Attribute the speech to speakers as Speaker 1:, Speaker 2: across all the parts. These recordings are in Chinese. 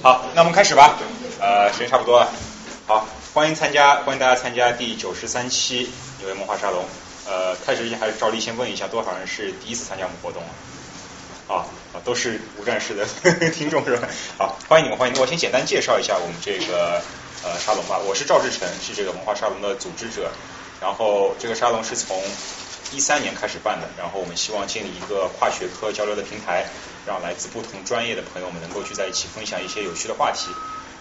Speaker 1: 好，那我们开始吧。呃，时间差不多了。好，欢迎参加，欢迎大家参加第九十三期纽约文化沙龙。呃，开始之前还是照例先问一下，多少人是第一次参加我们活动啊？啊啊，都是无战士的 听众是吧？好，欢迎你们，欢迎你们。我先简单介绍一下我们这个呃沙龙吧。我是赵志成，是这个文化沙龙的组织者。然后这个沙龙是从一三年开始办的，然后我们希望建立一个跨学科交流的平台，让来自不同专业的朋友们能够聚在一起，分享一些有趣的话题。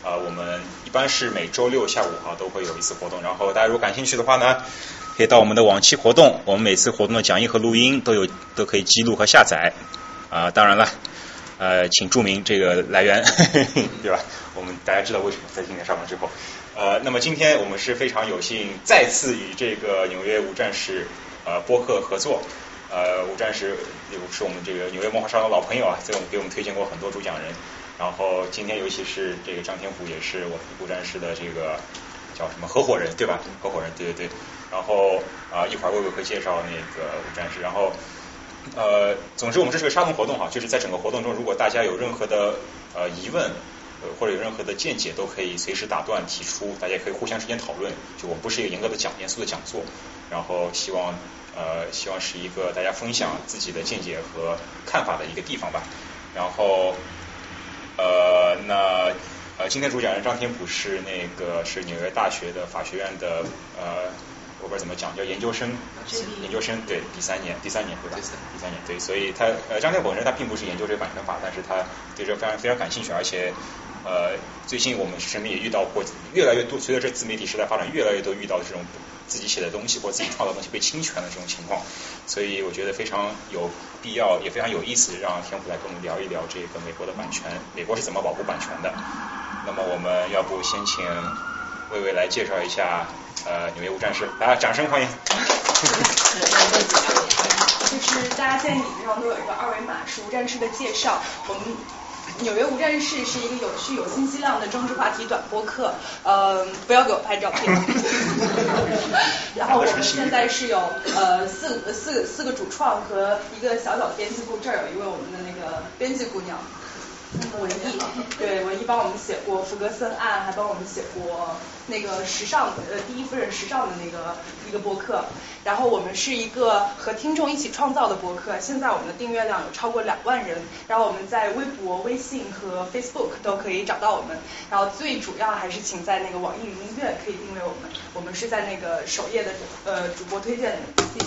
Speaker 1: 啊，我们一般是每周六下午啊都会有一次活动，然后大家如果感兴趣的话呢，可以到我们的往期活动，我们每次活动的讲义和录音都有都可以记录和下载。啊，当然了，呃，请注明这个来源，对吧？我们大家知道为什么在今天上完之后，呃，那么今天我们是非常有幸再次与这个纽约无战士呃播客合作，呃，无战士是我们这个纽约文化沙龙老朋友啊，在我们给我们推荐过很多主讲人，然后今天尤其是这个张天虎也是我们无战士的这个叫什么合伙人对吧？合伙人，对对对，然后啊一会儿魏魏会介绍那个无战士，然后。呃，总之我们这是个沙龙活动哈，就是在整个活动中，如果大家有任何的呃疑问，呃或者有任何的见解，都可以随时打断提出，大家可以互相之间讨论。就我们不是一个严格的讲严肃的讲座，然后希望呃希望是一个大家分享自己的见解和看法的一个地方吧。然后呃那呃今天主讲人张天普是那个是纽约大学的法学院的呃。我不知道怎么讲，叫研究生，研究生对，第三年，第三年对吧？第三年对，所以他呃张天本人他并不是研究这个版权法，但是他对这非常非常感兴趣，而且呃最近我们身边也遇到过越来越多，随着这自媒体时代发展，越来越多遇到这种自己写的东西或自己创造的东西被侵权的这种情况，所以我觉得非常有必要，也非常有意思，让天虎来跟我们聊一聊这个美国的版权，美国是怎么保护版权的。那么我们要不先请魏魏来介绍一下。呃，纽约无战士，大家掌声欢迎。
Speaker 2: 就是大家在椅子上都有一个二维码，是无战士的介绍。我们纽约无战事是一个有趣、有信息量的政治话题短播客。呃，不要给我拍照片。然后我们现在是有呃四四四个主创和一个小小的编辑部，这儿有一位我们的那个编辑姑娘。文艺，对文艺帮我们写过福格森案，还帮我们写过那个时尚呃第一夫人时尚的那个一个博客。然后我们是一个和听众一起创造的博客，现在我们的订阅量有超过两万人。然后我们在微博、微信和 Facebook 都可以找到我们。然后最主要还是请在那个网易云音乐可以订阅我们，我们是在那个首页的呃主播推荐谢谢。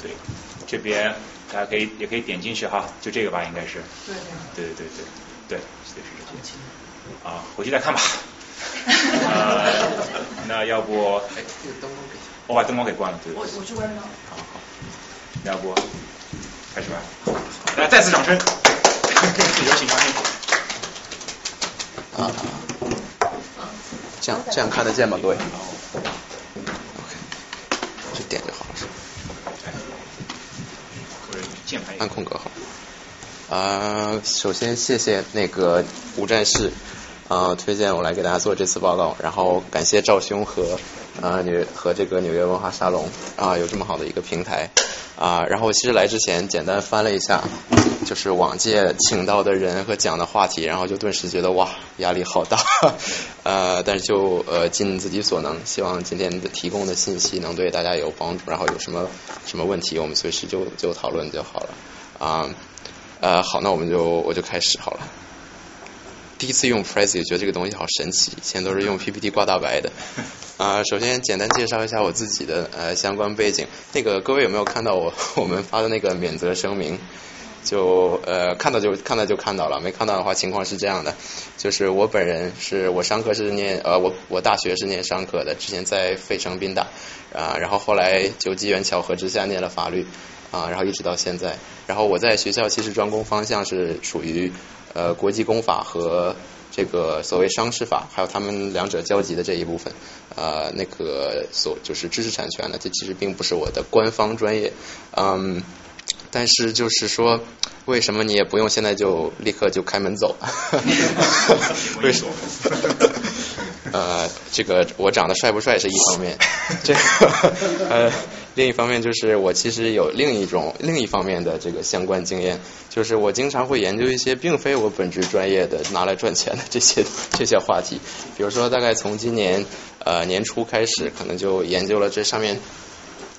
Speaker 1: 对，这边。大家可以也可以点进去哈，就这个吧，应该是。
Speaker 2: 对
Speaker 1: 对对对对对，是这些。啊，回去再看吧。呃，那要不，哎，这个灯光给，我把灯光给关了，对。
Speaker 2: 我我去关灯。
Speaker 1: 好好。要不，开始吧。来，再次掌声。有请张天
Speaker 3: 啊。这样这样看得见吗，各位？按空格好。啊，首先谢谢那个吴战士啊推荐我来给大家做这次报告，然后感谢赵兄和啊纽和这个纽约文化沙龙啊有这么好的一个平台啊，然后其实来之前简单翻了一下，就是往届请到的人和讲的话题，然后就顿时觉得哇压力好大，呃，但是就呃尽自己所能，希望今天的提供的信息能对大家有帮助，然后有什么什么问题我们随时就就讨论就好了。啊，呃，好，那我们就我就开始好了。第一次用 Prezi，觉得这个东西好神奇，以前都是用 PPT 挂大白的。啊，首先简单介绍一下我自己的呃相关背景。那个各位有没有看到我 我们发的那个免责声明？就呃看到就看到就看到了，没看到的话情况是这样的，就是我本人是我商科是念呃我我大学是念商科的，之前在费城宾大啊，然后后来就机缘巧合之下念了法律。啊，然后一直到现在，然后我在学校其实专攻方向是属于呃国际公法和这个所谓商事法，还有他们两者交集的这一部分，呃那个所就是知识产权呢，这其实并不是我的官方专业，嗯，但是就是说，为什么你也不用现在就立刻就开门走？为什么？呃，这个我长得帅不帅是一方面，这个呃。另一方面就是我其实有另一种另一方面的这个相关经验，就是我经常会研究一些并非我本职专业的拿来赚钱的这些这些话题，比如说大概从今年呃年初开始，可能就研究了这上面。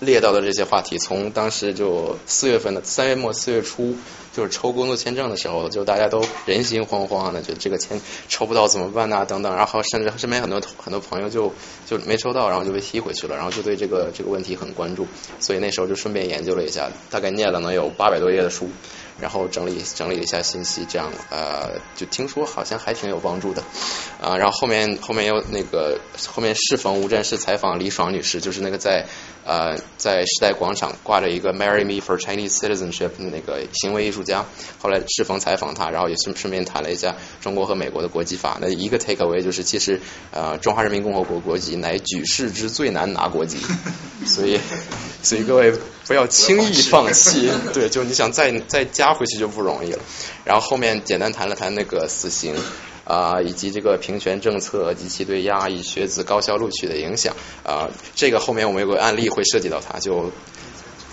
Speaker 3: 列到的这些话题，从当时就四月份的三月末四月初，就是抽工作签证的时候，就大家都人心惶惶的，觉得这个签抽不到怎么办呐？等等，然后甚至身边很多很多朋友就就没抽到，然后就被踢回去了，然后就对这个这个问题很关注，所以那时候就顺便研究了一下，大概念了能有八百多页的书，然后整理整理了一下信息，这样呃就听说好像还挺有帮助的啊。然后后面后面又那个后面适逢无战事采访李爽女士，就是那个在。呃，在时代广场挂着一个 “Marry Me for Chinese Citizenship” 那个行为艺术家，后来适逢采访他，然后也顺顺便谈了一下中国和美国的国籍法。那一个 take away 就是，其实呃，中华人民共和国国籍乃举世之最难拿国籍，所以 所以各位不要轻易放弃。对，就你想再再加回去就不容易了。然后后面简单谈了谈那个死刑。啊，以及这个平权政策及其对亚裔学子高校录取的影响啊，这个后面我们有个案例会涉及到它，就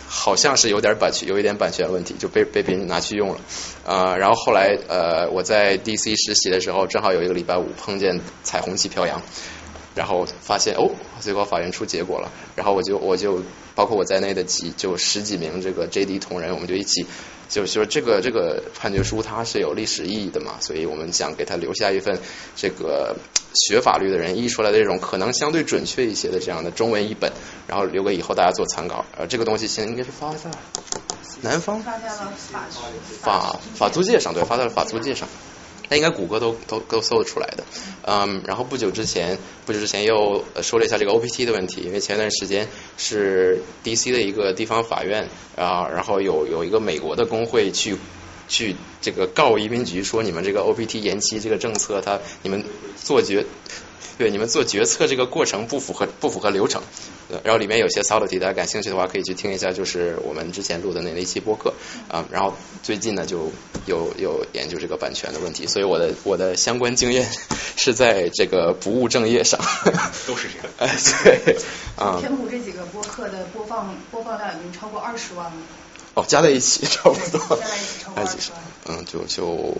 Speaker 3: 好像是有点版权，有一点版权问题，就被被别人拿去用了啊。然后后来呃，我在 DC 实习的时候，正好有一个礼拜五碰见彩虹旗飘扬，然后发现哦，最高法院出结果了，然后我就我就包括我在内的几就十几名这个 JD 同仁，我们就一起。就是说，这个这个判决书它是有历史意义的嘛，所以我们想给他留下一份这个学法律的人译出来的这种可能相对准确一些的这样的中文译本，然后留给以后大家做参考。呃，这个东西现在应该是发在南方
Speaker 2: 发在了法
Speaker 3: 法法租界上，对，发在了法租界上。那应该谷歌都都都搜得出来的，嗯，然后不久之前，不久之前又说了一下这个 OPT 的问题，因为前段时间是 DC 的一个地方法院啊，然后有有一个美国的工会去去这个告移民局说你们这个 OPT 延期这个政策，他你们做决。对你们做决策这个过程不符合不符合流程，然后里面有些 subtlety，大家感兴趣的话可以去听一下，就是我们之前录的那一期播客啊。然后最近呢就有有研究这个版权的问题，所以我的我的相关经验是在这个不务正业上。
Speaker 1: 都是这样。
Speaker 3: 哎，对。啊。
Speaker 2: 天普这几个播客的播放播放量已经超过二十万了。
Speaker 3: 哦，加在一起 差不多。
Speaker 2: 加在一起超过二十万。
Speaker 3: 嗯，就就。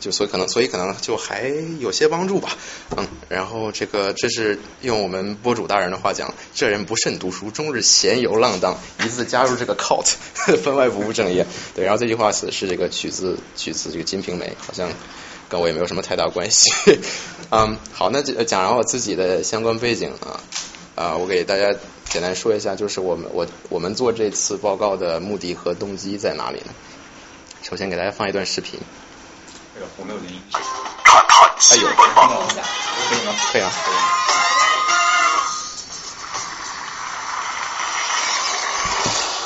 Speaker 3: 就所以可能，所以可能就还有些帮助吧，嗯，然后这个这是用我们播主大人的话讲，这人不慎读书，终日闲游浪荡，一字加入这个 cult，分外不务正业。对，然后这句话是是这个取自取自这个《金瓶梅》，好像跟我也没有什么太大关系。嗯，好，那讲完我自己的相关背景啊，啊，我给大家简单说一下，就是我们我我们做这次报告的目的和动机在哪里呢？首先给大家放一段视频。
Speaker 1: 我没有连音。
Speaker 3: 哎呦，
Speaker 1: 可以吗？
Speaker 3: 可以啊。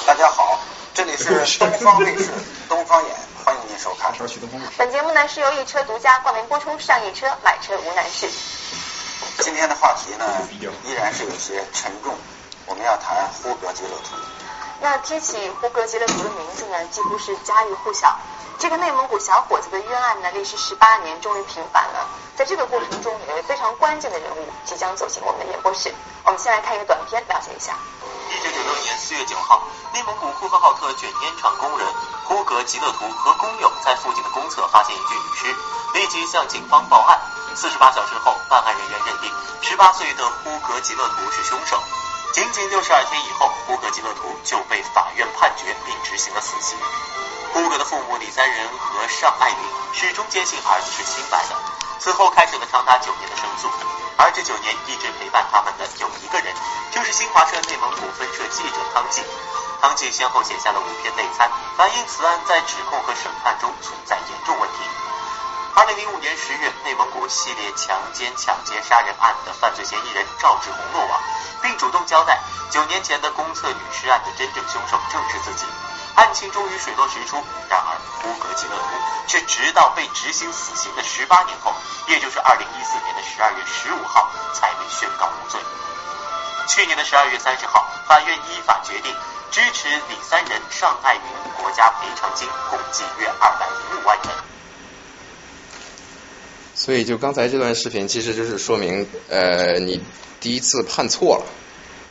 Speaker 4: 大家好，这里是东方卫视 东方眼，欢迎您收看。
Speaker 5: 本节目呢是由易车独家冠名播出，上易车买车无难事。
Speaker 4: 今天的话题呢依然是有些沉重，我们要谈呼格吉勒图。
Speaker 5: 那提起呼格吉勒图的名字呢，几乎是家喻户晓。这个内蒙古小伙子的冤案呢，历时十八年，终于平反了。在这个过程中，有一位非常关键的人物即将走进我们的演播室。我们先来看一个短片，了解一下。
Speaker 6: 一九九六年四月九号，内蒙古呼和浩特卷烟厂工人呼格吉勒图和工友在附近的公厕发现一具女尸，立即向警方报案。四十八小时后，办案人员认定十八岁的呼格吉勒图是凶手。仅仅六十二天以后，呼格吉勒图就被法院判决并执行了死刑。呼格的父母李三仁和尚爱云始终坚信儿子是清白的。此后开始了长达九年的申诉，而这九年一直陪伴他们的有一个人，就是新华社内蒙古分社记者汤纪。汤纪先后写下了五篇内参，反映此案在指控和审判中存在严重问题。二零零五年十月，内蒙古系列强奸、抢劫、杀人案的犯罪嫌疑人赵志红落网，并主动交代九年前的公厕女尸案的真正凶手正是自己。案情终于水落石出，然而呼格吉勒图却直到被执行死刑的十八年后，也就是二零一四年的十二月十五号才被宣告无罪。去年的十二月三十号，法院依法决定支持李三人、尚爱云国家赔偿金共计约二百零五万元。
Speaker 3: 所以，就刚才这段视频，其实就是说明，呃，你第一次判错了。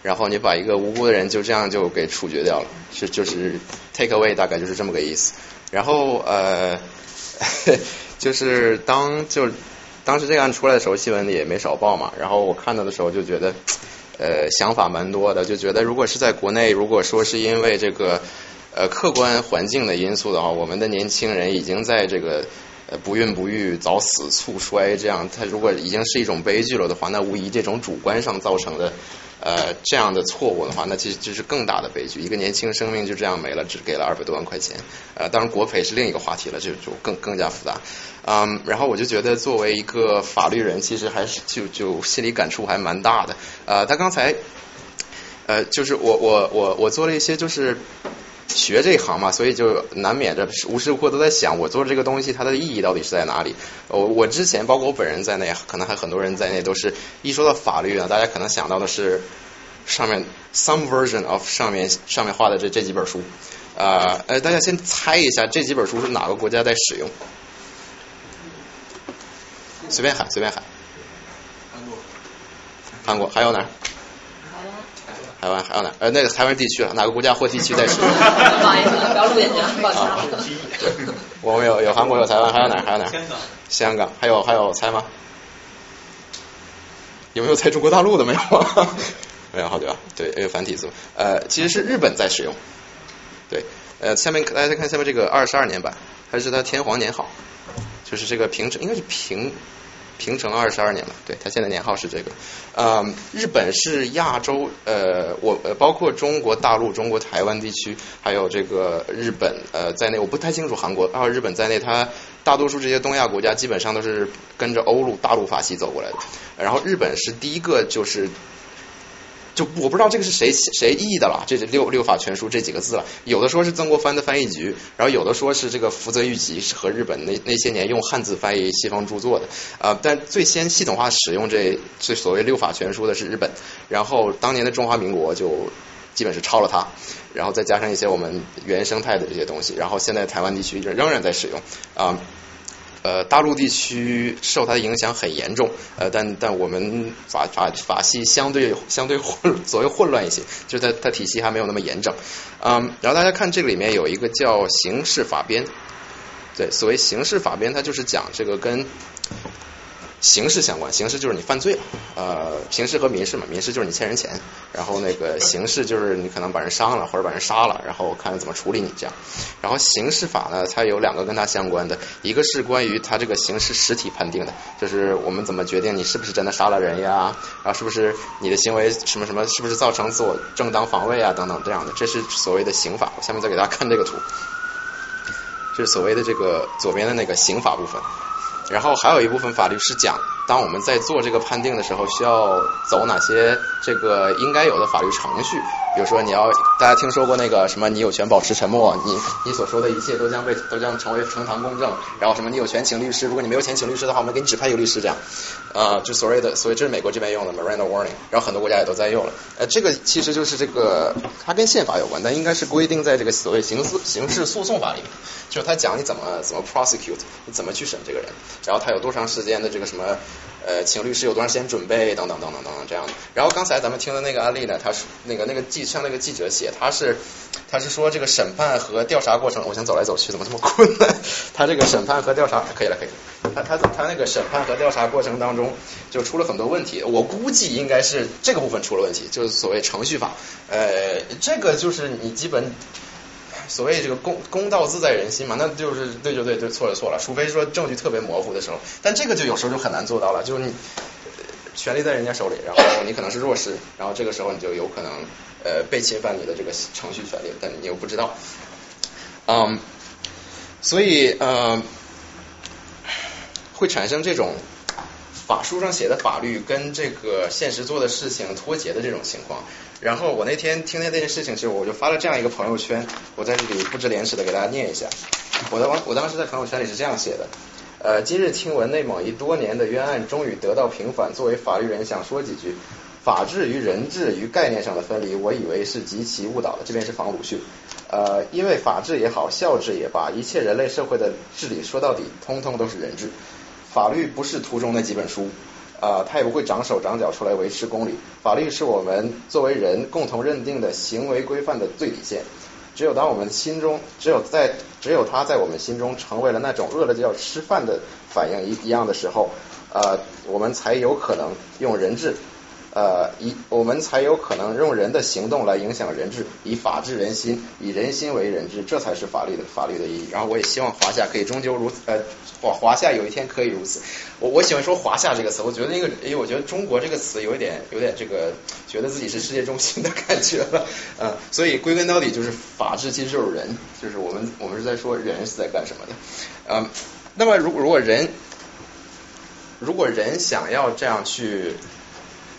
Speaker 3: 然后你把一个无辜的人就这样就给处决掉了，是就是 take away 大概就是这么个意思。然后呃，就是当就当时这个案出来的时候，新闻里也没少报嘛。然后我看到的时候就觉得，呃，想法蛮多的，就觉得如果是在国内，如果说是因为这个呃客观环境的因素的话，我们的年轻人已经在这个。呃，不孕不育、早死、猝衰，这样，他如果已经是一种悲剧了的话，那无疑这种主观上造成的呃这样的错误的话，那其实就是更大的悲剧。一个年轻生命就这样没了，只给了二百多万块钱。呃，当然国赔是另一个话题了，就就更更加复杂。嗯，然后我就觉得作为一个法律人，其实还是就就心里感触还蛮大的。呃，他刚才呃，就是我我我我做了一些就是。学这一行嘛，所以就难免着无时无刻都在想，我做这个东西它的意义到底是在哪里？我我之前包括我本人在内，可能还很多人在内，都是一说到法律呢，大家可能想到的是上面 some version of 上面上面画的这这几本书啊，呃，大家先猜一下这几本书是哪个国家在使用？随便喊，随便喊。韩国。韩国还有哪？台湾还有哪？呃，那个台湾地区了，哪个国家或地区在使用？
Speaker 7: 不好意思，不要录眼睛，抱歉。
Speaker 3: 我们有有韩国，有台湾，还有哪？还有哪？香港。香港，还有还有猜吗？有没有猜中国大陆的？没有。没有，好对吧？对，因为繁体字。呃，其实是日本在使用。对，呃，下面大家看下面这个二十二年版，还是它天皇年号，就是这个平成，应该是平。平成二十二年了，对他现在年号是这个。嗯，日本是亚洲，呃，我呃包括中国大陆、中国台湾地区，还有这个日本呃在内，我不太清楚韩国，还有日本在内，它大多数这些东亚国家基本上都是跟着欧陆大陆法系走过来的。然后日本是第一个就是。就我不知道这个是谁谁译的了，这是六六法全书这几个字了。有的说是曾国藩的翻译局，然后有的说是这个福泽谕吉和日本那那些年用汉字翻译西方著作的啊。但最先系统化使用这这所谓六法全书的是日本，然后当年的中华民国就基本是抄了它，然后再加上一些我们原生态的这些东西，然后现在台湾地区仍然在使用啊。呃大陆地区受它的影响很严重，呃，但但我们法法法系相对相对混所谓混乱一些，就是它它体系还没有那么严整，嗯，然后大家看这里面有一个叫刑事法编，对，所谓刑事法编，它就是讲这个跟。刑事相关，刑事就是你犯罪了，呃，刑事和民事嘛，民事就是你欠人钱，然后那个刑事就是你可能把人伤了或者把人杀了，然后看怎么处理你这样。然后刑事法呢，它有两个跟它相关的，一个是关于它这个刑事实体判定的，就是我们怎么决定你是不是真的杀了人呀，然后是不是你的行为什么什么，是不是造成自我正当防卫啊等等这样的，这是所谓的刑法。我下面再给大家看这个图，这是所谓的这个左边的那个刑法部分。然后还有一部分法律是讲，当我们在做这个判定的时候，需要走哪些这个应该有的法律程序。比如说，你要大家听说过那个什么，你有权保持沉默，你你所说的一切都将被都将成为呈堂公证。然后什么，你有权请律师，如果你没有钱请律师的话，我们给你指派一个律师这样。呃，就所谓的，所以这是美国这边用的 Miranda warning，然后很多国家也都在用了。呃，这个其实就是这个，它跟宪法有关，但应该是规定在这个所谓刑事刑事诉讼法里面，就是它讲你怎么怎么 prosecute，你怎么去审这个人，然后他有多长时间的这个什么。呃，请律师有多长时间准备？等等等等等等这样的。然后刚才咱们听的那个案例呢，他是那个那个记像那个记者写，他是他是说这个审判和调查过程，我想走来走去怎么这么困难？他这个审判和调查可以了，可以。他他他那个审判和调查过程当中就出了很多问题，我估计应该是这个部分出了问题，就是所谓程序法。呃，这个就是你基本。所谓这个公公道自在人心嘛，那就是对就对，对错就错了，除非说证据特别模糊的时候，但这个就有时候就很难做到了，就是你权力在人家手里，然后你可能是弱势，然后这个时候你就有可能呃被侵犯你的这个程序权利，但你又不知道，嗯，所以呃会产生这种法书上写的法律跟这个现实做的事情脱节的这种情况。然后我那天听见这件事情其实，我就发了这样一个朋友圈，我在这里不知廉耻的给大家念一下。我的我当时在朋友圈里是这样写的：呃，今日听闻内蒙一多年的冤案终于得到平反，作为法律人想说几句。法治与人治与概念上的分离，我以为是极其误导的。这边是仿鲁迅。呃，因为法治也好，孝治也罢，一切人类社会的治理说到底，通通都是人治。法律不是图中那几本书。呃，他也不会长手长脚出来维持公理。法律是我们作为人共同认定的行为规范的最底线。只有当我们心中，只有在，只有他在我们心中成为了那种饿了就要吃饭的反应一一样的时候，呃，我们才有可能用人质。呃，以我们才有可能用人的行动来影响人治，以法治人心，以人心为人治，这才是法律的法律的意义。然后我也希望华夏可以终究如此，呃，华华夏有一天可以如此。我我喜欢说华夏这个词，我觉得那个，因为我觉得中国这个词有一点有点这个，觉得自己是世界中心的感觉了，嗯，所以归根到底就是法治其实就是人，就是我们我们是在说人是在干什么的，嗯，那么如果如果人如果人想要这样去。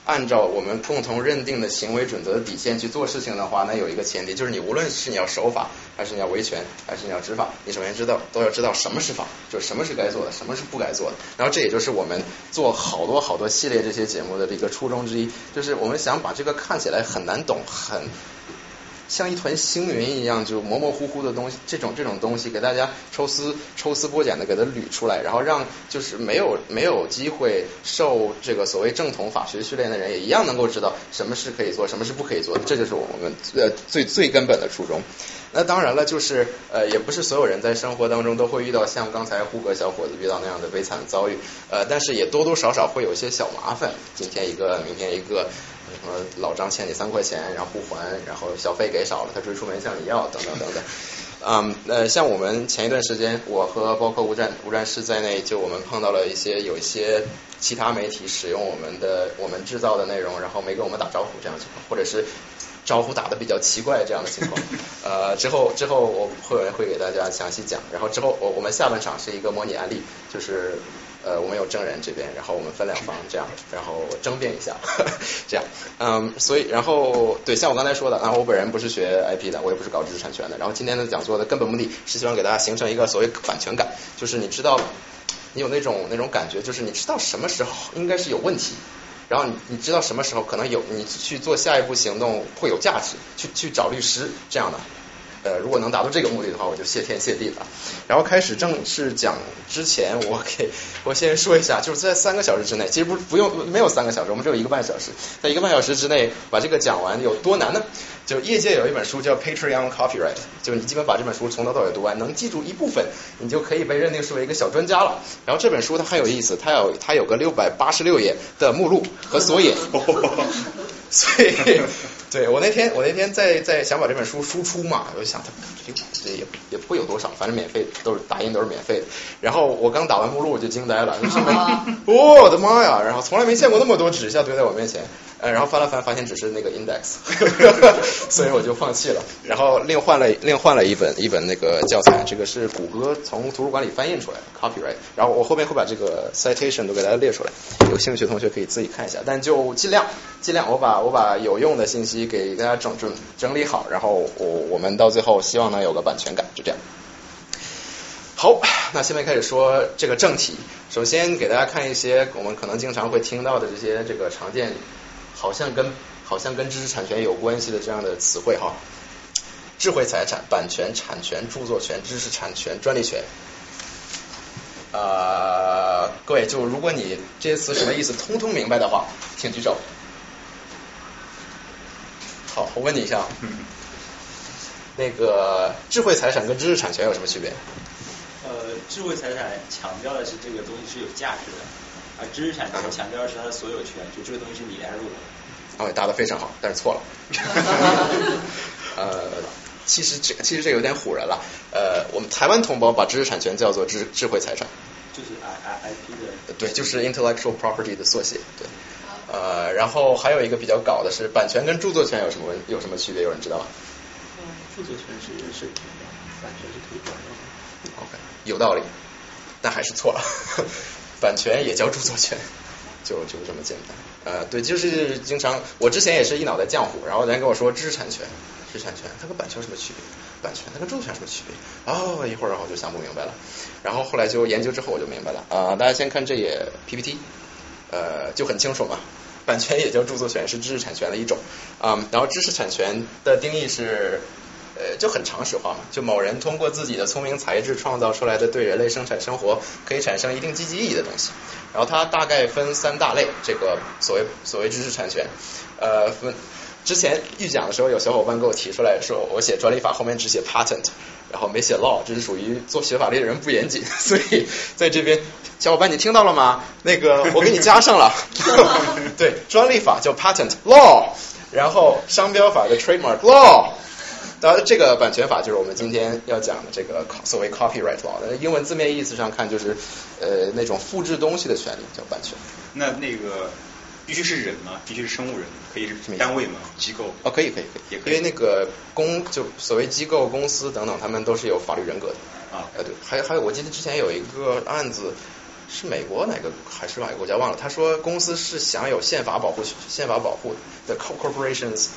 Speaker 3: 按照我们共同认定的行为准则的底线去做事情的话，那有一个前提，就是你无论是你要守法，还是你要维权，还是你要执法，你首先知道都要知道什么是法，就是什么是该做的，什么是不该做的。然后这也就是我们做好多好多系列这些节目的这个初衷之一，就是我们想把这个看起来很难懂、很。像一团星云一样，就模模糊糊的东西，这种这种东西，给大家抽丝抽丝剥茧的给它捋出来，然后让就是没有没有机会受这个所谓正统法学训练的人，也一样能够知道什么是可以做，什么是不可以做的，这就是我们呃最最根本的初衷。那当然了，就是呃也不是所有人在生活当中都会遇到像刚才胡格小伙子遇到那样的悲惨遭遇，呃但是也多多少少会有一些小麻烦，今天一个，明天一个。什么老张欠你三块钱，然后不还，然后小费给少了，他追出门向你要，等等等等。嗯，呃，像我们前一段时间，我和包括吴战吴战师在内，就我们碰到了一些有一些其他媒体使用我们的我们制造的内容，然后没跟我们打招呼这样情况，或者是招呼打的比较奇怪这样的情况。呃，之后之后我会会给大家详细讲，然后之后我我们下半场是一个模拟案例，就是。呃，我们有证人这边，然后我们分两方这样，然后争辩一下，这样，嗯，所以然后对，像我刚才说的，然后我本人不是学 IP 的，我也不是搞知识产权的，然后今天的讲座的根本目的是希望给大家形成一个所谓版权感，就是你知道，你有那种那种感觉，就是你知道什么时候应该是有问题，然后你你知道什么时候可能有你去做下一步行动会有价值，去去找律师这样的。呃，如果能达到这个目的的话，我就谢天谢地了。然后开始正式讲之前，我给我先说一下，就是在三个小时之内，其实不不用没有三个小时，我们只有一个半小时，在一个半小时之内把这个讲完有多难呢？就业界有一本书叫 Patreon Copyright，就你基本把这本书从头到尾读完，能记住一部分，你就可以被认定是为一个小专家了。然后这本书它很有意思，它有它有个六百八十六页的目录和索引，所以。对我那天我那天在在想把这本书输出嘛，我就想它这也也不会有多少，反正免费都是打印都是免费的。然后我刚打完目录我就惊呆了，上面我的妈呀！然后从来没见过那么多纸一下堆在我面前。呃，然后翻了翻，发现只是那个 index，所以我就放弃了。然后另换了另换了一本一本那个教材，这个是谷歌从图书馆里翻印出来的 copyright。然后我后面会把这个 citation 都给大家列出来，有兴趣的同学可以自己看一下。但就尽量尽量，我把我把有用的信息给大家整整整理好，然后我我们到最后希望能有个版权感，就这样。好，那现在开始说这个正题。首先给大家看一些我们可能经常会听到的这些这个常见。好像跟好像跟知识产权有关系的这样的词汇哈，智慧财产、版权、产权、著作权、知识产权、专利权，呃，各位就如果你这些词什么意思通通明白的话，请举手。好，我问你一下，那个智慧财产跟知识产权有什么区别？
Speaker 8: 呃，智慧财产强调的是这个东西是有价值的。而，知识产权强调的是它的所有权，就这个东西是你来入的。
Speaker 3: 哦，答的非常好，但是错了。呃，其实这其实这有点唬人了。呃，我们台湾同胞把知识产权叫做智智慧财产。
Speaker 8: 就是 I I I P 的。
Speaker 3: 对，就是 intellectual property 的缩写。对。呃，然后还有一个比较搞的是版权跟著作权有什么有什么区别？有人知道吗？
Speaker 8: 嗯，著作权是是平的，版权是可以转让的。
Speaker 3: OK，有道理，但还是错了。版权也叫著作权，就就这么简单。呃，对，就是经常我之前也是一脑袋浆糊，然后人跟我说知识产权，知识产权它跟版权有什么区别？版权它跟著作权什么区别？哦，一会儿然后就想不明白了。然后后来就研究之后我就明白了。啊，大家先看这页 PPT，呃，就很清楚嘛。版权也叫著作权，是知识产权的一种。啊，然后知识产权的定义是。呃就很常识化嘛，就某人通过自己的聪明才智创造出来的对人类生产生活可以产生一定积极意义的东西。然后它大概分三大类，这个所谓所谓知识产权，呃分。之前预讲的时候，有小伙伴给我提出来说，我写专利法后面只写 patent，然后没写 law，这是属于做学法律的人不严谨，所以在这边，小伙伴你听到了吗？那个我给你加上了，对，专利法叫 patent law，然后商标法的 trademark law，当然这个版权法就是我们今天要讲的这个所谓 copyright law，英文字面意思上看就是呃那种复制东西的权利叫版权。
Speaker 1: 那那个。必须是人吗？必须是生物人？可以是单位吗？机构？
Speaker 3: 哦，可以，可以，可以，也可以。因为那个公就所谓机构、公司等等，他们都是有法律人格的。
Speaker 1: 啊，
Speaker 3: 呃，对，还有还有，我记得之前有一个案子，是美国哪个还是哪个国家忘了？他说公司是享有宪法保护，宪法保护的。Corporations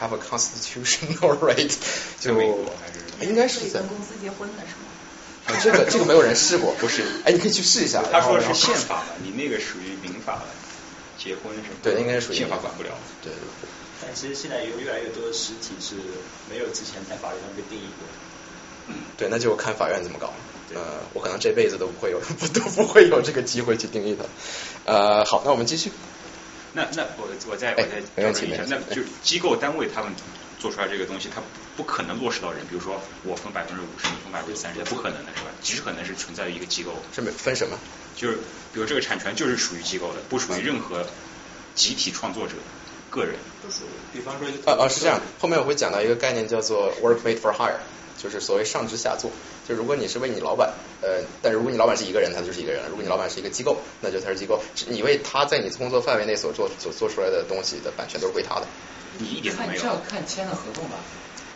Speaker 3: have a constitutional right。就应该是
Speaker 2: 跟公司结婚的是吗？
Speaker 3: 啊，这个这个没有人试过，不是？哎，你可以去试一下。
Speaker 1: 他说的是宪法的，你那个属于民法的。结婚是吗？
Speaker 3: 对，应该是
Speaker 1: 宪法管不了。
Speaker 3: 对。
Speaker 8: 但其实现在有越来越多的实体是没有之前在法律上被定义过的。
Speaker 3: 对，那就看法院怎么搞。呃，我可能这辈子都不会有，不都不会有这个机会去定义它。呃，好，那我们继续。
Speaker 1: 那那我我再我再调整一下，那就机构单位他们做出来这个东西，它不可能落实到人。比如说我分百分之五十，你分百分之三十，不可能的是吧？极可能是存在于一个机构。
Speaker 3: 这么分什么？
Speaker 1: 就是，比如这个产权就是属于机构的，不属于任何集体创作者个人。
Speaker 8: 不属于。比方说，
Speaker 3: 呃呃是这样，后面我会讲到一个概念叫做 work made for hire，就是所谓上至下作。就如果你是为你老板，呃，但如果你老板是一个人，他就是一个人；如果你老板是一个机构，那就他是机构。你为他在你工作范围内所做所做出来的东西的版权都是归他的。
Speaker 1: 你一点都没有。
Speaker 9: 这要看签的合同吧。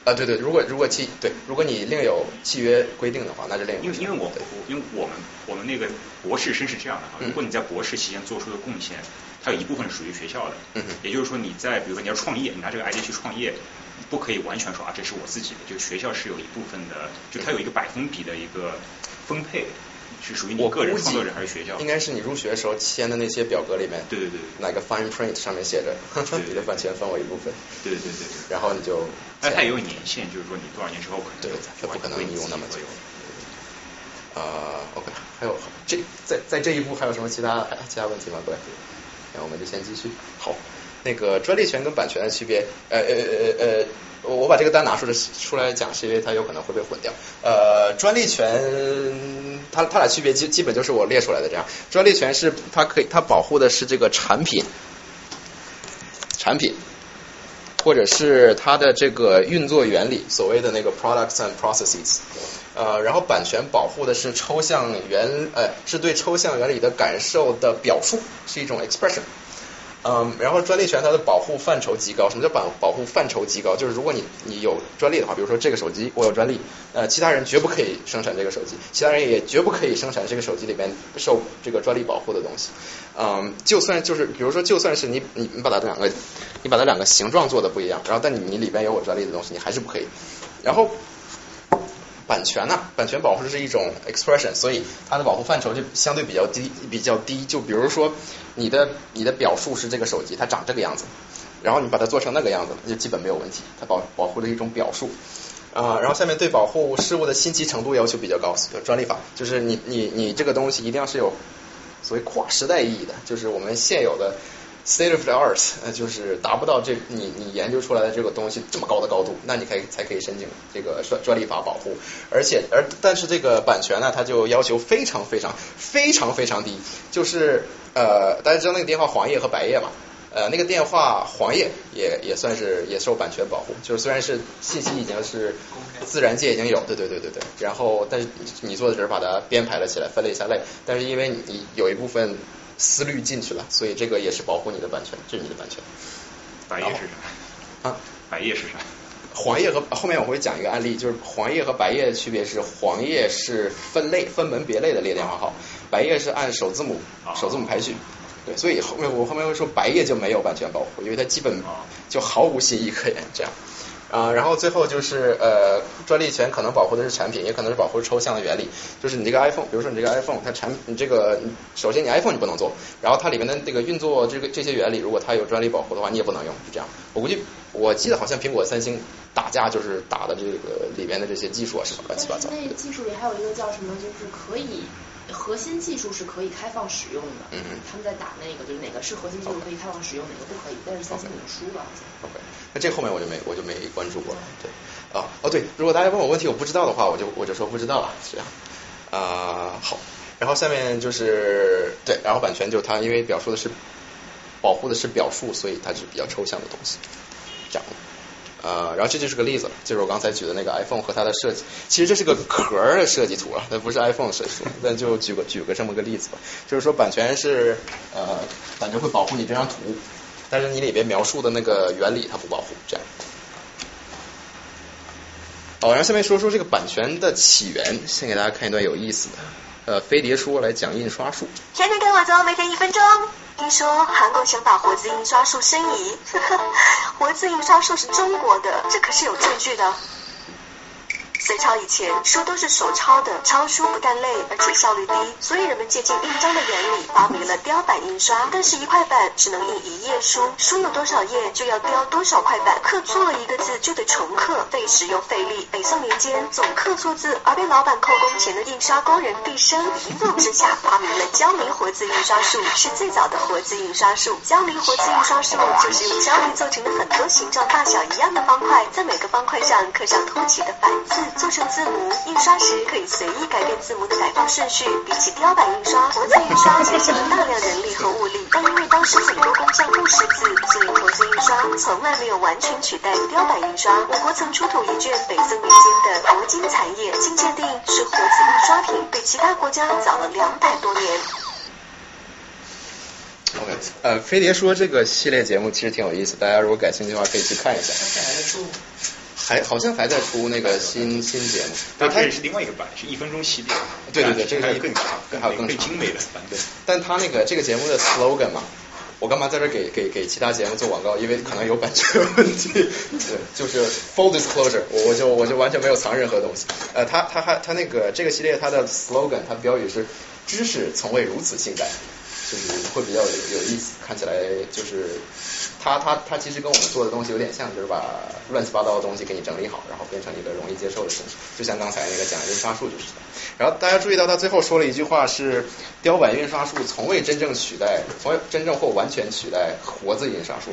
Speaker 3: 啊，对对，如果如果契对，如果你另有契约规定的话，那就另。
Speaker 1: 因为因为我因为我们我们那个博士生是这样的哈，如果你在博士期间做出的贡献，它有一部分是属于学校的，
Speaker 3: 嗯
Speaker 1: 也就是说你在比如说你要创业，你拿这个 ID 去创业，不可以完全说啊这是我自己的，就学校是有一部分的，就它有一个百分比的一个分配。是属于你个人创作者还是学校？
Speaker 3: 应该是你入学的时候签的那些表格里面。
Speaker 1: 对对对。
Speaker 3: 哪个 fine print 上面写着，你的版权分我一部分。
Speaker 1: 对对对。
Speaker 3: 然后你就。
Speaker 1: 哎，它也有年限，就是说你多少年之后可能。
Speaker 3: 对，它不可能用那么久。呃，OK，还有这在在这一步还有什么其他其他问题吗？各位，那我们就先继续。好，那个专利权跟版权的区别，呃呃呃呃。我把这个单拿出来出来讲，是因为它有可能会被混掉。呃，专利权它它俩区别基基本就是我列出来的这样。专利权是它可以它保护的是这个产品，产品，或者是它的这个运作原理，所谓的那个 products and processes。呃，然后版权保护的是抽象原，呃，是对抽象原理的感受的表述，是一种 expression。嗯，然后专利权它的保护范畴极高。什么叫保保护范畴极高？就是如果你你有专利的话，比如说这个手机我有专利，呃，其他人绝不可以生产这个手机，其他人也绝不可以生产这个手机里边受这个专利保护的东西。嗯，就算就是比如说就算是你你你把它两个你把它两个形状做的不一样，然后但你你里边有我专利的东西，你还是不可以。然后。版权呢？版权保护是一种 expression，所以它的保护范畴就相对比较低，比较低。就比如说，你的你的表述是这个手机，它长这个样子，然后你把它做成那个样子，那就基本没有问题。它保保护的一种表述啊。然后下面对保护事物的新奇程度要求比较高，专利法就是你你你这个东西一定要是有所谓跨时代意义的，就是我们现有的。State of the art，呃，就是达不到这你你研究出来的这个东西这么高的高度，那你可以才可以申请这个专专利法保护。而且而但是这个版权呢，它就要求非常非常非常非常低，就是呃大家知道那个电话黄页和白页嘛，呃那个电话黄页也也算是也受版权保护，就是虽然是信息已经是自然界已经有，对对对对对，然后但是你做的只是把它编排了起来，分类下类，但是因为你有一部分。思虑进去了，所以这个也是保护你的版权，这是你的版权。
Speaker 1: 白页是啥？啊，白页是啥？
Speaker 3: 黄页和后面我会讲一个案例，就是黄页和白页的区别是，黄页是分类分门别类的列电话号，白页是按首字母首字母排序。对，所以后面我后面会说白页就没有版权保护，因为它基本就毫无新意可言。这样，啊，然后最后就是呃，专利权可能保护的是产品，也可能是保护抽象的原理。就是你这个 iPhone，比如说你这个 iPhone，它产你这个首先你 iPhone 你不能做，然后它里面的这个运作这个这些原理，如果它有专利保护的话，你也不能用，是这样。我估计我记得好像苹果、三星打架就是打的这个里面的这些技术啊什么乱七八糟。
Speaker 9: 那技术里还有一个叫什么，就是可以。核心技术是可以开放使用的，
Speaker 3: 嗯。
Speaker 9: 他们在打那个，就是哪个是核心技术可以开放使用，哪个不可以，但是三星已经输了，好像。
Speaker 3: OK，那这后面我就没我就没关注过，对，啊哦对，如果大家问我问题我不知道的话，我就我就说不知道了，这样。啊好，然后下面就是对，然后版权就是它因为表述的是保护的是表述，所以它是比较抽象的东西，这样。呃，然后这就是个例子，就是我刚才举的那个 iPhone 和它的设计，其实这是个壳儿的设计图啊，它不是 iPhone 设计图，那就举个举个这么个例子吧，就是说版权是呃，版权会保护你这张图，但是你里边描述的那个原理它不保护，这样。好，然后下面说说这个版权的起源，先给大家看一段有意思的，呃，飞碟说来讲印刷术。
Speaker 5: 谁能跟我走，每天一分钟。听说韩国想把活字印刷术申遗，活字印刷术是中国的，这可是有证据的。隋朝以前，书都是手抄的，抄书不但累，而且效率低，所以人们借鉴印章的原理，发明了雕版印刷。但是，一块板只能印一页书，书有多少页，就要雕多少块板，刻错了一个字就得重刻，费时又费力。北宋年间，总刻错字而被老板扣工钱的印刷工人毕生，一怒之下发明了焦泥活字印刷术，是最早的活字印刷术。焦泥活字印刷术就是用焦泥做成的很多形状大小一样的方块，在每个方块上刻上凸起的反字。做成字母，印刷时可以随意改变字母的摆放顺序。比起雕版印刷，活字印刷节省了大量人力和物力，但因为当时很多工匠不识字，所以活字印刷从来没有完全取代雕版印刷。我国曾出土一卷北宋年间的铂金残页，经鉴定是活字印刷品，比其他国家早了两百多年。
Speaker 3: OK，呃，飞碟说这个系列节目其实挺有意思，大家如果感兴趣的话可以去看一下。还好像还在出那个新新节目，
Speaker 1: 对，它也是另外一个版，是一分钟系列。
Speaker 3: 对对对，这个
Speaker 1: 还有更长，
Speaker 3: 还有更
Speaker 1: 精美的版
Speaker 3: 本。但它那个这个节目的 slogan 嘛，我干嘛在这给给给其他节目做广告？因为可能有版权问题。对，就是 full disclosure，我我就我就完全没有藏任何东西。呃，它它还它那个这个系列它的 slogan，它标语是知识从未如此性感，就是会比较有有意思，看起来就是。他他他其实跟我们做的东西有点像，就是把乱七八糟的东西给你整理好，然后变成一个容易接受的形式，就像刚才那个讲印刷术就是的。然后大家注意到他最后说了一句话是，雕版印刷术从未真正取代，从未真正或完全取代活字印刷术。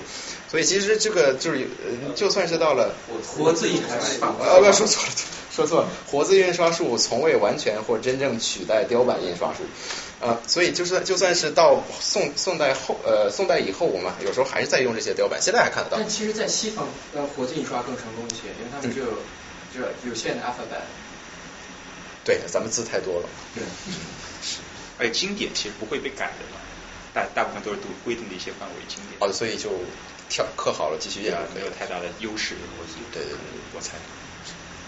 Speaker 3: 所以其实这个就是，就算是到了
Speaker 8: 活字印刷术，
Speaker 3: 啊不要说错了，说错了，活字印刷术从未完全或真正取代雕版印刷术。呃，所以就算就算是到宋宋代后呃宋代以后，我们有时候还是在用这些雕版，现在还看得到。
Speaker 10: 但其实，在西方，呃，活字印刷更成功一些，因为他们只有只有有限的 alphabet。
Speaker 3: 对，咱们字太多了。
Speaker 10: 对。
Speaker 1: 是。而且经典其实不会被改的嘛，大大部分都是读规定的一些范围经典。
Speaker 3: 哦，所以就跳刻好了继续演，
Speaker 1: 没有太大的优势。
Speaker 3: 对对对，
Speaker 1: 我猜。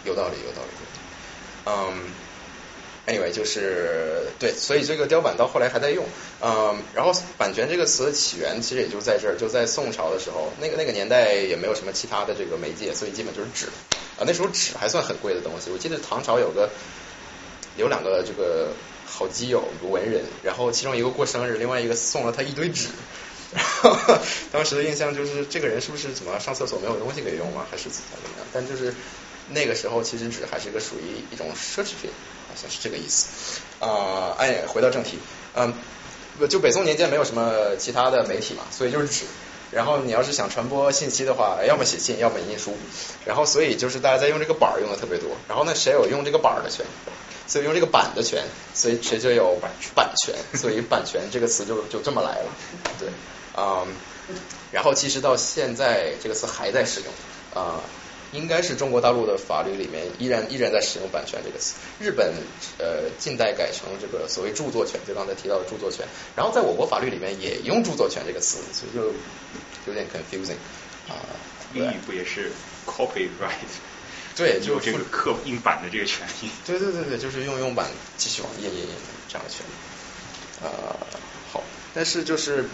Speaker 3: 有道理，有道理。嗯。Anyway，就是对，所以这个雕版到后来还在用，嗯，然后版权这个词的起源其实也就在这儿，就在宋朝的时候，那个那个年代也没有什么其他的这个媒介，所以基本就是纸啊，那时候纸还算很贵的东西。我记得唐朝有个有两个这个好基友文人，然后其中一个过生日，另外一个送了他一堆纸，然 后当时的印象就是这个人是不是怎么上厕所没有东西可以用吗？还是怎么怎么样？但就是那个时候其实纸还是一个属于一种奢侈品。好像是这个意思啊！哎，回到正题，嗯，就北宋年间没有什么其他的媒体嘛，所以就是纸。然后你要是想传播信息的话，要么写信，要么印书。然后所以就是大家在用这个板儿用的特别多。然后呢，谁有用这个板儿的权？所以用这个版的权，所以谁就有版权。所以版权这个词就就这么来了。对，嗯，然后其实到现在这个词还在使用啊。应该是中国大陆的法律里面依然依然在使用版权这个词。日本呃近代改成这个所谓著作权，就刚才提到的著作权。然后在我国法律里面也用著作权这个词，所以就有点 confusing 啊。
Speaker 1: 英语不也是 copyright？
Speaker 3: 对，
Speaker 1: 就这个刻印版的这个权利。
Speaker 3: 对对对对，就是用用版继续往印印印这样的权利。呃，好，但是就是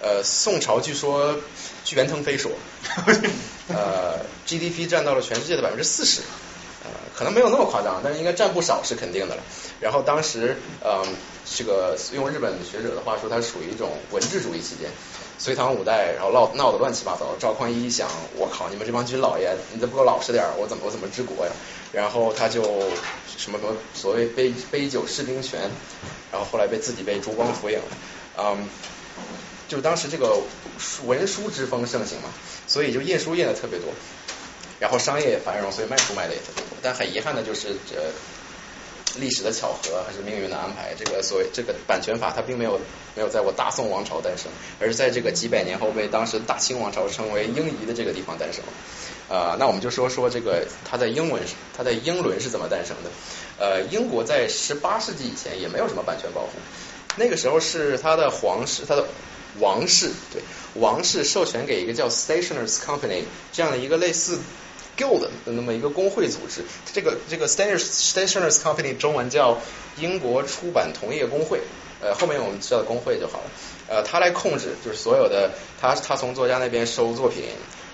Speaker 3: 呃宋朝据说据袁腾飞说。呃 GDP 占到了全世界的百分之四十，呃可能没有那么夸张，但是应该占不少是肯定的了。然后当时嗯这个用日本学者的话说，它属于一种文治主义期间。隋唐五代，然后闹闹得乱七八糟。赵匡胤一想，我靠，你们这帮军老爷，你再不给我老实点儿，我怎么我怎么治国呀？然后他就什么什么所谓杯杯酒释兵权，然后后来被自己被烛光投影，嗯，就当时这个文书之风盛行嘛，所以就印书印的特别多，然后商业也繁荣，所以卖书卖的也特别多。但很遗憾的就是这。历史的巧合还是命运的安排？这个所谓这个版权法，它并没有没有在我大宋王朝诞生，而是在这个几百年后被当时大清王朝称为英夷的这个地方诞生。呃，那我们就说说这个它在英文，它在英伦是怎么诞生的？呃，英国在十八世纪以前也没有什么版权保护，那个时候是它的皇室，它的王室对王室授权给一个叫 Stationers Company 这样的一个类似。Guild 的那么一个工会组织，这个这个 Stationers Company 中文叫英国出版同业工会，呃，后面我们叫工会就好了。呃，他来控制，就是所有的他他从作家那边收作品，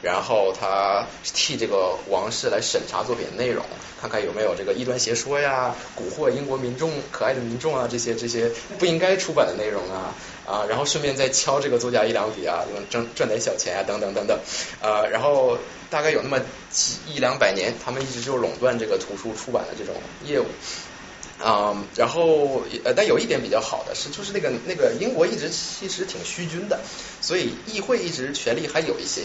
Speaker 3: 然后他替这个王室来审查作品内容，看看有没有这个异端邪说呀，蛊惑英国民众可爱的民众啊，这些这些不应该出版的内容啊啊，然后顺便再敲这个作家一两笔啊，挣赚点小钱啊，等等等等，呃，然后。大概有那么几一两百年，他们一直就垄断这个图书出版的这种业务，啊，然后呃，但有一点比较好的是，就是那个那个英国一直其实挺虚君的，所以议会一直权力还有一些，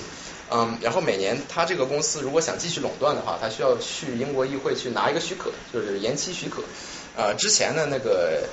Speaker 3: 嗯，然后每年他这个公司如果想继续垄断的话，他需要去英国议会去拿一个许可，就是延期许可，呃，之前的那个。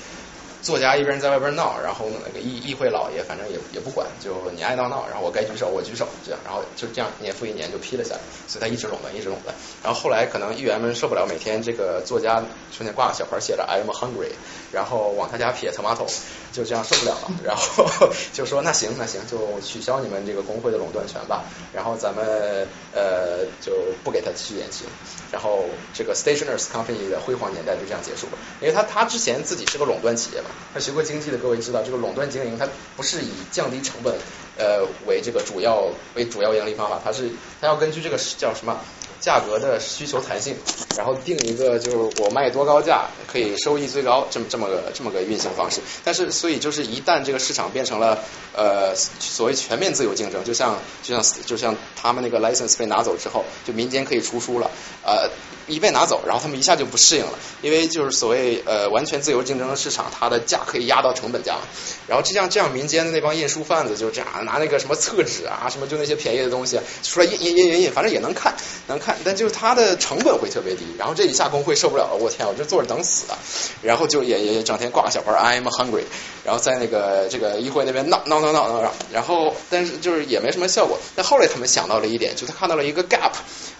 Speaker 3: 作家一边在外边闹，然后那个议议会老爷反正也也不管，就你爱闹闹，然后我该举手我举手这样，然后就这样年复一年就批了下来，所以他一直垄断一直垄断。然后后来可能议员们受不了，每天这个作家胸前挂个小牌写着 I'm hungry，然后往他家撇 tomato，就这样受不了了，然后就说那行那行就取消你们这个工会的垄断权吧，然后咱们呃就不给他继续延期了。然后这个 Stationers Company 的辉煌年代就这样结束了，因为他他之前自己是个垄断企业嘛。他学过经济的各位知道，这个垄断经营它不是以降低成本呃为这个主要为主要盈利方法，它是它要根据这个叫什么价格的需求弹性，然后定一个就是我卖多高价可以收益最高这么这么个这么个运行方式。但是所以就是一旦这个市场变成了呃所谓全面自由竞争，就像就像就像他们那个 license 被拿走之后，就民间可以出书了呃。一被拿走，然后他们一下就不适应了，因为就是所谓呃完全自由竞争的市场，它的价可以压到成本价嘛，然后就像这样民间的那帮印书贩子就这样拿那个什么厕纸啊，什么就那些便宜的东西出来印印印印印，反正也能看能看，但就是它的成本会特别低，然后这一下工会受不了了，我天，我就坐着等死啊，然后就也也整天挂个小牌 I'm hungry，然后在那个这个议会那边闹闹闹闹闹，然后但是就是也没什么效果，但后来他们想到了一点，就他看到了一个 gap，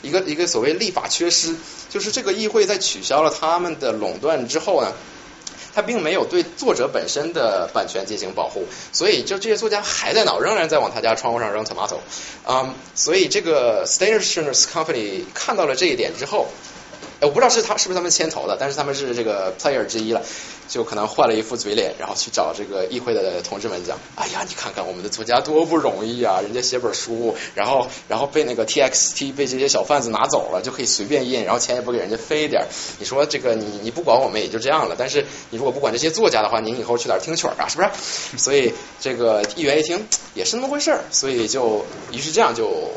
Speaker 3: 一个一个所谓立法缺失。就是这个议会在取消了他们的垄断之后呢，他并没有对作者本身的版权进行保护，所以就这些作家还在闹，仍然在往他家窗户上扔 tomato，啊，所以这个 Stationers Company 看到了这一点之后，我不知道是他是不是他们牵头的，但是他们是这个 player 之一了。就可能换了一副嘴脸，然后去找这个议会的同志们讲：“哎呀，你看看我们的作家多不容易啊！人家写本书，然后然后被那个 TXT 被这些小贩子拿走了，就可以随便印，然后钱也不给人家飞点儿。你说这个你你不管我们也就这样了，但是你如果不管这些作家的话，您以后去哪儿听曲儿啊？是不是？所以这个议员一听也是那么回事儿，所以就于是这样就。”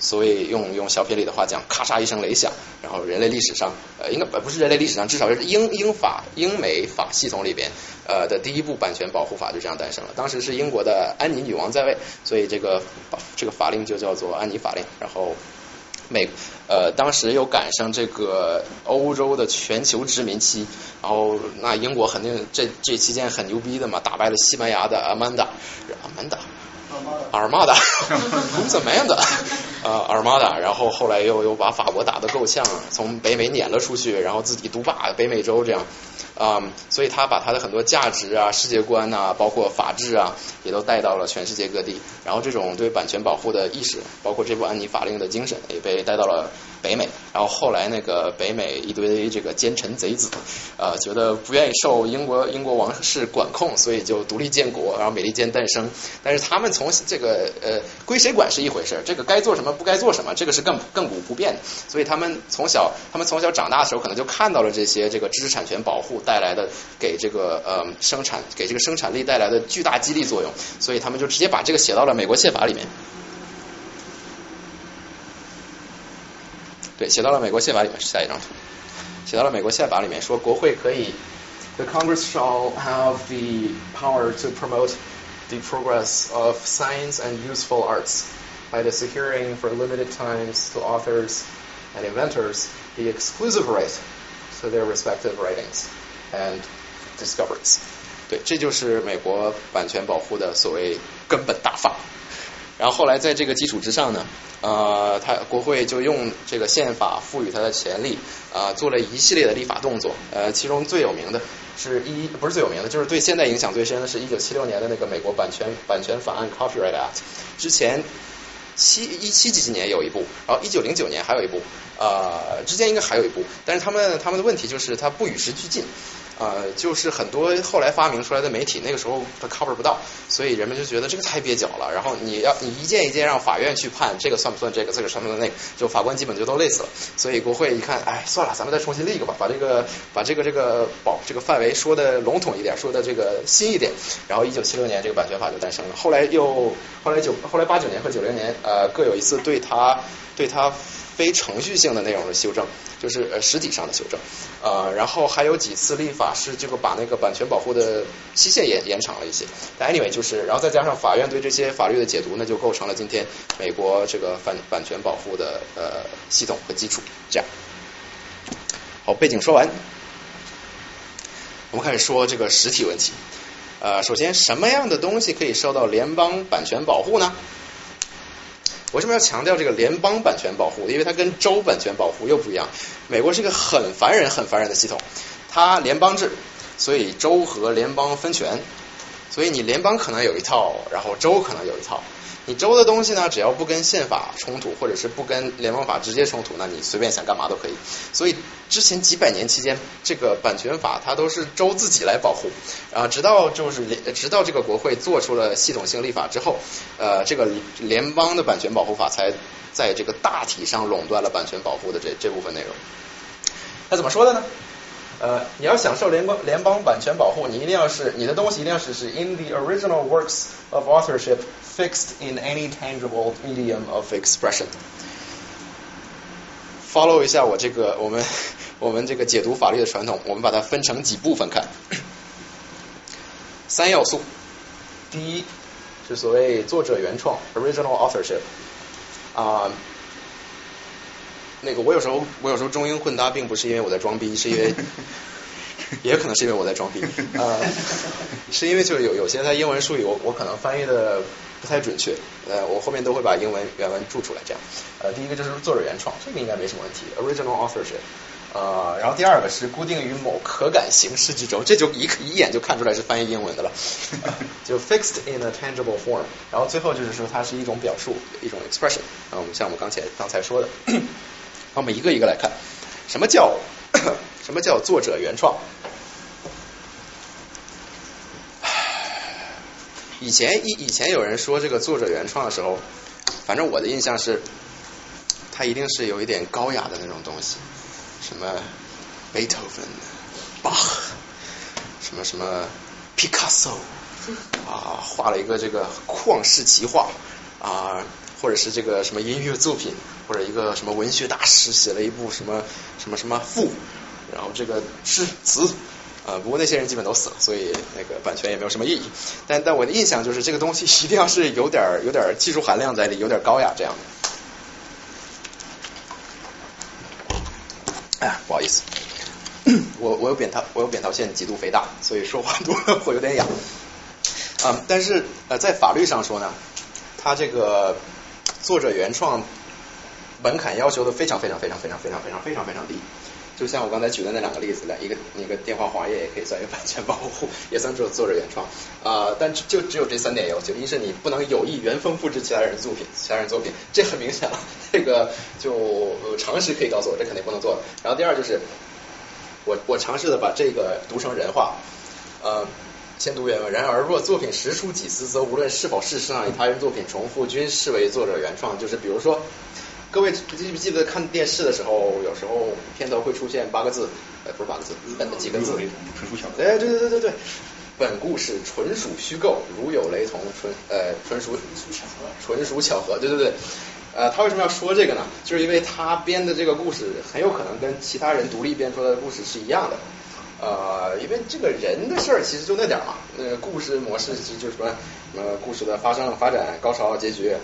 Speaker 3: 所谓用用小品里的话讲，咔嚓一声雷响，然后人类历史上呃应该不是人类历史上，至少是英英法英美法系统里边呃的第一部版权保护法就这样诞生了。当时是英国的安妮女王在位，所以这个这个法令就叫做安妮法令。然后美呃当时又赶上这个欧洲的全球殖民期，然后那英国肯定这这期间很牛逼的嘛，打败了西班牙的阿曼达阿曼达。阿尔玛达，怎么样的？呃，阿尔玛达，然后后来又又把法国打得够呛，从北美撵了出去，然后自己独霸北美洲，这样，啊，所以他把他的很多价值啊、世界观呐，包括法治啊，也都带到了全世界各地。然后这种对版权保护的意识，包括这部安妮法令的精神，也被带到了北美，然后后来那个北美一堆这个奸臣贼子，呃，觉得不愿意受英国英国王室管控，所以就独立建国，然后美利坚诞生。但是他们从这个呃归谁管是一回事，这个该做什么不该做什么，这个是亘亘古不变的。所以他们从小他们从小长大的时候，可能就看到了这些这个知识产权保护带来的给这个呃生产给这个生产力带来的巨大激励作用，所以他们就直接把这个写到了美国宪法里面。对，写到了美国宪法里面，是下一张图。写到了美国宪法里面，说国会可以，the Congress shall have the power to promote the progress of science and useful arts by the securing for limited times to authors and inventors the exclusive right to their respective writings and discoveries。对，这就是美国版权保护的所谓根本大法。 然后后来在这个基础之上呢，呃，他国会就用这个宪法赋予他的权利，啊，做了一系列的立法动作，呃，其中最有名的是一不是最有名的，就是对现在影响最深的是一九七六年的那个美国版权版权法案 Copyright Act，之前七一七几几年有一部，然后一九零九年还有一部，呃，之间应该还有一部，但是他们他们的问题就是它不与时俱进。呃，就是很多后来发明出来的媒体，那个时候它 cover 不到，所以人们就觉得这个太蹩脚了。然后你要你一件一件让法院去判，这个算不算这个，这个算不算那个，就法官基本就都累死了。所以国会一看，哎，算了，咱们再重新立一个吧，把这个把这个这个保这个范围说的笼统一点，说的这个新一点。然后一九七六年这个版权法就诞生了。后来又后来九后来八九年和九零年呃各有一次对它对它。非程序性的内容的修正，就是呃实体上的修正，呃，然后还有几次立法是这个把那个版权保护的期限延延长了一些。但 anyway 就是，然后再加上法院对这些法律的解读，那就构成了今天美国这个版版权保护的呃系统和基础。这样，好，背景说完，我们开始说这个实体问题。呃，首先什么样的东西可以受到联邦版权保护呢？为什么要强调这个联邦版权保护？因为它跟州版权保护又不一样。美国是一个很烦人、很烦人的系统，它联邦制，所以州和联邦分权，所以你联邦可能有一套，然后州可能有一套。你州的东西呢，只要不跟宪法冲突，或者是不跟联邦法直接冲突，那你随便想干嘛都可以。所以之前几百年期间，这个版权法它都是州自己来保护，啊，直到就是直到这个国会做出了系统性立法之后，呃，这个联邦的版权保护法才在这个大体上垄断了版权保护的这这部分内容。那怎么说的呢？呃，你要享受联邦联邦版权保护，你一定要是你的东西一定要是是 in the original works of authorship fixed in any tangible medium of expression。follow 一下我这个我们我们这个解读法律的传统，我们把它分成几部分看。三要素，第一是所谓作者原创 original authorship 啊。那个我有时候我有时候中英混搭，并不是因为我在装逼，是因为 也可能是因为我在装逼，呃，是因为就是有有些它英文术语我我可能翻译的不太准确，呃，我后面都会把英文原文注出来，这样，呃，第一个就是作者原创，这个应该没什么问题，original authorship，呃，然后第二个是固定于某可感形式之中，这就一一眼就看出来是翻译英文的了，就 fixed in a tangible form，然后最后就是说它是一种表述，一种 expression，啊，我们像我们刚才刚才说的。我们一个一个来看，什么叫什么叫作者原创？以前以以前有人说这个作者原创的时候，反正我的印象是，他一定是有一点高雅的那种东西，什么贝多芬、巴赫，什么什么毕卡索啊，画了一个这个旷世奇画啊。或者是这个什么音乐作品，或者一个什么文学大师写了一部什么什么什么赋，然后这个诗词，呃，不过那些人基本都死了，所以那个版权也没有什么意义。但但我的印象就是这个东西一定要是有点有点技术含量在里，有点高雅这样的。哎呀，不好意思，我我有扁桃我有扁桃腺极度肥大，所以说话多会有点哑。嗯，但是呃，在法律上说呢，它这个。作者原创门槛要求的非常非常非常非常非常非常非常非常低，就像我刚才举的那两个例子，两一个那个电话黄页也可以算一个版权保护，也算作作者原创啊、但就只有这三点要求：一是你不能有意原封复制其他人作品，其他人作品，这很明显了，这个就、常识可以告诉我，这肯定不能做的。然后第二就是我我尝试的把这个读成人话，呃。先读原文。然而，若作品实出几次，则无论是否事实上与他人作品重复，均视为作者原创。就是比如说，各位记不记得看电视的时候，有时候片头会出现八个字，呃，不是八个字，几个字？
Speaker 1: 纯属巧
Speaker 3: 合。哎，对对对对对，本故事纯属虚构，如有雷同，纯呃纯属巧合纯属巧合。对对对。呃，他为什么要说这个呢？就是因为他编的这个故事很有可能跟其他人独立编出来的故事是一样的。呃，因为这个人的事儿其实就那点儿嘛，那个，故事模式其实就是什么什么故事的发生、发展、高潮、结局，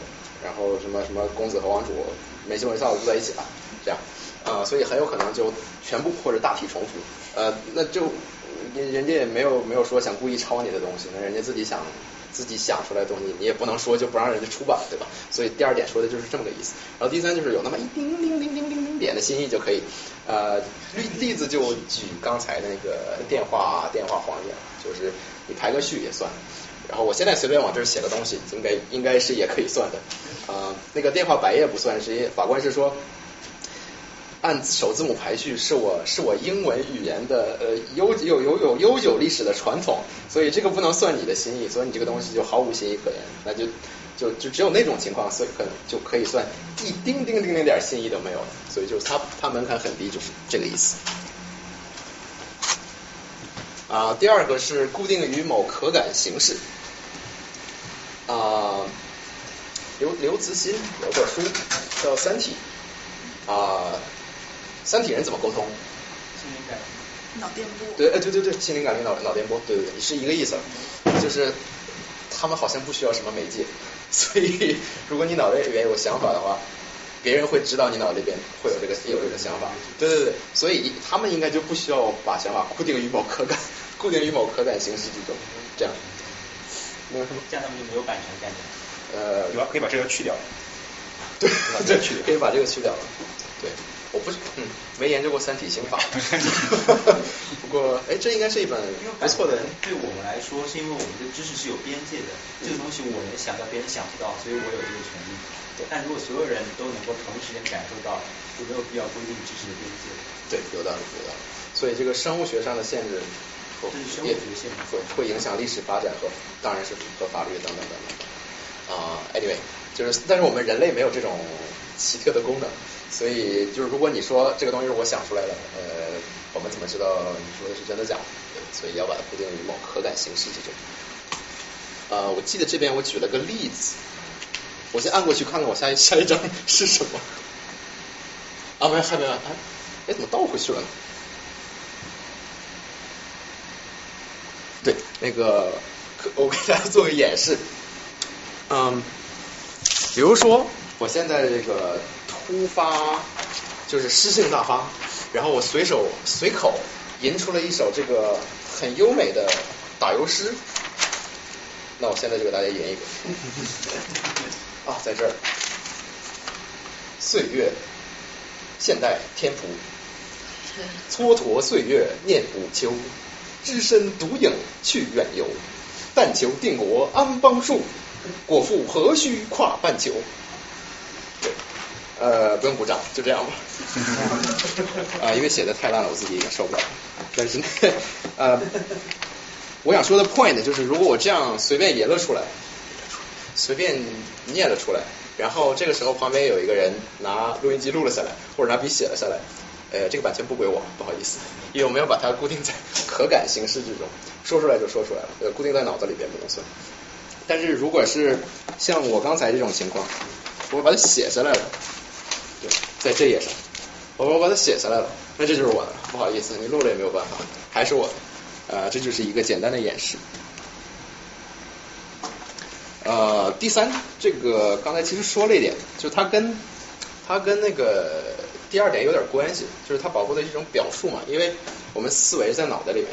Speaker 3: 然后什么什么公子和王主没羞没臊住在一起了，这样，啊、所以很有可能就全部或者大体重复，呃，那就人人家也没有没有说想故意抄你的东西，那人家自己想自己想出来的东西，你也不能说就不让人家出版，对吧？所以第二点说的就是这么个意思。然后第三就是有那么一丁丁丁丁丁丁点的心意就可以。呃，例例子就举刚才那个电话电话黄页，就是你排个序也算。然后我现在随便往这儿写个东西，应该应该是也可以算的。呃，那个电话白页不算，是因为法官是说。按首字母排序是我是我英文语言的呃悠有有有悠久历史的传统，所以这个不能算你的心意，所以你这个东西就毫无新意可言，那就就就只有那种情况，所以可能就可以算一丁丁丁丁点新意都没有，所以就是它它门槛很低，就是这个意思。啊，第二个是固定于某可感形式。啊，刘刘慈欣有本书叫《三体》啊。三体人怎么沟通？
Speaker 8: 心灵感
Speaker 2: 脑电波。
Speaker 3: 对，哎，对对对，心灵感应脑脑电波，对对对，是一个意思。就是他们好像不需要什么媒介，所以如果你脑袋里面有想法的话，别人会知道你脑袋里边会有这个有这个想法。对对对，所以他们应该就不需要把想法固定于某可感，固定于某可感形式之中，这样。没有什么？
Speaker 8: 这样他们就没有版权概念。
Speaker 3: 呃，
Speaker 1: 有啊，可以把这个去掉。
Speaker 3: 对，这可以把这个去掉了。对。我不是，嗯，没研究过《三体》刑法。不过，哎，这应该是一本不错的。
Speaker 8: 对我们来说，是因为我们的知识是有边界的，这个东西我能想到，别人想不到，所以我有这个权利。但如果所有人都能够同一时间感受到，就没有必要规定知识的边界。
Speaker 3: 对，有道理，有道理。所以这个生物学上的限制，
Speaker 8: 也
Speaker 3: 会会影响历史发展和当然是和法律等等等等。啊、uh,，anyway，就是但是我们人类没有这种奇特的功能。所以就是，如果你说这个东西是我想出来的，呃，我们怎么知道你说的是真的假的？所以要把它固定于某可感形式之中。呃，我记得这边我举了个例子，我先按过去看看我下一下一张是什么。啊，没，还没完，哎，哎，怎么倒回去了呢？对，那个我给大家做个演示。嗯，比如说我现在这个。突发就是诗性大发，然后我随手随口吟出了一首这个很优美的打油诗。那我现在就给大家吟一个啊，在这儿，岁月，现代天谱，蹉跎岁月念古秋，只身独影去远游，但求定国安邦术，果腹何须跨半球。呃，不用鼓掌，就这样吧。啊，因为写的太烂了，我自己已经受不了。但是，呃，我想说的 point 就是，如果我这样随便吟了出来，随便念了出来，然后这个时候旁边有一个人拿录音机录了下来，或者拿笔写了下来，呃，这个版权不归我，不好意思，因为我没有把它固定在可感形式之中，说出来就说出来了，呃，固定在脑子里边不能算。但是如果是像我刚才这种情况，我把它写下来了。在这页上，我我把它写下来了，那这就是我的，不好意思，你录了也没有办法，还是我的，呃，这就是一个简单的演示。呃，第三，这个刚才其实说了一点，就它跟它跟那个第二点有点关系，就是它保护的一种表述嘛，因为我们思维在脑袋里面，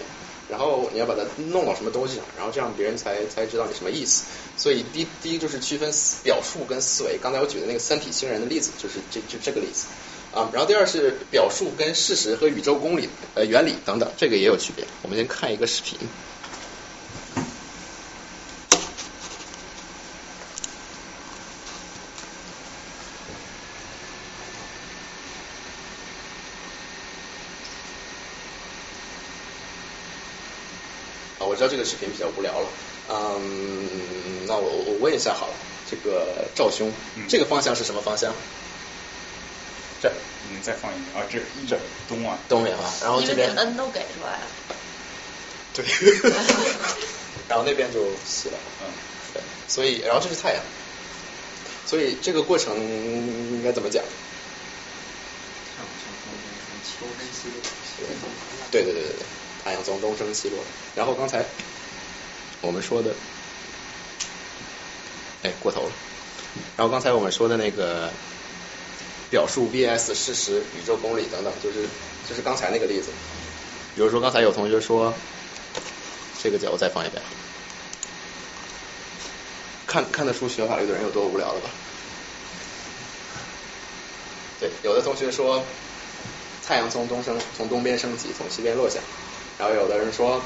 Speaker 3: 然后你要把它弄到什么东西上，然后这样别人才才知道你什么意思。所以第第一就是区分表述跟思维。刚才我举的那个三体星人的例子，就是这就这个例子。啊，然后第二是表述跟事实和宇宙公理呃原理等等，这个也有区别。我们先看一个视频。知道这个视频比较无聊了，嗯，那我我问一下好了，这个赵兄，这个方向是什么方向？这，
Speaker 1: 嗯，再放一个啊，这这东啊，
Speaker 3: 东面啊，然后这边
Speaker 9: n 都给出来了，
Speaker 3: 对，然后那边就西了，嗯，对，所以然后这是太阳，所以这个过程应该怎么讲？对对对对对，太阳从东升西落。然后刚才我们说的，哎，过头了。然后刚才我们说的那个表述 vs 事实、宇宙公理等等，就是就是刚才那个例子。比如说刚才有同学说，这个角我再放一遍。看看得出学法律的人有多无聊了吧？对，有的同学说。太阳从东升，从东边升起，从西边落下。然后有的人说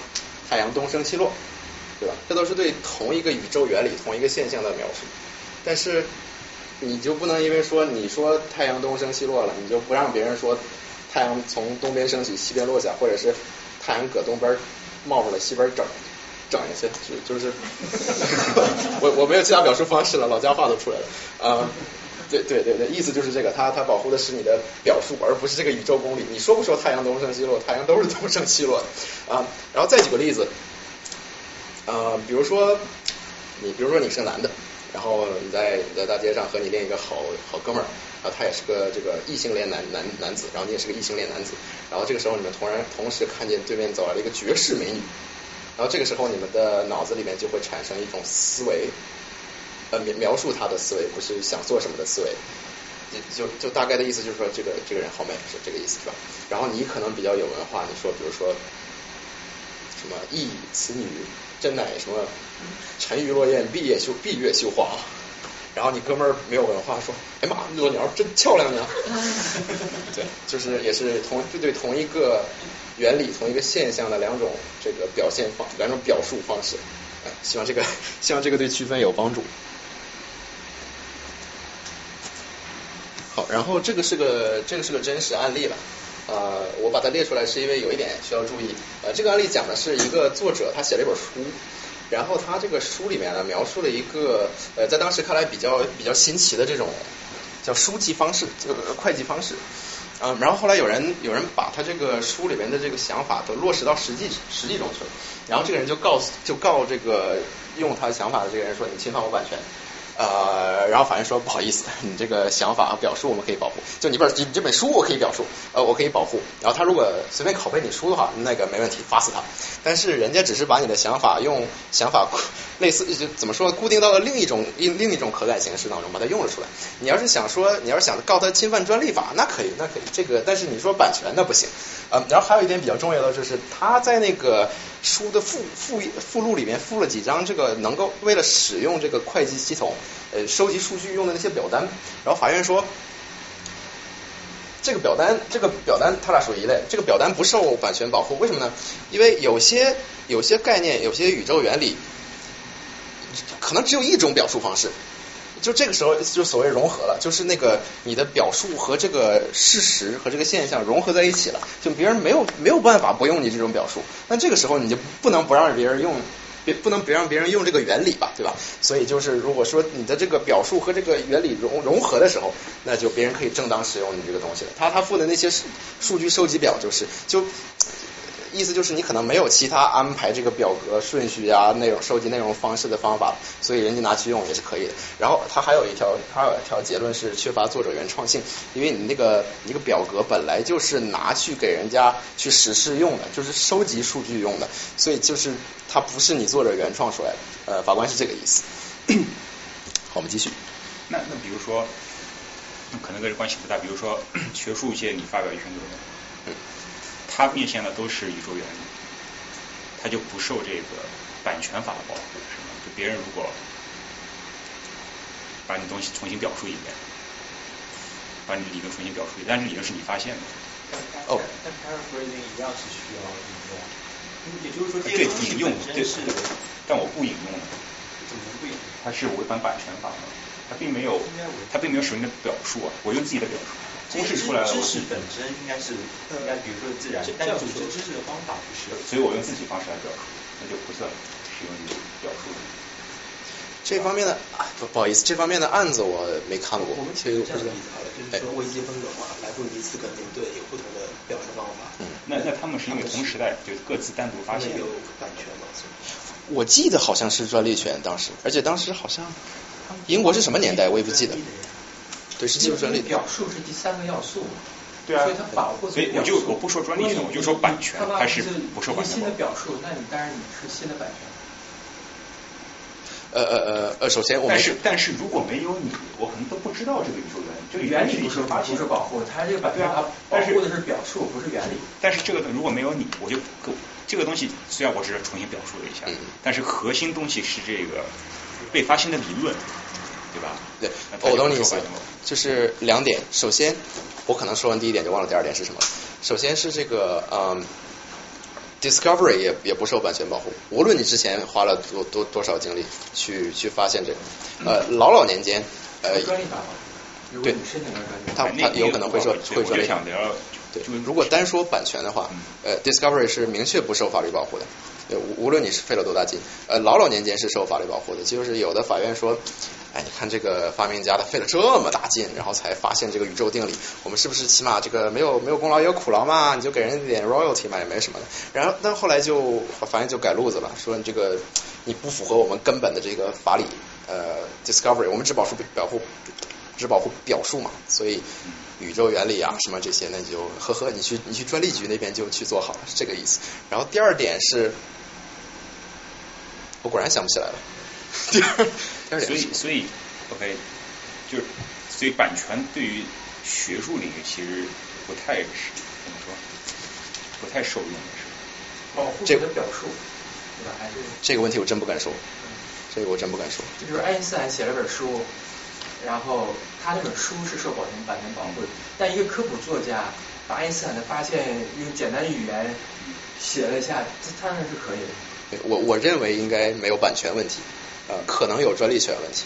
Speaker 3: 太阳东升西落，对吧？这都是对同一个宇宙原理、同一个现象的描述。但是你就不能因为说你说太阳东升西落了，你就不让别人说太阳从东边升起，西边落下，或者是太阳搁东边冒出来，西边整整一下，就就是 我我没有其他表述方式了，老家话都出来了啊。对对对对，意思就是这个，它它保护的是你的表述，而不是这个宇宙公理。你说不说太阳东升西落，太阳都是 东升西落的啊。然后再举个例子，啊，比如说你，比如说你是男的，然后你在你在大街上和你另一个好好哥们儿，啊，他也是个这个异性恋男男男子，然后你也是个异性恋男子，然后这个时候你们突然同时看见对面走来了一个绝世美女，然后这个时候你们的脑子里面就会产生一种思维。描描述他的思维不是想做什么的思维，就就大概的意思就是说，这个这个人好美，是这个意思是吧？然后你可能比较有文化，你说比如说什么“忆此女真乃什么沉鱼落雁，闭月羞闭月羞花”，然后你哥们儿没有文化，说“哎妈，裸鸟真漂亮呀”，对，就是也是同就对同一个原理、同一个现象的两种这个表现方两种表述方式，希望这个希望这个对区分有帮助。好，然后这个是个这个是个真实案例了，呃，我把它列出来是因为有一点需要注意，呃，这个案例讲的是一个作者他写了一本书，然后他这个书里面呢描述了一个呃在当时看来比较比较新奇的这种叫书记方式，这个会计方式，嗯，然后后来有人有人把他这个书里面的这个想法都落实到实际实际中去了，然后这个人就告诉就告这个用他想法的这个人说你侵犯我版权。呃，然后法院说不好意思，你这个想法和表述我们可以保护，就你本你这本书我可以表述，呃，我可以保护。然后他如果随便拷贝你书的话，那个没问题，罚死他。但是人家只是把你的想法用想法类似就怎么说固定到了另一种另另一种可改形式当中，把它用了出来。你要是想说你要是想告他侵犯专利法，那可以，那可以。这个但是你说版权那不行。呃，然后还有一点比较重要的就是他在那个书的附附附录里面附了几张这个能够为了使用这个会计系统。呃，收集数据用的那些表单，然后法院说，这个表单，这个表单，它俩属于一类，这个表单不受版权保护，为什么呢？因为有些有些概念，有些宇宙原理，可能只有一种表述方式，就这个时候就所谓融合了，就是那个你的表述和这个事实和这个现象融合在一起了，就别人没有没有办法不用你这种表述，那这个时候你就不能不让别人用。别不能别让别人用这个原理吧，对吧？所以就是如果说你的这个表述和这个原理融融合的时候，那就别人可以正当使用你这个东西了。他他附的那些数据收集表就是就。意思就是你可能没有其他安排这个表格顺序啊、内容收集内容方式的方法，所以人家拿去用也是可以的。然后他还有一条，他有一条结论是缺乏作者原创性，因为你那个一个表格本来就是拿去给人家去实施用的，就是收集数据用的，所以就是它不是你作者原创出来的。呃，法官是这个意思。好，我们继续。
Speaker 1: 那那比如说，可能跟这关系不大。比如说 学术界你发表一篇论文。它面向的都是宇宙原理，它就不受这个版权法的保护，是吗？就别人如果把你东西重新表述一遍，把你的理论重新表述一遍，但是理论是你发现的。
Speaker 10: 哦，但 paraphrasing 一样是需要引用，
Speaker 8: 也就是说，
Speaker 1: 对引用对
Speaker 8: 是，
Speaker 1: 但我不引用了，
Speaker 8: 怎么不引用？
Speaker 1: 它是违反版权法的，它并没有，它并没有使用你的表述啊，我用自己的表述。公式出来了，
Speaker 8: 知识本身应该是应该，比如说自然，但组织知识的方法不是，
Speaker 1: 所以我用自己方式来表述，那就不算使用你表述。
Speaker 3: 这方面的不不好意思，这方面的案子我没看过，
Speaker 11: 我们
Speaker 3: 其实
Speaker 11: 这样理解好了，就是说微积分的话，来自于四个对有不同的表示方法。
Speaker 3: 嗯，
Speaker 1: 那那他们是因为同时代就各自单独发现
Speaker 11: 有版权吗？
Speaker 3: 我记得好像是专利权当时，而且当时好像英国是什么年代我也不记得。对，是技术专利。
Speaker 10: 表述是第三个要素。
Speaker 1: 对啊。
Speaker 10: 所以它保护。
Speaker 1: 所以我就我不说专利权，我就说版权还是不受版权。
Speaker 10: 新的表述，那你当然你是新的版权。
Speaker 3: 呃呃呃呃，首先我
Speaker 1: 但是但是如果没有你，我可能都不知道这个宇宙原理。这个
Speaker 10: 原理
Speaker 1: 不
Speaker 10: 是发现是保护，它这个版权它保护的是表述，不是原理。
Speaker 1: 但是这个如果没有你，我就这个东西虽然我只是重新表述了一下，但是核心东西是这个被发现的理论。对吧？
Speaker 3: 对，我懂你意思，就是两点。首先，我可能说完第一点就忘了第二点是什么。首先是这个，嗯，discovery 也也不受版权保护，无论你之前花了多多多少精力去去发现这个，呃，老老年间，呃，对，他他有可能会说会专利。对，如果单说版权的话，呃，discovery 是明确不受法律保护的。无无论你是费了多大劲，呃，老老年间是受法律保护的。就是有的法院说，哎，你看这个发明家他费了这么大劲，然后才发现这个宇宙定理，我们是不是起码这个没有没有功劳也有苦劳嘛？你就给人点 royalty 嘛，也没什么的。然后，但后来就反正就改路子了，说你这个你不符合我们根本的这个法理，呃，discovery，我们只保护保护只保护表述嘛，所以宇宙原理啊什么这些，那你就呵呵，你去你去专利局那边就去做好了，是这个意思。然后第二点是。我果然想不起来了。
Speaker 1: 所以，所以，OK，就是，所以版权对于学术领域其实不太怎么说，不太受用的是。
Speaker 10: 保护这个表述，对吧？还是
Speaker 3: 这个问题我真不敢说，这个我真不敢说。
Speaker 10: 就是爱因斯坦写了本书，然后他那本书是受保全版权保护的，但一个科普作家把爱因斯坦的发现用简单语言写了一下，这当然是可以的。
Speaker 3: 我我认为应该没有版权问题，呃，可能有专利权问题。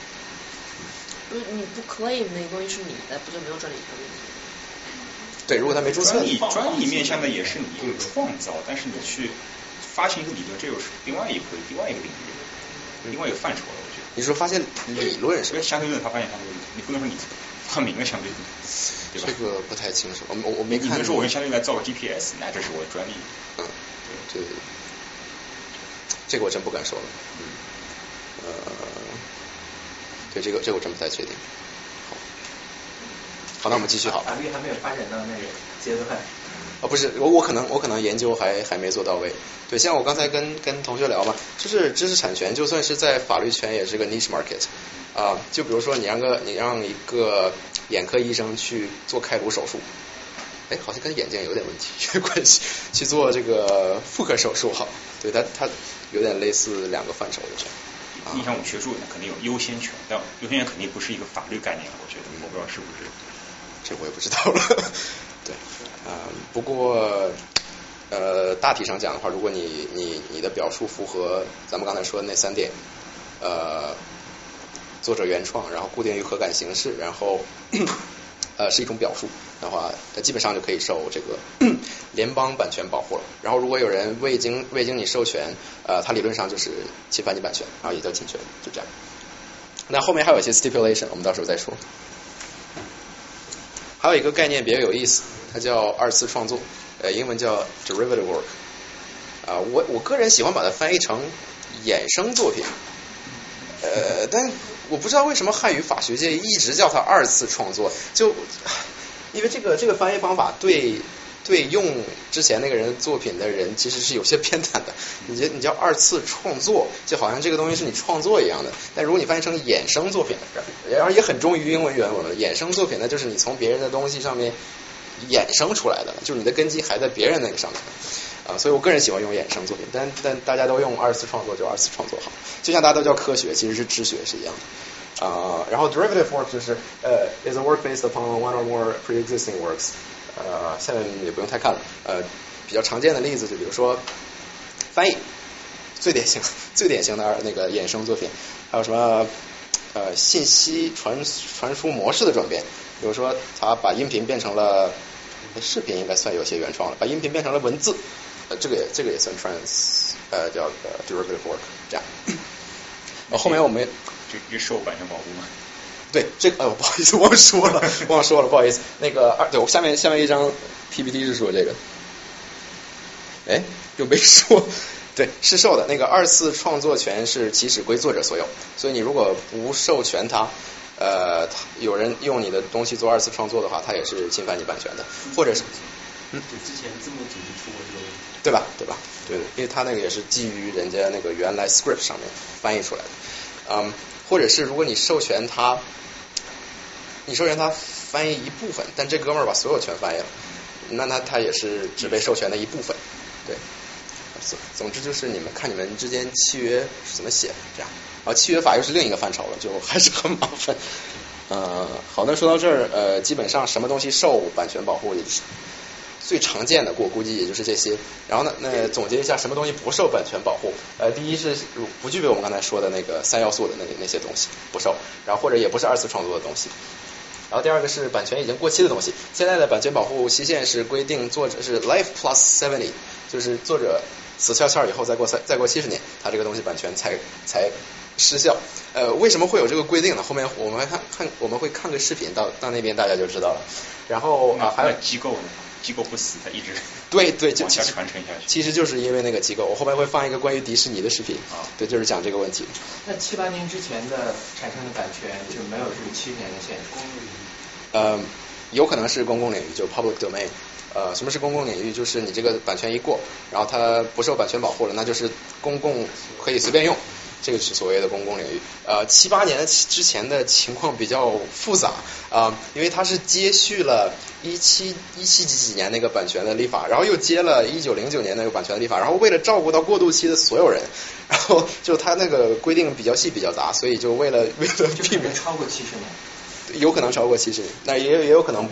Speaker 9: 不是你不 claim 那个东西是你的，不就没有专利权问题？
Speaker 3: 对，如果他没注册。
Speaker 1: 专利专利面向的也是你一个创造，但是你去发行一个理论，这又是另外一个另外一个领域，另外一个范畴了。我觉得。
Speaker 3: 你说发现理论是？
Speaker 1: 相对论，他发现相对论，你不能说你发明了相对论，对吧？
Speaker 3: 这个不太清楚，我我我没看。
Speaker 1: 你说我用相对论来造个 GPS，那这是我的专利。
Speaker 3: 嗯，对对。这个我真不敢说了，呃，对这个这个我真不太确定。好，好，那我们继续好。
Speaker 10: 法律还没有发展到那个阶段。
Speaker 3: 哦，不是，我我可能我可能研究还还没做到位。对，像我刚才跟跟同学聊嘛，就是知识产权，就算是在法律圈也是个 niche market 啊。就比如说你让个你让一个眼科医生去做开颅手术。哎，好像跟眼睛有点问题 有关系，去做这个妇科手术哈，对他他有点类似两个范畴的这样。
Speaker 1: 你像我们学术呢，肯定有优先权，但优先权肯定不是一个法律概念，我觉得，我不知道是不是，
Speaker 3: 这我也不知道了。对，啊，不过呃大体上讲的话，如果你你你的表述符合咱们刚才说的那三点，呃，作者原创，然后固定于可感形式，然后。呃，是一种表述的话，它基本上就可以受这个 联邦版权保护了。然后，如果有人未经未经你授权，呃，它理论上就是侵犯你版权，然后也叫侵权，就这样。那后面还有一些 stipulation，我们到时候再说。还有一个概念比较有意思，它叫二次创作，呃，英文叫 derivative work。啊，我我个人喜欢把它翻译成衍生作品，呃，但。我不知道为什么汉语法学界一直叫它二次创作，就因为这个这个翻译方法对对用之前那个人作品的人其实是有些偏袒的。你觉你叫二次创作，就好像这个东西是你创作一样的。但如果你翻译成衍生作品，然后也很忠于英文原文。衍生作品呢，就是你从别人的东西上面衍生出来的，就是你的根基还在别人那个上面。啊，所以我个人喜欢用衍生作品，但但大家都用二次创作就二次创作好，就像大家都叫科学，其实是知学是一样的。啊、然后 derivative work 就是呃 is a work based upon one or more pre-existing works。呃，下面也不用太看了。呃，比较常见的例子就比如说翻译，最典型最典型的那个衍生作品，还有什么呃信息传传输模式的转变，比如说他把音频变成了视频，应该算有些原创了，把音频变成了文字，呃，这个也这个也算 trans 呃叫呃 derivative work 这样。呃，后面我们
Speaker 1: 就就受版权保护吗？
Speaker 3: 对，这个，呃，不好意思，忘说了，忘说了，不好意思。那个二，对我下面下面一张 PPT 是说这个，哎，又没说，对，是受的。那个二次创作权是起始归作者所有，所以你如果不授权他，呃，有人用你的东西做二次创作的话，他也是侵犯你版权的，或者是，
Speaker 8: 嗯，就之前字幕组就出过这个
Speaker 3: 对吧？对吧？对，因为他那个也是基于人家那个原来 script 上面翻译出来的，嗯，或者是如果你授权他。你授权他翻译一部分，但这哥们儿把所有全翻译了，那他他也是只被授权的一部分，对。总总之就是你们看你们之间契约怎么写，这样。然后契约法又是另一个范畴了，就还是很麻烦。呃，好，那说到这儿，呃，基本上什么东西受版权保护，也是最常见的，我估计也就是这些。然后呢，那总结一下，什么东西不受版权保护？呃，第一是不具备我们刚才说的那个三要素的那那些东西不受，然后或者也不是二次创作的东西。然后第二个是版权已经过期的东西，现在的版权保护期限是规定作者是 life plus seventy，就是作者死翘翘以后再过三再过七十年，他这个东西版权才才失效。呃，为什么会有这个规定呢？后面我们看看我们会看个视频，到到那边大家就知道了。然后啊还有
Speaker 1: 机构呢，机构不死，它一直
Speaker 3: 对对就
Speaker 1: 往下传承下去。
Speaker 3: 其实就是因为那个机构，我后面会放一个关于迪士尼的视频，
Speaker 1: 啊，
Speaker 3: 对，就是讲这个问题。
Speaker 10: 那七八年之前的产生的版权就没有这个七十年的限制。
Speaker 3: 呃，有可能是公共领域，就 public domain。呃，什么是公共领域？就是你这个版权一过，然后它不受版权保护了，那就是公共可以随便用，这个是所谓的公共领域。呃，七八年之前的情况比较复杂啊、呃，因为它是接续了一七一七几几年那个版权的立法，然后又接了一九零九年那个版权的立法，然后为了照顾到过渡期的所有人，然后就它那个规定比较细比较杂，所以就为了为了避免
Speaker 10: 超过七十年。
Speaker 3: 有可能超过七十年，那也有也有可能，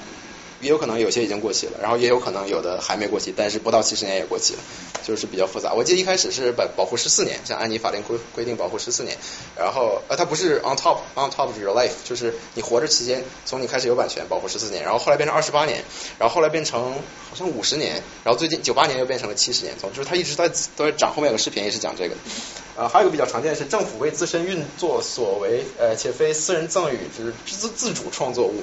Speaker 3: 也有可能有些已经过期了，然后也有可能有的还没过期，但是不到七十年也过期了，就是比较复杂。我记得一开始是保保护十四年，像按你法令规规定保护十四年，然后呃它不是 on top on top of your life，就是你活着期间从你开始有版权保护十四年，然后后来变成二十八年，然后后来变成好像五十年，然后最近九八年又变成了七十年，总之它一直在都在涨。后面有个视频也是讲这个。呃，还有个比较常见的是政府为自身运作所为，呃，且非私人赠与之自自主创作物，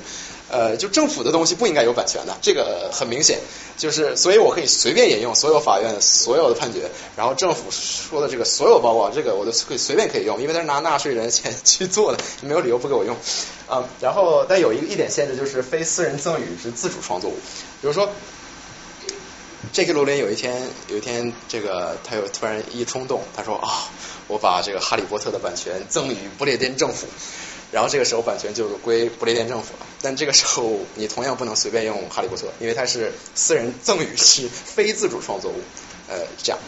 Speaker 3: 呃，就政府的东西不应该有版权的，这个很明显，就是所以我可以随便引用所有法院所有的判决，然后政府说的这个所有报告，这个我都可以随便可以用，因为他是拿纳税人钱去做的，没有理由不给我用啊、然后但有一个一点限制就是非私人赠与之自主创作物，比如说。这个罗琳有一天，有一天，这个他又突然一冲动，他说啊，我把这个哈利波特的版权赠与不列颠政府，然后这个时候版权就归不列颠政府了。但这个时候你同样不能随便用哈利波特，因为它是私人赠与，是非自主创作物，呃，这样。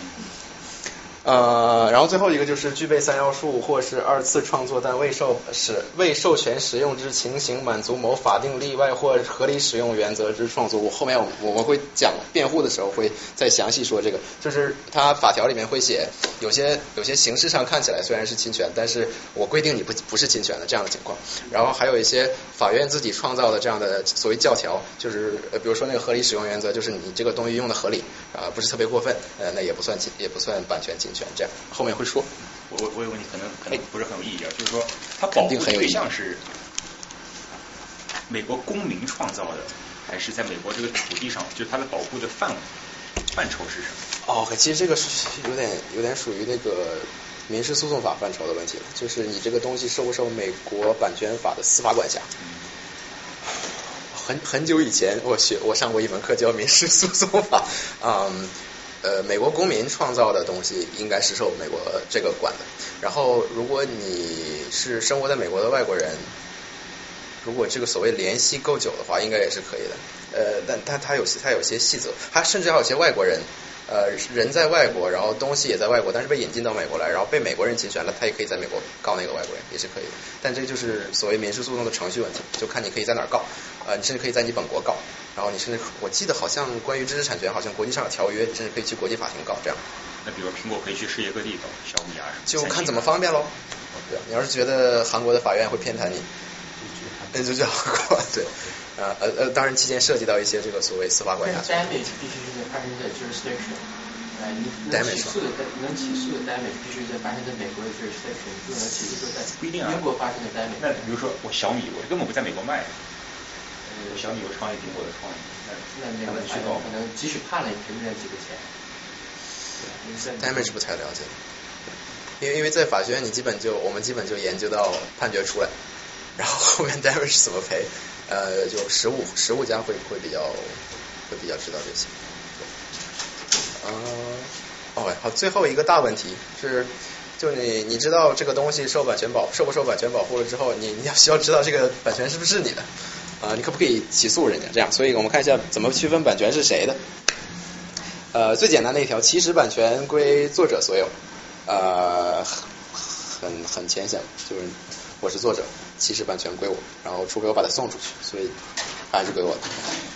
Speaker 3: 呃，然后最后一个就是具备三要素或是二次创作但未受使未授权使用之情形满足某法定例外或合理使用原则之创作物。后面我我们会讲辩护的时候会再详细说这个，就是它法条里面会写有些有些形式上看起来虽然是侵权，但是我规定你不不是侵权的这样的情况。然后还有一些法院自己创造的这样的所谓教条，就是呃比如说那个合理使用原则，就是你这个东西用的合理啊、呃，不是特别过分，呃，那也不算侵也不算版权侵。这样后面会说。
Speaker 1: 我我我有问题，可能可能不是很有意义啊，就是说它保护对象是美国公民创造的，还是在美国这个土地上？就是它的保护的范围范畴是什么？
Speaker 3: 哦，其实这个是有点有点属于那个民事诉讼法范畴的问题了，就是你这个东西受不受美国版权法的司法管辖？很很久以前，我学我上过一门课叫民事诉讼法，嗯。呃，美国公民创造的东西应该是受美国这个管的。然后，如果你是生活在美国的外国人，如果这个所谓联系够久的话，应该也是可以的。呃，但但他有些他有些细则，他甚至还有些外国人，呃人在外国，然后东西也在外国，但是被引进到美国来，然后被美国人侵权了，他也可以在美国告那个外国人，也是可以的。但这就是所谓民事诉讼的程序问题，就看你可以在哪儿告，呃，你甚至可以在你本国告，然后你甚至我记得好像关于知识产权，好像国际上有条约，你甚至可以去国际法庭告这样。
Speaker 1: 那比如苹果可以去世界各地告，小米啊，
Speaker 3: 就看怎么方便喽。对，你要是觉得韩国的法院会偏袒你，那就叫韩国。对，呃呃呃，当然期间涉及到一些这个所谓司法管辖权。
Speaker 10: damage 必须是在发生在 jurisdiction，哎，你能起诉的能起诉的 damage 必须在发生在美国的 jurisdiction，不能起诉在
Speaker 1: 不一定啊
Speaker 10: 英国发生的 damage。
Speaker 1: 那比如说我小米，我根本不在美国卖，我小米有创业苹果的创业，
Speaker 10: 那那个法院
Speaker 1: 他们去告
Speaker 10: 可能即使判了，也赔不了几个钱。对
Speaker 3: damage 不太了解，因为因为在法学院你基本就我们基本就研究到判决出来，然后后面 damage 怎么赔，呃，就实务实务家会会比较会比较知道这些。呃，哦，好，最后一个大问题是，就你你知道这个东西受版权保受不受版权保护了之后，你你要需要知道这个版权是不是你的啊、你可不可以起诉人家？这样，所以我们看一下怎么区分版权是谁的。呃，最简单的一条，其实版权归作者所有，呃，很很浅显，就是我是作者，其实版权归我，然后除非我把它送出去，所以还是归我的。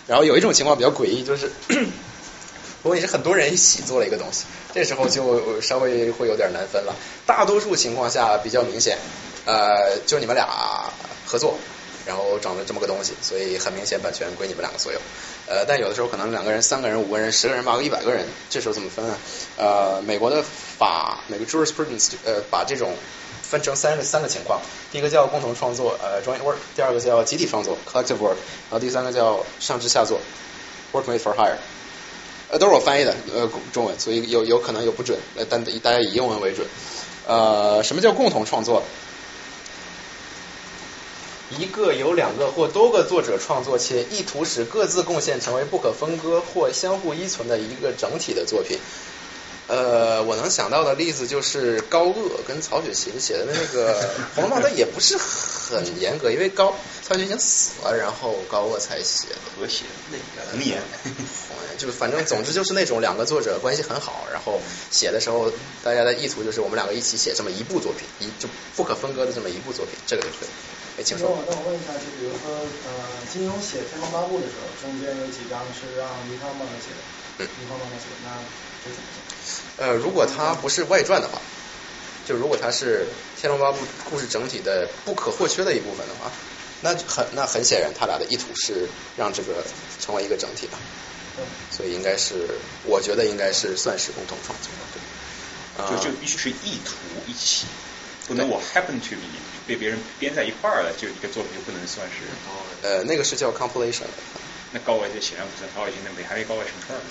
Speaker 3: 然后有一种情况比较诡异，就是如果你是很多人一起做了一个东西，这时候就稍微会有点难分了。大多数情况下比较明显，呃，就你们俩合作，然后整了这么个东西，所以很明显版权归你们两个所有。呃，但有的时候可能两个人、三个人、五个人、十个人、八个、一百个人，这时候怎么分啊？呃，美国的法，美国 jurisprudence 呃把这种分成三个三个情况，第一个叫共同创作，呃 joint work，第二个叫集体创作 collective work，然后第三个叫上至下作 work made for hire。呃，都是我翻译的，呃，中文，所以有有可能有不准，呃，但大家以英文为准。呃，什么叫共同创作？一个有两个或多个作者创作，且意图使各自贡献成为不可分割或相互依存的一个整体的作品。呃，我能想到的例子就是高鹗跟曹雪芹写的那个《红楼梦》，它也不是很严格，因为高曹雪芹死了，然后高鹗才写的。
Speaker 1: 和谐那个红颜，
Speaker 3: 就反正总之就是那种两个作者关系很好，然后写的时候大家的意图就是我们两个一起写这么一部作品，一就不可分割的这么一部作品，这个就可以。哎，请说。
Speaker 12: 那我问一下，就比如说，呃，金庸写《天龙八部》的时候，中间有几章是让倪匡帮他写的，倪匡帮他写，那这怎么写？
Speaker 3: 呃，如果他不是外传的话，就如果他是《天龙八部》故事整体的不可或缺的一部分的话，那很那很显然他俩的意图是让这个成为一个整体的，所以应该是我觉得应该是算是共同创作，对，
Speaker 1: 就就必须是意图一起，不能我 happen to be 被别人编在一块儿了，就一个作品就不能算是。
Speaker 3: 呃，那个是叫 compilation。
Speaker 1: 那高伟就显然不算高伟现在没还没高伟成串儿。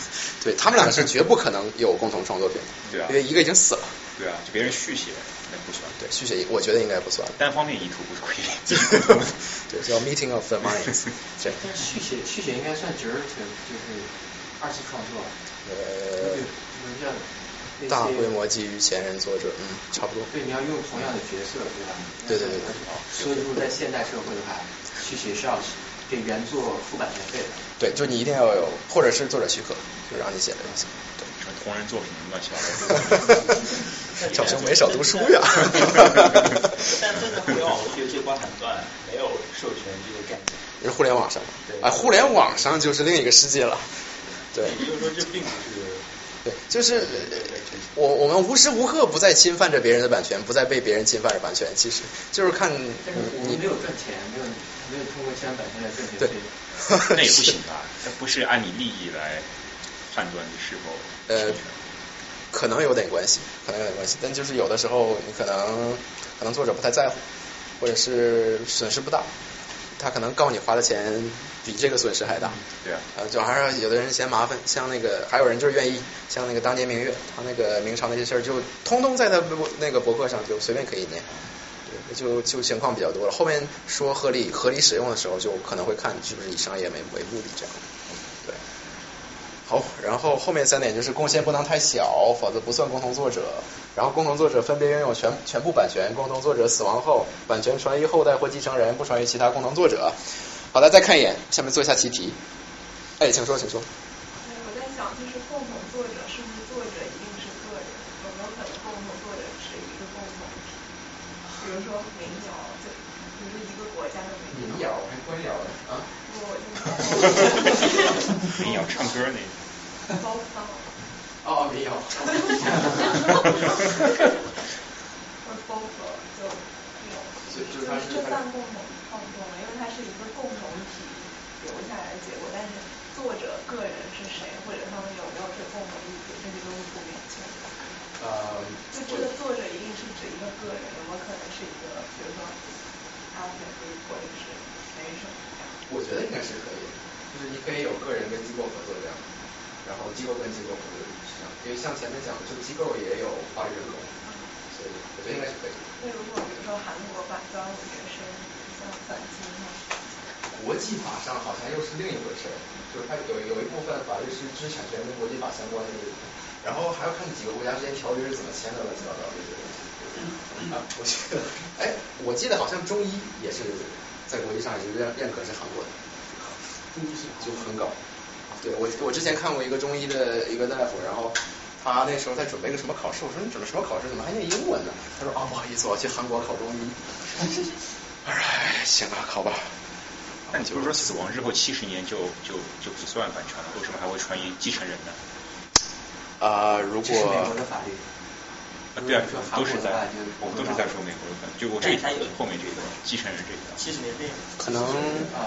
Speaker 3: 对他们两个是绝不可能有共同创作品，
Speaker 1: 对啊，
Speaker 3: 因为一个已经死了。
Speaker 1: 对啊，就别人续写那不算。
Speaker 3: 对，续写我觉得应该不算。
Speaker 1: 单方面意图不是可以。
Speaker 3: 对，叫 meeting of the minds。
Speaker 10: 对但是续写续写应该算 derivative，就是二次创作。
Speaker 3: 呃，
Speaker 10: 叫
Speaker 3: 大规模基于前人作者，嗯，差不多。
Speaker 10: 对，你要用同样的角色，对吧？
Speaker 3: 对对对对。
Speaker 10: 所以说，在现代社会的话，去学是要给原作付版权费的。
Speaker 3: 对，就你一定要有，或者是作者许可，就让你写的东西。对，
Speaker 1: 同人作品乱七八糟。
Speaker 3: 小熊没少读书呀。
Speaker 11: 但真的互联网游戏光盘段没有授权这个概念。
Speaker 3: 是互联网上，啊，互联网上就是另一个世界了。对。
Speaker 11: 也就是说，这并不是。
Speaker 3: 对，就是我我们无时无刻不在侵犯着别人的版权，不再被别人侵犯着版权。其实就是看
Speaker 10: 你没有赚钱，没有没有通过签版权来赚钱。
Speaker 3: 对，
Speaker 1: 那也不行啊，这不是按你利益来判断你是否
Speaker 3: 呃，可能有点关系，可能有点关系，但就是有的时候你可能可能作者不太在乎，或者是损失不大，他可能告你花的钱比这个损失还大。
Speaker 1: 对啊。
Speaker 3: 呃，就还是有的人嫌麻烦，像那个还有人就是愿意，像那个当年明月，他那个明朝那些事儿就通通在他那个博客上就随便可以念。对，就就情况比较多了。后面说合理合理使用的时候，就可能会看是不是以商业为为目的这样。对。好，然后后面三点就是贡献不能太小，否则不算共同作者。然后共同作者分别拥有全全部版权，共同作者死亡后，版权传于后代或继承人，不传于其他共同作者。好的，再看一眼，下面做一下习题。哎，请说，请说。
Speaker 2: 我在想，
Speaker 13: 就是共同作者是不是作者一定是个人？有没有可能共同作者是一个共同体？比如说民谣，就比如说一个国家的民
Speaker 3: 谣，还官谣啊？
Speaker 13: 不，
Speaker 1: 民谣唱歌那。
Speaker 13: 包放。
Speaker 3: 哦，民谣。
Speaker 13: 或者包括就那种，
Speaker 3: 就是
Speaker 13: 这算共同创作吗？因为它是一个共同体留下来的结果，但是作者个人是谁，或者他们有没有这共同意图，这些都是不明确的。
Speaker 3: 呃。
Speaker 13: 就这个作者一定是指一个个人，有没有可能是一个，比如说阿菲或者是谁什么？
Speaker 3: 我觉得应该是可以，就是你可以有个人跟机构合作这样，然后机构跟机构合作这样，因为像前面讲的，这个机构也有法律人格。我觉得应该是可以。
Speaker 13: 那如果比如说韩国把端午节是像反击？
Speaker 3: 国际法上好像又是另一回事儿，就是它有有一部分法律是知识产权跟国际法相关的，然后还要看几个国家之间条约是怎么签的，乱七八糟这些东西。啊，我记得，哎，我记得好像中医也是在国际上也是认认可是韩国的，
Speaker 14: 中医是
Speaker 3: 就很搞。对我我之前看过一个中医的一个大夫，然后。他那时候在准备个什么考试，我说你准备什么考试？怎么还念英文呢？他说啊，不好意思，我要去韩国考中医。哎，行啊，好吧。
Speaker 1: 那你不是说死亡之后七十年就就就不算版权了？为什么还会传于继承人呢？
Speaker 3: 啊，如果。
Speaker 10: 这是美国的法律。
Speaker 1: 啊，对啊，都是在，我们都是在说美国的，就我这后面这个继承人这个。
Speaker 10: 七十年内。
Speaker 3: 可能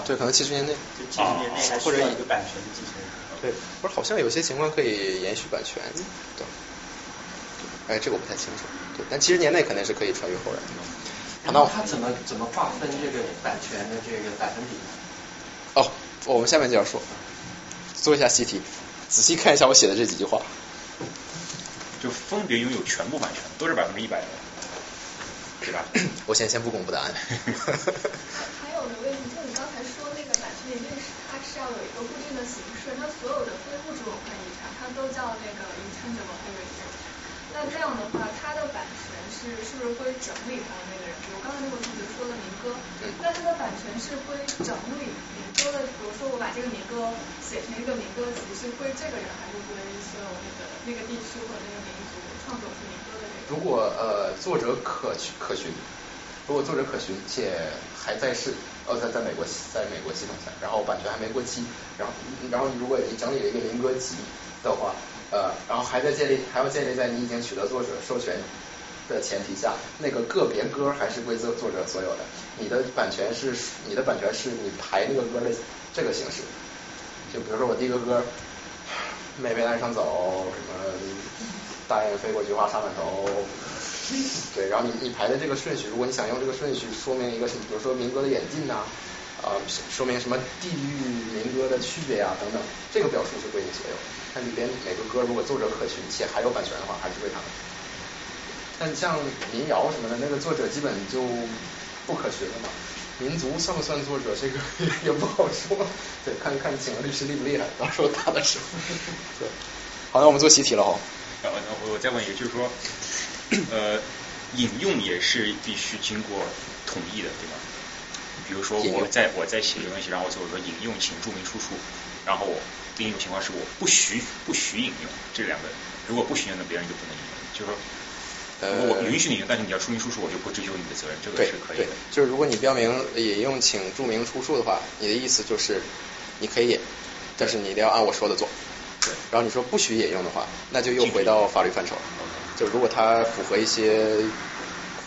Speaker 3: 对，可能七十年内。
Speaker 10: 就七十年内或者一个版权的继承人。
Speaker 3: 对，不是好像有些情况可以延续版权，对。哎，这个我不太清楚。对，但七十年内肯定是可以传于后人。
Speaker 10: 然后他怎么怎么划分这个版权的这个百分比呢？
Speaker 3: 哦，我们下面就要说，做一下习题，仔细看一下我写的这几句话。
Speaker 1: 就分别拥有全部版权，都是百分之一百的，对吧？
Speaker 3: 我先先不公布答案。
Speaker 15: 还有的问题，就你刚才说那个版权一定是它是要有一个固定的形式，它所有的非物质文化遗产它都叫那个 intangible heritage。那这样的话，它的版权是是不是归整理他的那个人？比如刚才那个同学说的民歌，那它的版权是归整理民歌的，比如说我把这个民歌写成一个民歌集，是归这个人还是归所有那个那个地区或者那个民族创作出民歌的人？
Speaker 3: 如果呃作者可可寻，如果作者可寻且还在世，呃在在美国在美国系统下，然后版权还没过期，然后然后如果你整理了一个民歌集的话，呃然后还在建立还要建立在你已经取得作者授权的前提下，那个个别歌还是归作作者所有的，你的版权是你的版权是你排那个歌的这个形式，就比如说我第一个歌。妹妹岸上走，什么大雁飞过菊花插满头，对，然后你你排的这个顺序，如果你想用这个顺序说明一个，比如说民歌的演进呐，啊，说明什么地域民歌的区别啊等等，这个表述是归你所有。它里边每个歌如果作者可循且还有版权的话，还是归他们。但像民谣什么的，那个作者基本就不可学了嘛。民族算不算作者？这个 也不好说。对，看看请的律师厉不厉害，到时候打的时候。对，好，那我们做习题了哈。
Speaker 1: 然后我再问一个，就是说，呃，引用也是必须经过同意的，对吧？比如说我在我在写一个东西，然后最后说引用，请注明出处。然后另一种情况是我不许不许引用，这两个如果不许引用，那别人就不能引用，就是说。我允许你，但是你要出明出处，我就不追究你的责任，这个是可以的。
Speaker 3: 就是如果你标明引用，请注明出处的话，你的意思就是你可以引，但是你一定要按我说的做。
Speaker 1: 对。
Speaker 3: 然后你说不许引用的话，那就又回到法律范畴。就如果它符合一些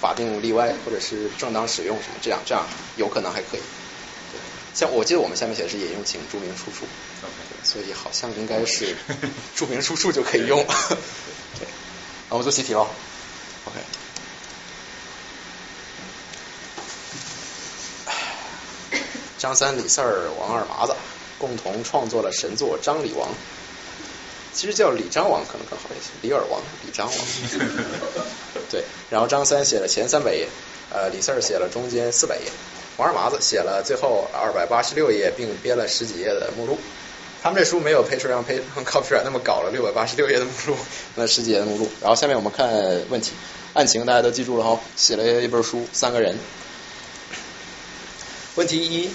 Speaker 3: 法定例外或者是正当使用什么，这样这样有可能还可以。对像我记得我们下面写的是引用，请注明出处。所以好像应该是 注明出处就可以用。对。好，我做习题喽。OK，张三、李四儿、王二麻子共同创作了神作《张李王》，其实叫李张王可能更好一些，李尔王、李张王。对，然后张三写了前三百页，呃，李四儿写了中间四百页，王二麻子写了最后二百八十六页，并编了十几页的目录。他们这书没有让 Page Copyright 那么搞了六百八十六页的目录，那十几页的目录。然后下面我们看问题，案情大家都记住了哈，写了一本书，三个人。问题一，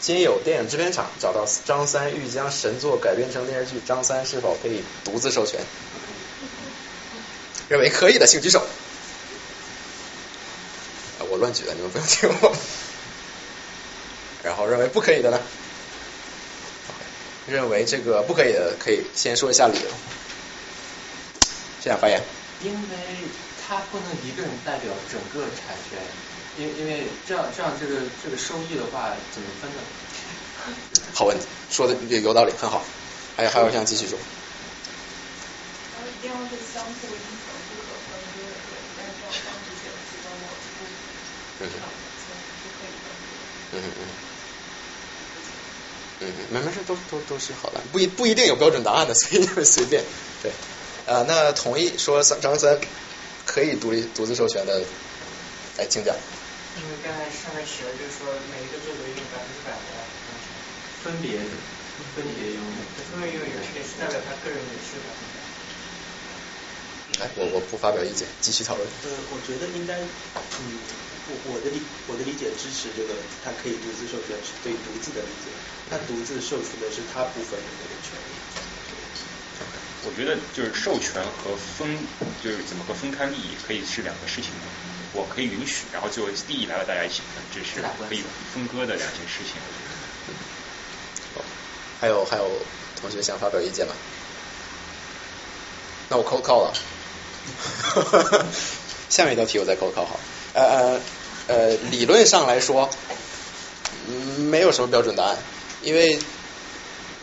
Speaker 3: 今有电影制片厂找到张三欲将神作改编成电视剧，张三是否可以独自授权？认为可以的请举手。我乱举的，你们不用听我。然后认为不可以的呢？认为这个不可以的，可以先说一下理由。这样发言。
Speaker 10: 因为他不能一个人代表整个产权，因因为这样这样这个这个收益的话怎么分呢？
Speaker 3: 好问题，说的有道理，很好。还有还有，想继续说。
Speaker 13: 一定要是相互依存不可分割的，但是这样方式写的其中我不，
Speaker 3: 嗯
Speaker 13: 嗯
Speaker 3: 嗯嗯。嗯，没没事，都都都是好的，不一不一定有标准答案的，所以你们随便。对，呃，那同意说三张三可以独立独自授权的，来请讲。
Speaker 16: 因为刚才上面写的就是说每一个作者用百分之百的
Speaker 10: 分别分别拥有，
Speaker 16: 分别拥有也是代表他个人也是的。
Speaker 3: 来，我我不发表意见，继续讨论。
Speaker 11: 呃，我觉得应该，嗯，我我的理我的理解支持这个，他可以独自授权是对独自的理解，他独自授权的是他部分的那个权利。
Speaker 1: 我觉得就是授权和分，就是怎么个分开利益，可以是两个事情。我可以允许，然后最后利益来了，大家一起分，这是可以分割的两件事情。
Speaker 3: 还有还有同学想发表意见吗？那我扣扣了。下面一道题我再扣扣好。呃呃呃，理论上来说，没有什么标准答案，因为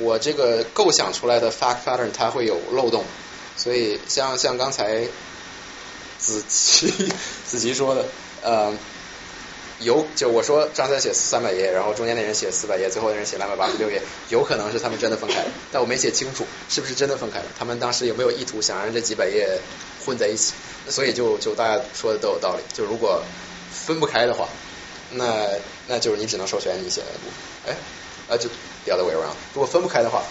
Speaker 3: 我这个构想出来的 fact pattern 它会有漏洞，所以像像刚才子琪子琪说的，呃。有就我说张三写三百页，然后中间那人写四百页，最后那人写两百八十六页，有可能是他们真的分开了，但我没写清楚是不是真的分开了。他们当时有没有意图想让这几百页混在一起？所以就就大家说的都有道理。就如果分不开的话，那那就是你只能授权你写的部分。哎，啊就 the other way around。如果分不开的话。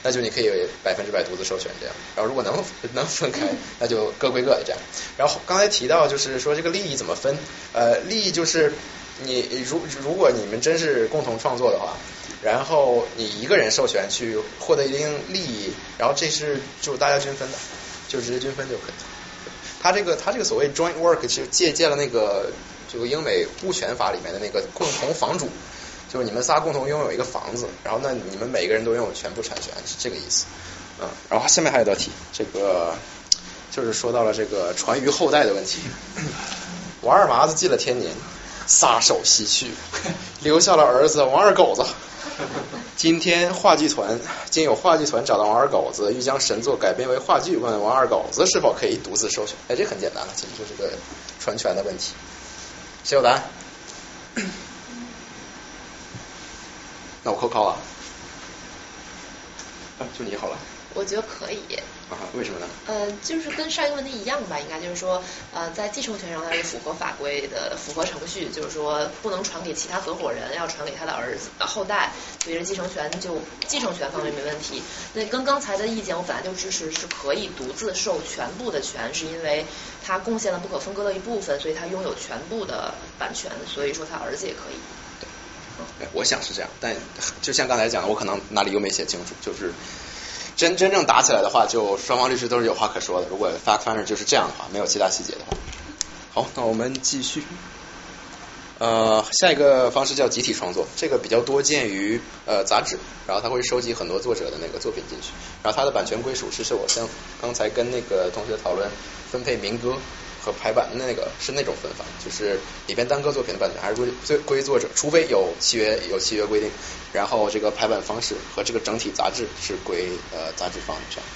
Speaker 3: 那就你可以百分之百独自授权这样，然后如果能 能分开，那就各归各的这样。然后刚才提到就是说这个利益怎么分，呃，利益就是你如如果你们真是共同创作的话，然后你一个人授权去获得一定利益，然后这是就是大家均分的，就直接均分就可以。他这个他这个所谓 joint work 就借鉴了那个这个英美物权法里面的那个共同房主。就是你们仨共同拥有一个房子，然后那你们每个人都拥有全部产权，是这个意思。嗯，然后下面还有道题，这个就是说到了这个传于后代的问题。王二麻子进了天年，撒手西去，留下了儿子王二狗子。今天话剧团今有话剧团找到王二狗子，欲将神作改编为话剧，问王二狗子是否可以独自授权？哎，这很简单了，其实就是个传权的问题。谁有答案？那我扣靠啊，就你好了。
Speaker 9: 我觉得可以。
Speaker 3: 啊？为什么呢？
Speaker 9: 呃，就是跟上一个问题一样吧，应该就是说，呃，在继承权上它是符合法规的，符合程序，就是说不能传给其他合伙人，要传给他的儿子后代，所以这继承权就继承权方面没问题。那跟刚才的意见，我本来就支持是可以独自授全部的权，是因为他贡献了不可分割的一部分，所以他拥有全部的版权，所以说他儿子也可以。
Speaker 3: 我想是这样，但就像刚才讲的，我可能哪里又没写清楚。就是真真正打起来的话，就双方律师都是有话可说的。如果 Falconer 就是这样的话，没有其他细节的话，好，那我们继续。呃，下一个方式叫集体创作，这个比较多见于呃杂志，然后他会收集很多作者的那个作品进去，然后它的版权归属是是我像刚才跟那个同学讨论分配民歌。和排版的那个是那种分法，就是里边单个作品的版权还是归归归作者，除非有契约有契约规定，然后这个排版方式和这个整体杂志是归呃杂志方这样。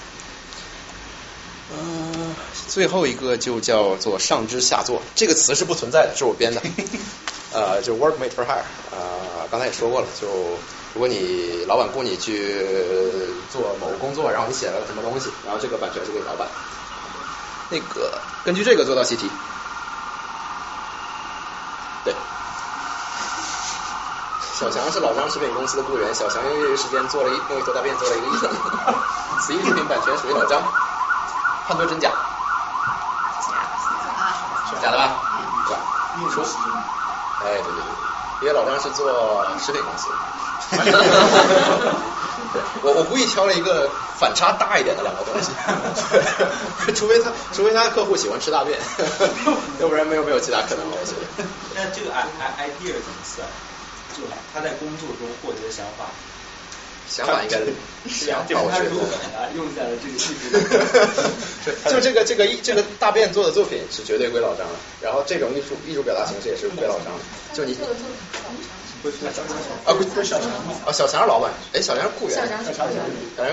Speaker 3: 嗯，最后一个就叫做上知下作，这个词是不存在的，是我编的。呃，就 work made for hire，呃，刚才也说过了，就如果你老板雇你去做某个工作，然后你写了什么东西，然后这个版权是给老板。那个根据这个做道习题，对，小强是老张食品公司的雇员，小强用业余时间做了一用一坨大便做了一个医生，此一食品版权属于老张，判断真假？假，假的吧？对吧？运输，哎对对对，因为老张是做食品公司。我我故意挑了一个反差大一点的两个东西，除非他除非他客户喜欢吃大便，要不然没有没有其他可能了。我觉得。
Speaker 8: 那这个 i i idea 怎么算？就他在工作中获得的想法。
Speaker 3: 想法应该是
Speaker 8: 想法，我觉得用在了这个艺术
Speaker 3: 就这个这个这个大便做的作品是绝对归老张的，然后这种艺术艺术表达形式也是归老张的。就你啊，不是小强啊，小强是老板，哎，小强是雇员，小强是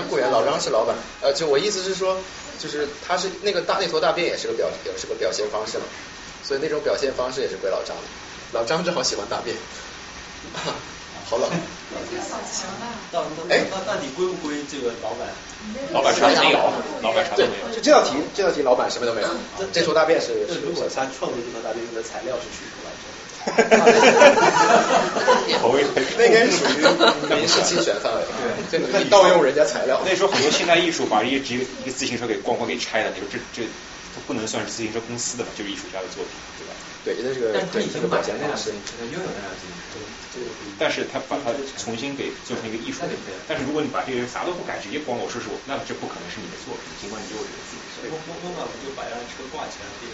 Speaker 3: 雇员，老张是老板。呃，就我意思是说，就是他是那个大那坨大便也是个表也是个表现方式嘛，所以那种表现方式也是归老张的。老张正好喜欢大便。好冷。
Speaker 8: 到哎，那那你归不归这个老板？
Speaker 1: 老板啥都没有，老板啥都没有。
Speaker 3: 就这道题，这道题老板什么都没有。这这坨大便是，
Speaker 11: 如果他创作这坨大便用的材料是许可完成。
Speaker 3: 那应该属于民事侵权范围。对，可以盗用人家材料。
Speaker 1: 那时候很多现代艺术把一个一个自行车给咣咣给拆了，你说这这它不能算是自行车公司的吧？就是艺术家的作品，对吧？
Speaker 3: 对，这个
Speaker 10: 但
Speaker 3: 对
Speaker 10: 已经把钱那辆自行车拥有那辆自行车。
Speaker 1: 但是他把它重新给做成一个艺术品。但是如果你把这个人啥都不改，直接光我说是我，那这不可能是你的作品，尽管你有这个自行车。
Speaker 8: 我我我不就把车挂起来变？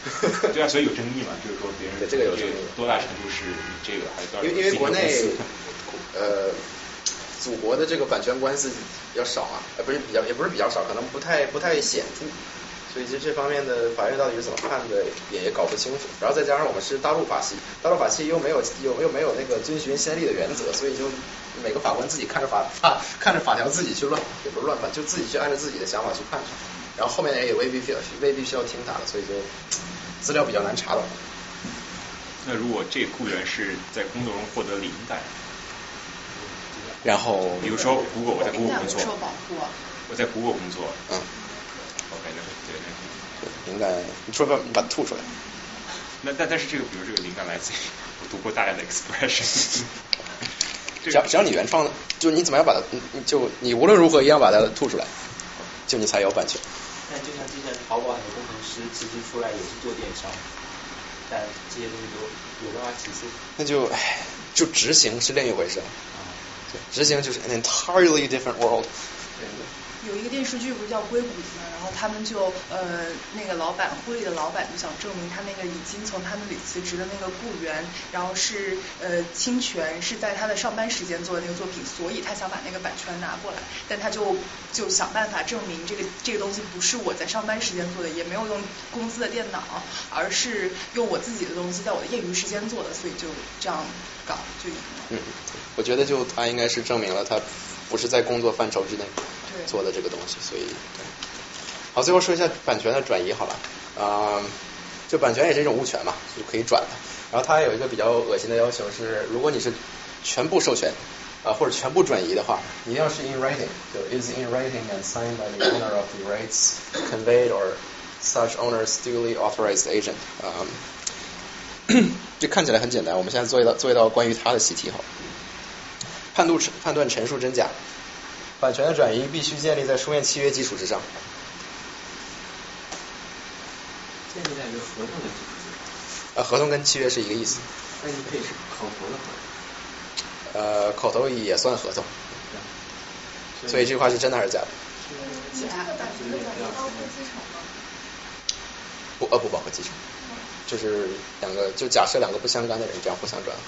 Speaker 1: 对啊，所以有争议嘛，就是说别人
Speaker 3: 这个有争议，
Speaker 1: 多大程度是这个还是
Speaker 3: 因为因为国内 呃祖国的这个版权官司比较少啊，呃不是比较也不是比较少，可能不太不太显著。所以其实这方面的法院到底是怎么判的，也也搞不清楚。然后再加上我们是大陆法系，大陆法系又没有又又没有那个遵循先例的原则，所以就每个法官自己看着法法看着法条自己去乱，也不是乱判，就自己去按照自己的想法去判。然后后面也未必需要未必需要听他的，所以就资料比较难查到。
Speaker 1: 那如果这个雇员是在工作中获得灵感，
Speaker 3: 然后
Speaker 1: 比如说如果我在 Google 工作，
Speaker 2: 受保护。
Speaker 1: 我在 Google 工作，
Speaker 3: 嗯。
Speaker 1: OK，那对
Speaker 3: 对。灵感，你说吧，你把它吐出来。
Speaker 1: 那但但是这个，比如这个灵感来自于我读过大量的 expression。
Speaker 3: 只要只要你原创的，就你怎么样把它，就你无论如何一样把它吐出来，就你才有版权。
Speaker 8: 但就像之前淘宝很多工程师其实出来也是做电商，但这些东西都有办法起诉。
Speaker 3: 那就唉，就执行是另一回事。执行就是 an entirely different world。
Speaker 2: 有一个电视剧不是叫《硅谷》吗？然后他们就呃那个老板会的老板就想证明他那个已经从他们里辞职的那个雇员，然后是呃侵权是在他的上班时间做的那个作品，所以他想把那个版权拿过来，但他就就想办法证明这个这个东西不是我在上班时间做的，也没有用公司的电脑，而是用我自己的东西在我的业余时间做的，所以就这样搞就赢了。
Speaker 3: 嗯，我觉得就他应该是证明了他不是在工作范畴之内。做的这个东西，所以对。好，最后说一下版权的转移好了。啊，就版权也是一种物权嘛，就可以转的。然后它有一个比较恶心的要求是，如果你是全部授权啊或者全部转移的话，一定要是 in writing，就 is in writing and signed by the owner of the rights conveyed or such owner's duly authorized agent。啊，这看起来很简单。我们现在做一道做一道关于它的习题哈。判断判断陈述真假。版权的转移必须建立在书面契约基础之上。
Speaker 10: 建立在一个合同的基础之上。
Speaker 3: 呃，合同跟契约是一个意思。
Speaker 10: 那你可以是口头的合
Speaker 3: 同。呃，口头也算合同。所以这句话是真的还是假的？
Speaker 17: 假的版权的转移包括继承吗？
Speaker 3: 不，呃，不包括继承。就是两个，就假设两个不相干的人这样互相转合。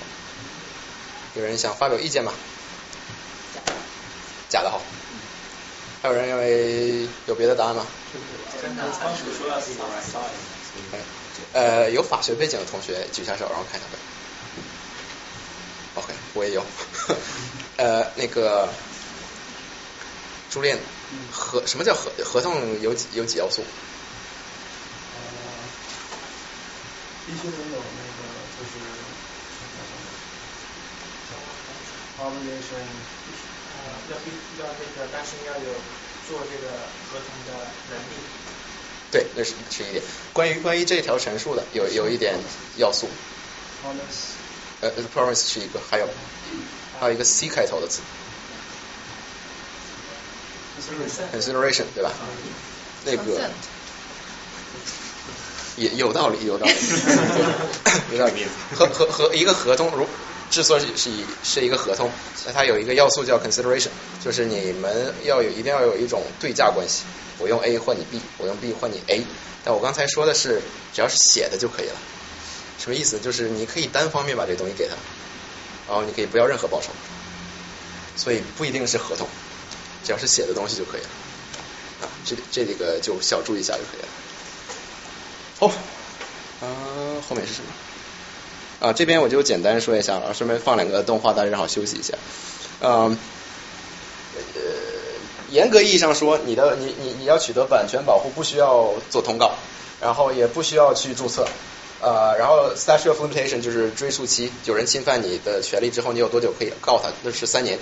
Speaker 3: 有人想发表意见吗？假的好，还有人认为有别的答案吗？呃，有法学背景的同学举下手，让我看一下。OK，我也有。呃，那个朱炼，合什么叫合合同有几有几要素？
Speaker 12: 必须得有那个就是 obligation。
Speaker 16: 要必要这个，但是要有做这个合同的能力。
Speaker 3: 对，那是是一点。关于关于这条陈述的，有有一点要素。promise 呃，promise 是一个，还有还有一个 C 开头的字。consideration 对吧？那个也有道理，有道理，有道理。合合合一个合同如。之所以是以是一个合同，那它有一个要素叫 consideration，就是你们要有一定要有一种对价关系，我用 A 换你 B，我用 B 换你 A。但我刚才说的是，只要是写的就可以了。什么意思？就是你可以单方面把这东西给他，然后你可以不要任何报酬，所以不一定是合同，只要是写的东西就可以了。啊，这这里个就小注意一下就可以了。好，嗯，后面是什么？啊，这边我就简单说一下了，顺便放两个动画，大家正好休息一下。嗯，呃，严格意义上说，你的你你你要取得版权保护，不需要做通告，然后也不需要去注册。啊，然后 statute of limitation 就是追溯期，有人侵犯你的权利之后，你有多久可以告他？那是三年。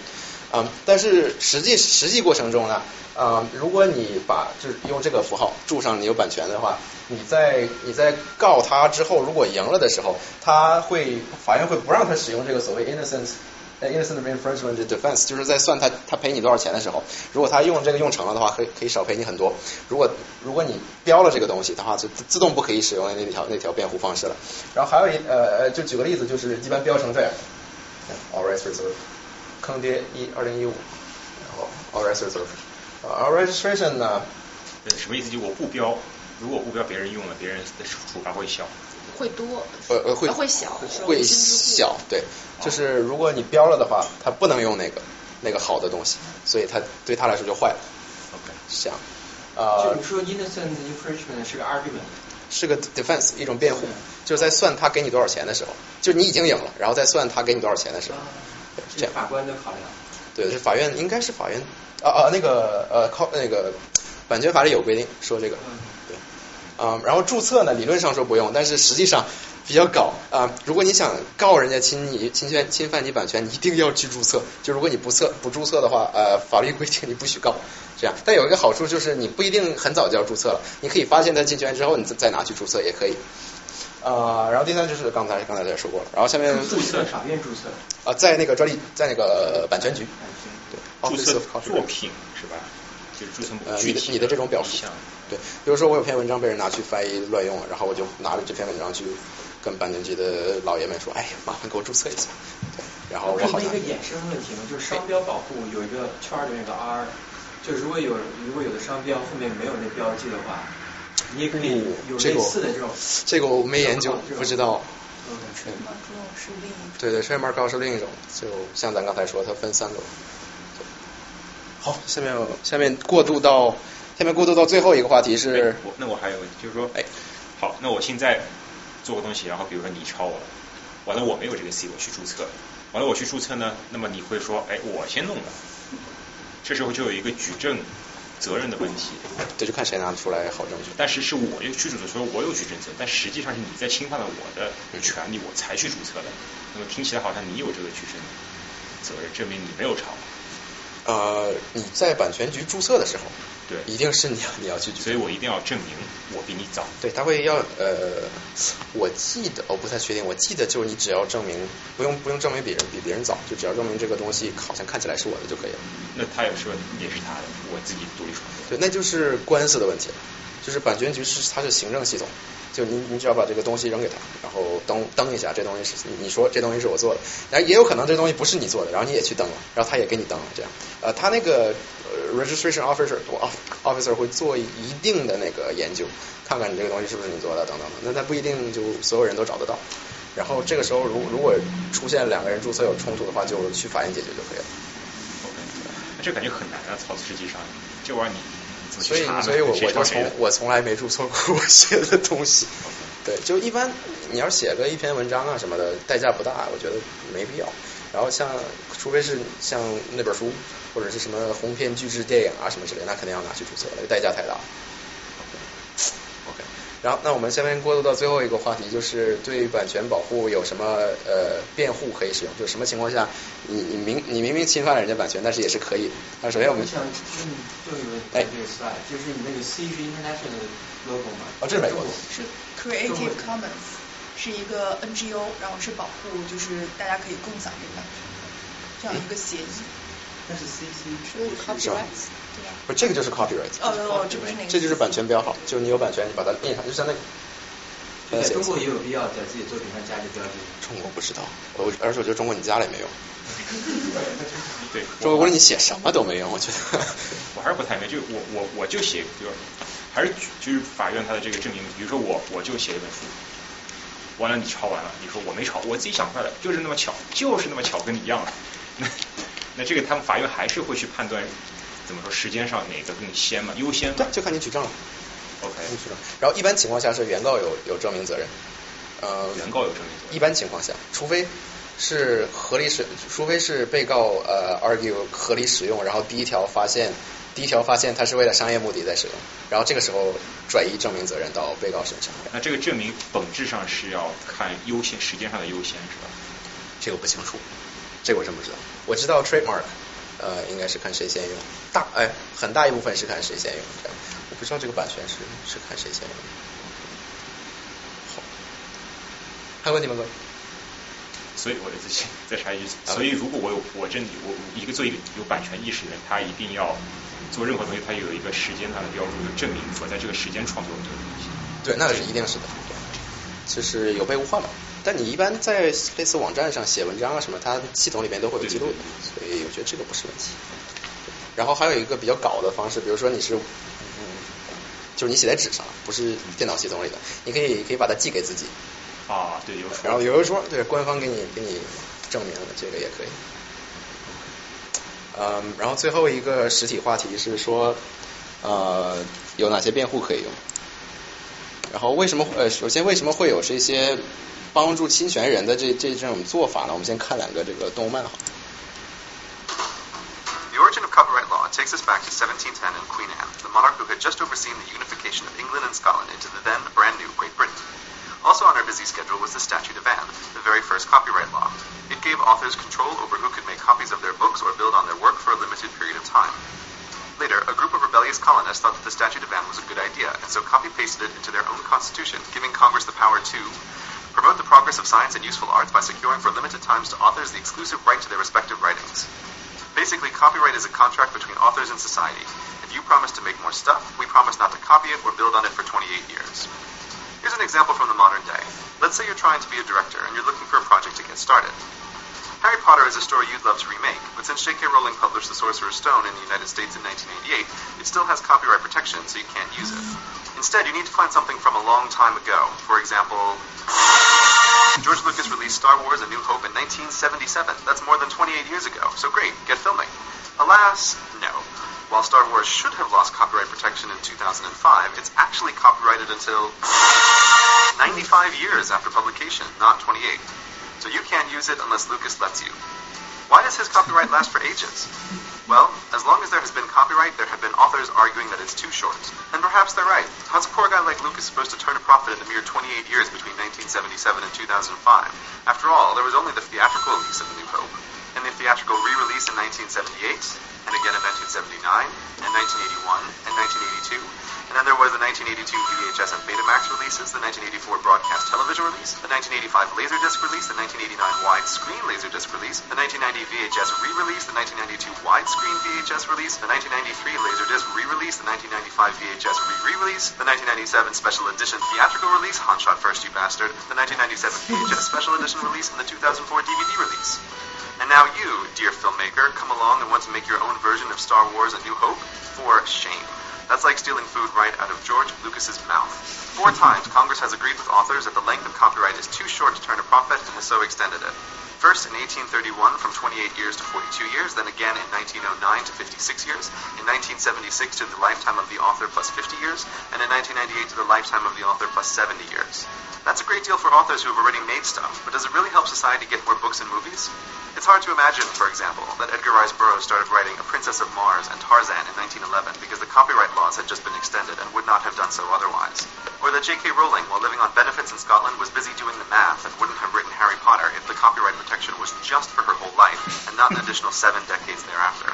Speaker 3: 啊，但是实际实际过程中呢，啊，如果你把就是用这个符号注上你有版权的话，你在你在告他之后，如果赢了的时候，他会法院会不让他使用这个所谓 innocent innocent infringement defense，就是在算他他赔你多少钱的时候，如果他用这个用成了的话，可以可以少赔你很多。如果如果你标了这个东西的话，就自动不可以使用那条那条辩护方式了。然后还有一呃呃，就举个例子，就是一般标成这样，all rights reserved。坑爹一二零一五，然后 all reserved，啊 all registration 呢？
Speaker 1: 什么意思？就我不标，如果不标别人用了，别人的处罚会小。
Speaker 9: 会多。
Speaker 3: 呃呃会
Speaker 9: 会小。
Speaker 3: 会小，对，就是如果你标了的话，他不能用那个那个好的东西，所以他对他来说就坏了。
Speaker 1: OK，
Speaker 3: 是这样。啊。
Speaker 10: 就你说 innocent infringement 是个 argument。
Speaker 3: 是个 defense 一种辩护，就是在算他给你多少钱的时候，就你已经赢了，然后再算他给你多少钱的时候。这
Speaker 10: 法官的考量。
Speaker 3: 对，是法院应该是法院啊啊那个呃靠那个版权法里有规定说这个。对。啊，然后注册呢，理论上说不用，但是实际上比较搞啊。如果你想告人家侵你侵权侵犯你版权，你一定要去注册。就如果你不测不注册的话，呃，法律规定你不许告。这样，但有一个好处就是你不一定很早就要注册了，你可以发现他侵权之后，你再再拿去注册也可以。啊，然后第三就是刚才刚才也说过了，然后下面
Speaker 10: 注册法院注册
Speaker 3: 啊，在那个专利，在那个版权局，版权对，
Speaker 1: 注册作品是吧？就是注册
Speaker 3: 呃，你的你的这种表述，对，比如说我有篇文章被人拿去翻译乱用了，然后我就拿着这篇文章去跟版权局的老爷们说，哎呀，麻烦给我注册一下，对，然后我好像
Speaker 10: 一个衍生问题嘛，就是商标保护有一个圈的那个 R，就如果有如果有的商标后面没有那标记的话。你也可以有类似的这种，
Speaker 3: 这个我没研究，不知道。
Speaker 2: 是另一种。
Speaker 3: 对对，trademark 是另一种，就像咱刚才说，它分三个。好，下面下面过渡到下面过渡到最后一个话题是。
Speaker 1: 那我还有问题，就是说，哎，好，那我现在做个东西，然后比如说你抄我了，完了我没有这个 C，我去注册，完了我去注册呢，那么你会说，哎，我先弄的，这时候就有一个举证。责任的问题，
Speaker 3: 这就看谁拿得出来好证据。
Speaker 1: 但是是我有去注册，所以我有举证责，但实际上是你在侵犯了我的权利，我才去注册的。那么听起来好像你有这个举证责任，证明你没有抄。
Speaker 3: 呃，你在版权局注册的时候。
Speaker 1: 对，
Speaker 3: 一定是你要你要去，
Speaker 1: 所以我一定要证明我比你早。
Speaker 3: 对，他会要呃，我记得我不太确定，我记得就是你只要证明不用不用证明别人比别人早，就只要证明这个东西好像看起来是我的就可以了。
Speaker 1: 那他也说也是他的，我自己独立创作。
Speaker 3: 对，那就是官司的问题了，就是版权局是它是行政系统。就你你只要把这个东西扔给他，然后登登一下，这东西是你说这东西是我做的，然后也有可能这东西不是你做的，然后你也去登了，然后他也给你登了，这样，呃，他那个 registration officer officer 会做一定的那个研究，看看你这个东西是不是你做的，等等的，那他不一定就所有人都找得到，然后这个时候如如果出现两个人注册有冲突的话，就去法院解决就可以了。
Speaker 1: OK，这感觉很难啊，操，实际上这玩意儿你。
Speaker 3: 所以，所以我我就从我从来没注册过我写的东西。对，就一般你要写个一篇文章啊什么的，代价不大，我觉得没必要。然后像，除非是像那本书或者是什么鸿篇巨制电影啊什么之类，那肯定要拿去注册了，代价太大。然后那我们下面过渡到最后一个话题，就是对版权保护有什么呃辩护可以使用？就什么情况下你你明你明明侵犯了人家版权，但是也是可以的。那首先我们
Speaker 10: 像就有哎这个 slide，就是你那个 C 是 international 的 logo 吗？
Speaker 3: 哦，这是美国的。
Speaker 2: 是 Creative Commons，是一个 NGO，然后是保护就是大家可以共享这个版权这样一个协议。
Speaker 10: 那是 CC
Speaker 2: 是 copyright？
Speaker 3: 不，这个就是 copyright。
Speaker 2: 哦哦，这不是那个。
Speaker 3: 这就是版权标号，就是你有版权，你把它印上，就相当于
Speaker 10: 在中国也有必要在自己作品上加这标志。
Speaker 3: 中国不知道，我而且我觉得中国你加了也没用。
Speaker 1: 对，
Speaker 3: 中国你写什么都没用，我觉得。
Speaker 1: 我还是不太明白，就我我我就写，就是还是就是法院他的这个证明，比如说我我就写一本书，完了你抄完了，你说我没抄，我自己想出来的，就是那么巧，就是那么巧，跟你一样的。那那这个他们法院还是会去判断，怎么说时间上哪个更先嘛，优先。
Speaker 3: 对，就看你举证了。
Speaker 1: OK。
Speaker 3: 举证然后一般情况下是原告有有证明责任。呃。
Speaker 1: 原告有证明责任。
Speaker 3: 一般情况下，除非是合理使，除非是被告呃 argue 合理使用，然后第一条发现，第一条发现他是为了商业目的在使用，然后这个时候转移证明责任到被告身上。
Speaker 1: 那这个证明本质上是要看优先时间上的优先是吧？
Speaker 3: 这个不清楚，这个我真不知道。我知道 trademark 呃应该是看谁先用，大哎很大一部分是看谁先用这样。我不知道这个版权是是看谁先用。好，还有问题吗各位？
Speaker 1: 所以我的自信再插一句，所以如果我有我真的我一个做一个有版权意识的人，他一定要做任何东西，他有一个时间上的标准，就证明我在这个时间创作这个东西。
Speaker 3: 对，那个是一定是的，就是有备无患嘛。但你一般在类似网站上写文章啊什么，它系统里面都会有记录的，所以我觉得这个不是问题。然后还有一个比较搞的方式，比如说你是，嗯，就是你写在纸上，不是电脑系统里的，你可以可以把它寄给自己。
Speaker 1: 啊，对，有说。
Speaker 3: 然后有人说，对，官方给你给你证明了，这个也可以。嗯，然后最后一个实体话题是说，呃，有哪些辩护可以用？然后为什么呃，首先为什么会有这些帮助侵权人的这这这种做法呢？我们先看两个这个动漫哈。
Speaker 18: The origin of copyright law takes us back to 1710 and Queen Anne, the monarch who had just overseen the unification of England and Scotland into the then brand new Great Britain. Also on our busy schedule was the Statute of Anne, the very first copyright law. It gave authors control over who could make copies of their books or build on their work for a limited period of time. Later, a group of rebellious colonists thought that the Statute of Anne was a good idea, and so copy-pasted it into their own constitution, giving Congress the power to promote the progress of science and useful arts by securing for limited times to authors the exclusive right to their respective writings. Basically, copyright is a contract between authors and society. If you promise to make more stuff, we promise not to copy it or build on it for 28 years. Here's an example from the modern day. Let's say you're trying to be a director and you're looking for a project to get started. Harry Potter is a story you'd love to remake, but since J.K. Rowling published The Sorcerer's Stone in the United States in 1988, it still has copyright protection, so you can't use it. Instead, you need to find something from a long time ago. For example, George Lucas released Star Wars A New Hope in 1977. That's more than 28 years ago, so great, get filming. Alas, no. While Star Wars should have lost copyright protection in 2005, it's actually copyrighted until 95 years after publication, not 28. So you can't use it unless Lucas lets you. Why does his copyright last for ages? Well, as long as there has been copyright, there have been authors arguing that it's too short. And perhaps they're right. How's a poor guy like Lucas supposed to turn a profit in a mere 28 years between 1977 and 2005? After all, there was only the theatrical release of A New Hope, and the theatrical re-release in 1978, and again in 1979, and 1981, and 1982, and then there was the 1982 VHS and Betamax releases, the 1984 broadcast television release, the 1985 Laserdisc release, the 1989 widescreen Laserdisc release, the 1990 VHS re-release, the 1992 widescreen VHS release, the 1993 Laserdisc re-release, the 1995 VHS re-release, the 1997 special edition theatrical release, Han Shot First You Bastard, the 1997 VHS special edition release, and the 2004 DVD release. And now you, dear filmmaker, come along and want to make your own version of Star Wars A New Hope? For shame. That's like stealing food right out of George Lucas's mouth. Four times, Congress has agreed with authors that the length of copyright is too short to turn a profit and has so extended it. First in 1831 from 28 years to 42 years, then again in 1909 to 56 years, in 1976 to the lifetime of the author plus 50 years, and in 1998 to the lifetime of the author plus 70 years. That's a great deal for authors who have already made stuff, but does it really help society get more books and movies? It's hard to imagine, for example, that Edgar Rice Burroughs started writing A Princess of Mars and Tarzan in 1911 because the copyright laws had just been extended and would not have done so otherwise. Or that J.K. Rowling, while living on benefits in Scotland, was busy doing the math and wouldn't have written Harry Potter if the copyright protection was just for her whole life and not an additional seven decades thereafter.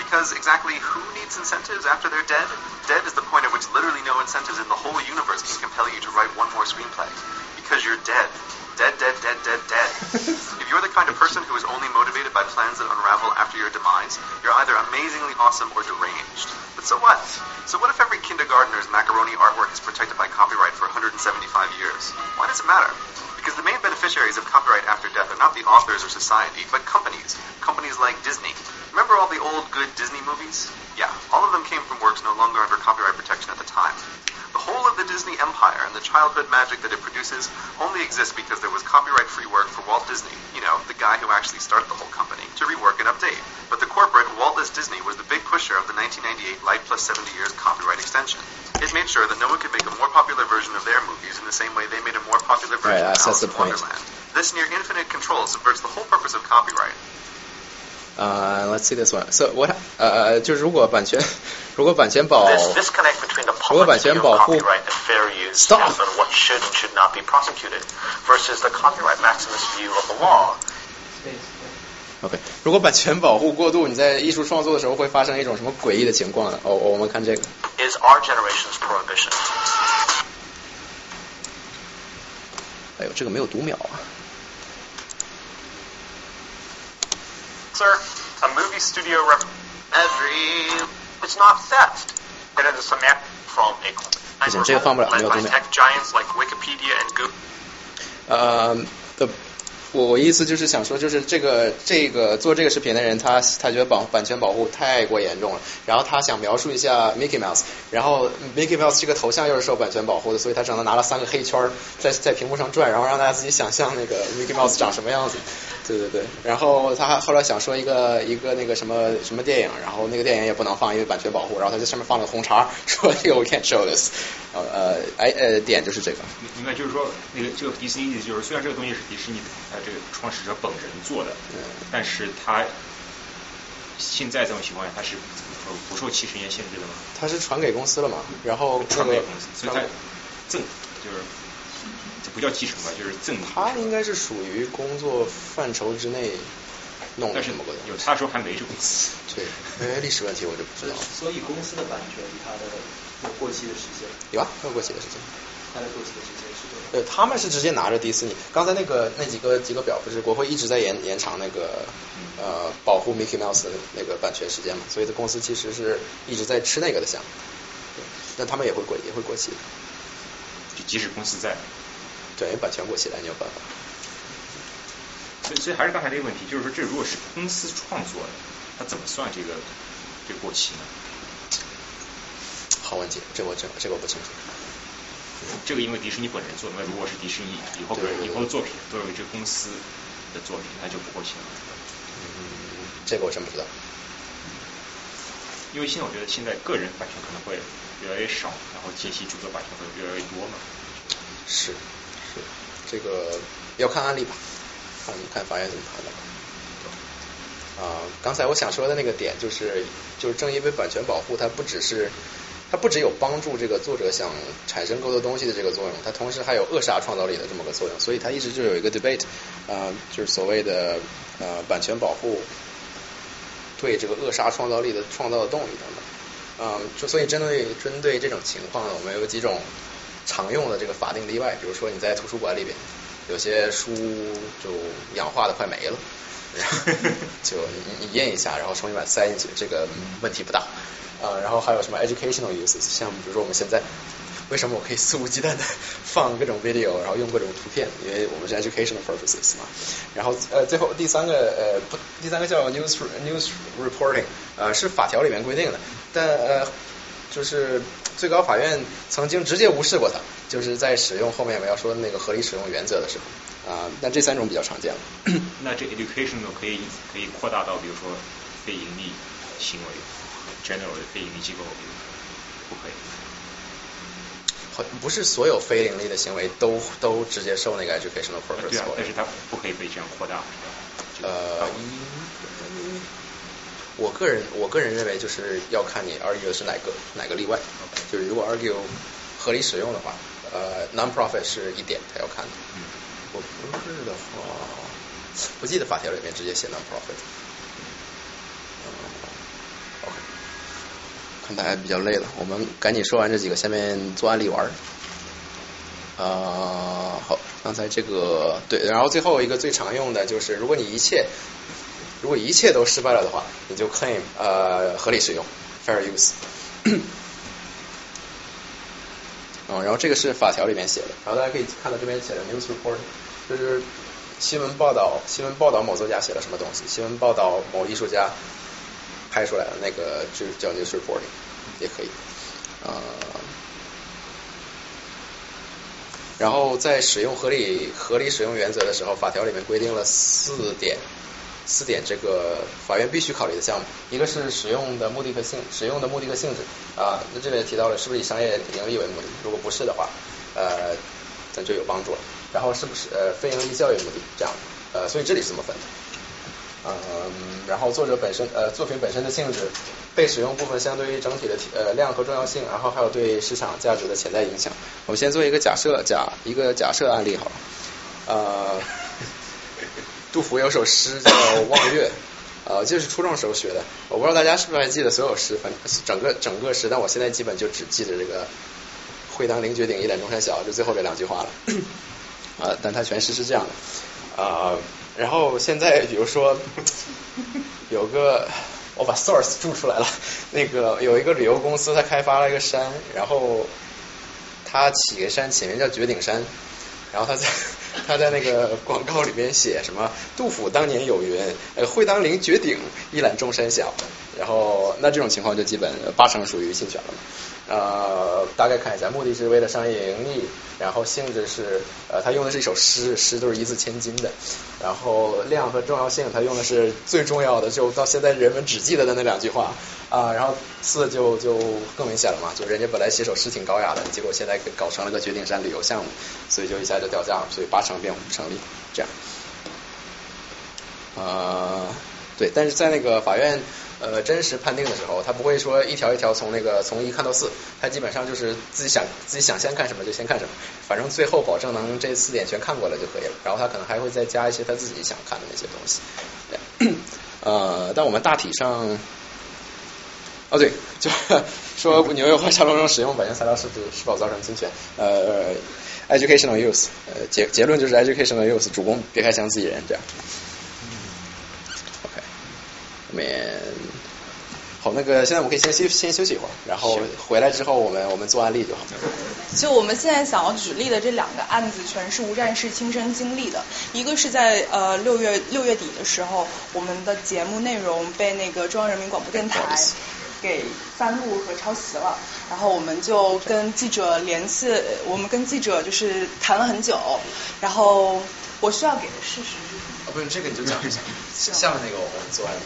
Speaker 18: Because exactly who needs incentives after they're dead? Dead is the point at which literally no incentives in the whole universe can compel you to write one more screenplay. Because you're dead. Dead, dead, dead, dead, dead. if you're the kind of person who is only motivated by plans that unravel after your demise, you're either amazingly awesome or deranged. But so what? So what if every kindergartner's macaroni artwork is protected by copyright for 175 years? Why does it matter? Because the main beneficiaries of copyright after death are not the authors or society, but companies. Companies like Disney. Remember all the old good Disney movies? Yeah, all of them came from works no longer under copyright protection at the time. The whole of the Disney empire and the childhood magic that it produces only exists because there was copyright free work for Walt Disney, you know, the guy who actually started the whole company, to rework and update. But the corporate Walt Disney was the big pusher of the 1998 Life Plus 70 Years copyright extension. It made sure that no one could make a more popular version of their movies in the same way they made a more popular version
Speaker 3: Right,
Speaker 18: of
Speaker 3: that's- that's
Speaker 18: Alice
Speaker 3: the
Speaker 18: in
Speaker 3: point.
Speaker 18: Wonderland. This near infinite control subverts the whole purpose of copyright.
Speaker 3: Uh, let's see this one. So what？呃，就如果版权，如果版权保，
Speaker 6: This disconnect between the
Speaker 3: 如果
Speaker 6: public
Speaker 3: 版权
Speaker 6: view
Speaker 3: 保
Speaker 6: of
Speaker 3: 护
Speaker 6: copyright and fair use
Speaker 3: Stop.
Speaker 6: and on what should and should not be prosecuted versus the copyright maximist view of the law
Speaker 3: OK，如果版权保护过度，你在艺术创作的时候会发生一种什么诡异的情况呢？哦，我们看这个。
Speaker 6: is our generation's prohibition.
Speaker 3: 哎呦，这个没有读秒啊。
Speaker 6: Sir, a movie studio rep every it's not theft. It is a map from a
Speaker 3: 不行，这个放不了，没
Speaker 6: led
Speaker 3: 有
Speaker 6: by
Speaker 3: 读秒。
Speaker 6: tech giants like Wikipedia and Google.
Speaker 3: 呃，的， 我我意思就是想说，就是这个这个做这个视频的人，他他觉得版版权保护太过严重了，然后他想描述一下 Mickey Mouse，然后 Mickey Mouse 这个头像又是受版权保护的，所以他只能拿了三个黑圈在在屏幕上转，然后让大家自己想象那个 Mickey Mouse 长什么样子。对对对，然后他后来想说一个一个那个什么什么电影，然后那个电影也不能放，因为版权保护，然后他在上面放了个红叉，说这个 we can't show this，呃呃哎呃点就是这个。
Speaker 1: 明白，就是说那个这个迪士尼意思就是，虽然这个东西是迪士尼呃这个创始者本人做的，但是他现在这种情况下，他是呃不受七十年限制的吗？
Speaker 3: 他是传给公司了嘛，然后那个
Speaker 1: 传给公司，所以他赠就是这不叫继承吧，就是赠。
Speaker 3: 他应该是属于工作范畴之内弄的。
Speaker 1: 有他说还没这公司。
Speaker 3: 对，哎，历史问题我就不知道了。
Speaker 8: 所以公司的版权它的有过期的时间，
Speaker 3: 有啊，没有过期的时间。
Speaker 8: 它的过期的时间？
Speaker 3: 对，他们是直接拿着迪士尼。刚才那个那几个几个表不是国会一直在延延长那个呃保护 Mickey Mouse 的那个版权时间嘛，所以这公司其实是一直在吃那个的香。对，但他们也会过也会过期的。
Speaker 1: 就即使公司在，
Speaker 3: 对，因为版权过期了，你有办法。
Speaker 1: 所以所以还是刚才那个问题，就是说这如果是公司创作的，他怎么算这个这个过期呢？
Speaker 3: 好问题，这我这这个我不清楚。
Speaker 1: 这个因为迪士尼本人做的，那如果是迪士尼以后以后的作品都是这个公司的作品，那就不过期了。
Speaker 3: 嗯，这个我真不知道。
Speaker 1: 因为现在我觉得现在个人版权可能会越来越少，然后解析著作版权会越来越多嘛。
Speaker 3: 是是，这个要看案例吧，看看法院怎么判的。啊、刚才我想说的那个点就是，就是正因为版权保护，它不只是它不只有帮助这个作者想产生更多东西的这个作用，它同时还有扼杀创造力的这么个作用，所以它一直就有一个 debate，啊、就是所谓的呃版权保护对这个扼杀创造力的创造的动力等等。嗯，就所以针对针对这种情况呢，我们有几种常用的这个法定例外，比如说你在图书馆里边，有些书就氧化的快没了，然后 就你你印一下，然后重新把它塞进去，这个问题不大。呃，然后还有什么 educational uses，像比如说我们现在为什么我可以肆无忌惮的放各种 video，然后用各种图片，因为我们是 educational purposes 嘛。然后呃，最后第三个呃不，第三个叫 news news reporting，呃是法条里面规定的，但呃就是最高法院曾经直接无视过它，就是在使用后面我们要说的那个合理使用原则的时候。啊、那这三种比较常见了。
Speaker 1: 那这 educational 可以可以扩大到比如说非盈利行为。，general 的非盈利机构不可以。
Speaker 3: 好，不是所有非盈利的行为都都直接受那个 educational purpose
Speaker 1: 对啊，但是它不可以被这样扩大。
Speaker 3: 呃，我个人我个人认为就是要看你 argue 的是哪个哪个例外。就是如果 argue 合理使用的话，呃，non-profit 是一点他要看的。
Speaker 1: 嗯，
Speaker 3: 我不是的话，不记得法条里面直接写 non-profit。看大家比较累了，我们赶紧说完这几个，下面做案例玩。啊，好，刚才这个对，然后最后一个最常用的就是，如果你一切如果一切都失败了的话，你就 claim 呃合理使用 fair use。嗯，然后这个是法条里面写的，然后大家可以看到这边写的 news report，就是新闻报道，新闻报道某作家写了什么东西，新闻报道某艺术家拍出来的那个就叫 news report，也可以。啊。然后在使用合理合理使用原则的时候，法条里面规定了四点四点这个法院必须考虑的项目，一个是使用的目的和性使用的目的和性质啊，那这里提到了是不是以商业盈利为目的，如果不是的话，呃，那就有帮助了。然后是不是呃非盈利教育目的这样，呃，所以这里是怎么分的。嗯，然后作者本身呃作品本身的性质，被使用部分相对于整体的呃量和重要性，然后还有对市场价值的潜在影响。我们先做一个假设假一个假设案例好了。呃，杜甫有首诗叫《望岳》，呃，就是初中时候学的。我不知道大家是不是还记得所有诗，反正整个整个诗，但我现在基本就只记得这个“会当凌绝顶，一览众山小”就最后这两句话了。啊，但它全诗是这样的啊。然后现在比如说 有个我把 source 注出来了，那个有一个旅游公司，他开发了一个山，然后他起个山起名叫绝顶山，然后他在 他在那个广告里边写什么杜甫当年有云，呃会当凌绝顶，一览众山小，然后那这种情况就基本八成属于侵权了。呃，大概看一下，目的是为了商业盈利，然后性质是，呃，他用的是一首诗，诗都是一字千金的，然后量和重要性，他用的是最重要的，就到现在人们只记得的那两句话啊，然后四就就更明显了嘛，就人家本来写首诗挺高雅的，结果现在搞成了个绝顶山旅游项目，所以就一下就掉价了，所以八成辩护不成立，这样，啊，对，但是在那个法院。呃，真实判定的时候，他不会说一条一条从那个从一看到四，他基本上就是自己想自己想先看什么就先看什么，反正最后保证能这四点全看过了就可以了。然后他可能还会再加一些他自己想看的那些东西。呃，但我们大体上，哦对，就说牛油花沙龙中使用版权材料是不是是否造成侵权？呃，educational use，呃结结论就是 educational use，主攻别开枪自己人这样。面。好，那个现在我们可以先休先休息一会儿，然后回来之后我们我们做案例就好。
Speaker 2: 就我们现在想要举例的这两个案子，全是吴战士亲身经历的。一个是在呃六月六月底的时候，我们的节目内容被那个中央人民广播电台给翻录和抄袭了，然后我们就跟记者联系，我们跟记者就是谈了很久，然后我需要给的事实是什么？
Speaker 3: 哦，不是这个你就讲一下，下面那个我们做案例。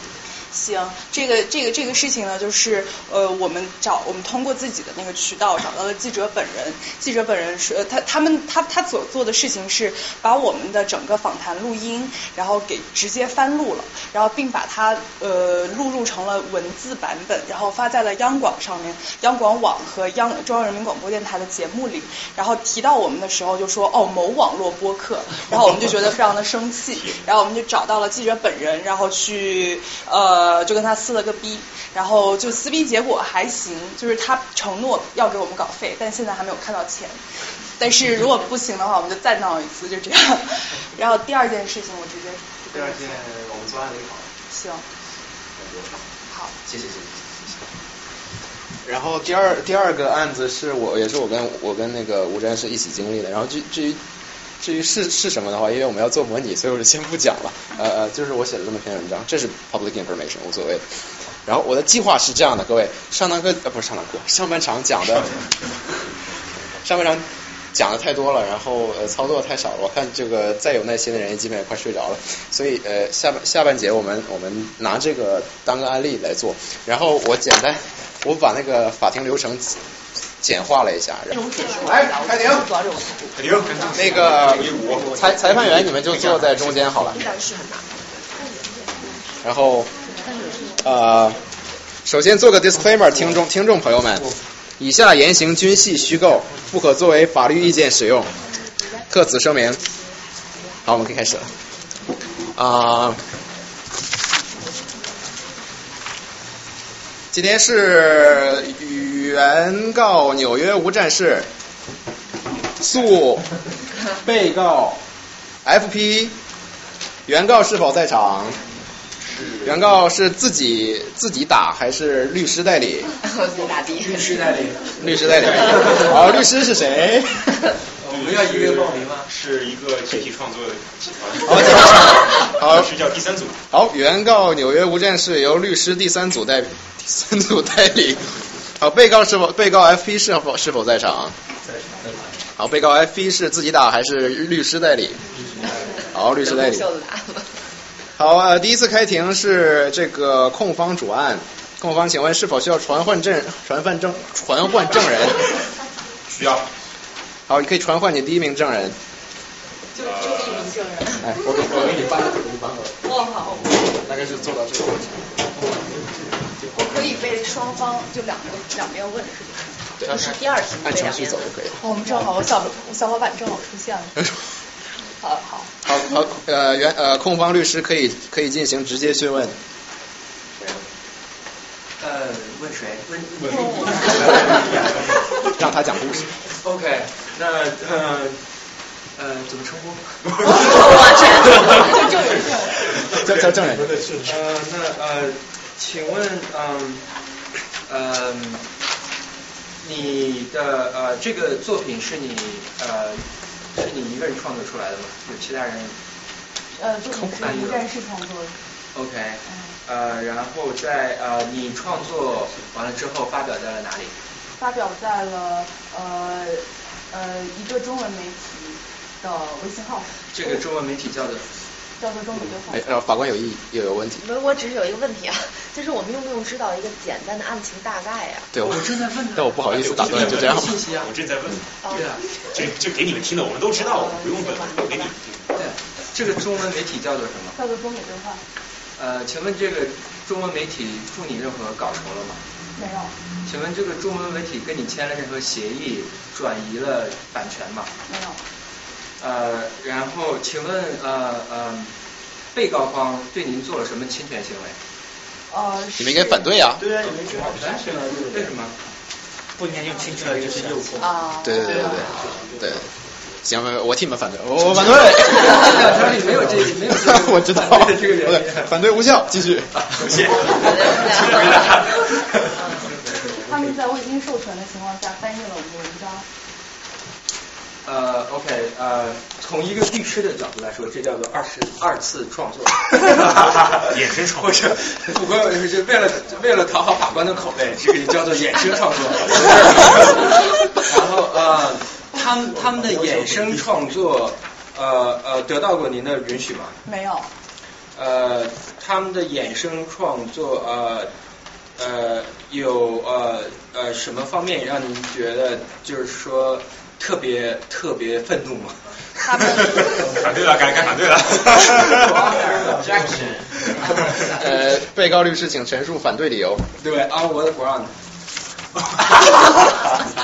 Speaker 2: 行，这个这个这个事情呢，就是呃，我们找我们通过自己的那个渠道找到了记者本人，记者本人是他他们他他所做的事情是把我们的整个访谈录音，然后给直接翻录了，然后并把它呃录入成了文字版本，然后发在了央广上面，央广网和央中央人民广播电台的节目里，然后提到我们的时候就说哦某网络播客，然后我们就觉得非常的生气，然后我们就找到了记者本人，然后去呃。呃，就跟他撕了个逼，然后就撕逼结果还行，就是他承诺要给我们稿费，但现在还没有看到钱。但是如果不行的话，我们就再闹一次，就这样。然后第二件事情，我直接。
Speaker 3: 第二件我们做案例好。
Speaker 2: 行。好。
Speaker 3: 谢谢谢谢谢谢。然后第二第二个案子是我也是我跟我跟那个吴战士一起经历的，然后至至于。至于是是什么的话，因为我们要做模拟，所以我就先不讲了。呃呃，就是我写了这么篇文章，这是 public information，无所谓。然后我的计划是这样的，各位，上堂课呃不是上堂课，上半场讲的，上半场讲的太多了，然后呃操作太少了，我看这个再有耐心的人基本也快睡着了，所以呃下半下半节我们我们拿这个当个案例来做，然后我简单我把那个法庭流程。简化了一下，来开庭，开庭，那个裁裁判员你们就坐在中间好了。然后呃，首先做个 disclaimer，听众听众朋友们，以下言行均系虚构，不可作为法律意见使用，特此声明。好，我们可以开始了。啊。今天是原告纽约无战事诉被告 FP，原告是否在场？原告是自己自己打还是律师代理？
Speaker 9: 我自己打的。
Speaker 10: 律师代理。
Speaker 3: 律师代理。好，律师是谁？
Speaker 10: 我们要一个报名吗？
Speaker 1: 是一个集体创作集团。
Speaker 3: 好，
Speaker 1: 是叫第三组。
Speaker 3: 好，原告纽约无战事由律师第三组代第三组代理。好，被告是否被告 FP 是否是否在场？
Speaker 10: 在场。
Speaker 3: 好，被告 FP 是自己打还是律师代理？好，律师代理。好，呃，第一次开庭是这个控方主案，控方请问是否需要传唤证传唤证传唤证人？
Speaker 1: 需要。
Speaker 3: 好，你可以传唤你第一名证人。
Speaker 9: 就就一名证人。
Speaker 3: 哎，我给我给你搬，我给你搬过来。
Speaker 9: 哦好。
Speaker 3: 大概是做到这个位置。
Speaker 2: 我可以被双方就两个两边问是不是？
Speaker 9: 对，是第二题。
Speaker 3: 按程序走就可以了。
Speaker 2: 我们正好，我小小伙伴正好出现了。好好。
Speaker 3: 好好，呃，原呃，控方律师可以可以进行直接讯问。
Speaker 10: 呃，问谁？问
Speaker 3: 问 让他讲故事。
Speaker 10: OK，那呃呃怎么称呼？
Speaker 3: 就证人。叫叫证人。
Speaker 10: 呃，那呃，请问嗯呃你的呃这个作品是你呃是你一个人创作出来的吗？有其他人？
Speaker 2: 呃，作品是个人是创作的。
Speaker 10: OK，呃，然后在呃你创作完了之后发表在了哪里？
Speaker 2: 发表在了呃呃一个中文媒体的微信号。
Speaker 10: 这个中文媒体叫做
Speaker 2: 叫做中美对话。
Speaker 3: 法官有异又有问题。
Speaker 9: 我，我只是有一个问题啊，就是我们用不用知道一个简单的案情大概呀？
Speaker 3: 对，
Speaker 10: 我正在问。
Speaker 3: 但我不好意思打断，就这样。
Speaker 10: 信息啊，
Speaker 1: 我正在问。
Speaker 10: 对啊，
Speaker 1: 这这给你们听的，我们都知道，不用问，我给你听。
Speaker 10: 对，这个中文媒体叫做什么？
Speaker 2: 叫做中美对话。
Speaker 10: 呃，请问这个中文媒体付你任何稿酬了吗？
Speaker 2: 没有。
Speaker 10: 请问这个中文媒体跟你签了任何协议，转移了版权吗？
Speaker 2: 没有。
Speaker 10: 呃，然后请问呃呃，被告方对您做了什么侵权行为？
Speaker 2: 呃，
Speaker 3: 你们应该反对啊。
Speaker 11: 对啊，你们举报侵权了，
Speaker 10: 为什么？
Speaker 11: 不应该用侵权，就是诱惑。
Speaker 9: 啊。
Speaker 3: 对对对对对。行，我替你们反对，我反对。
Speaker 10: 两条里没有这没有
Speaker 3: 我知道，
Speaker 10: 这个原因。
Speaker 3: 反对无效，继续。
Speaker 1: 谢谢。
Speaker 2: 他们在未经授权的情况下翻译了我们的文章。
Speaker 10: 呃，OK，呃，从一个律师的角度来说，这叫做二十二次创作。
Speaker 1: 衍生创作。
Speaker 10: 不过是为了为了讨好法官的口味，这个也叫做衍生创作。然后呃，他们他们的衍生创作，呃呃，得到过您的允许吗？
Speaker 2: 没有。
Speaker 10: 呃，他们的衍生创作，呃呃，有呃呃什么方面让您觉得就是说？特别特别愤怒吗？
Speaker 2: 他 们
Speaker 1: 反对了，该该反对了。
Speaker 3: 呃，被告律师请陈述反对理由。
Speaker 10: 对啊，我的 ground。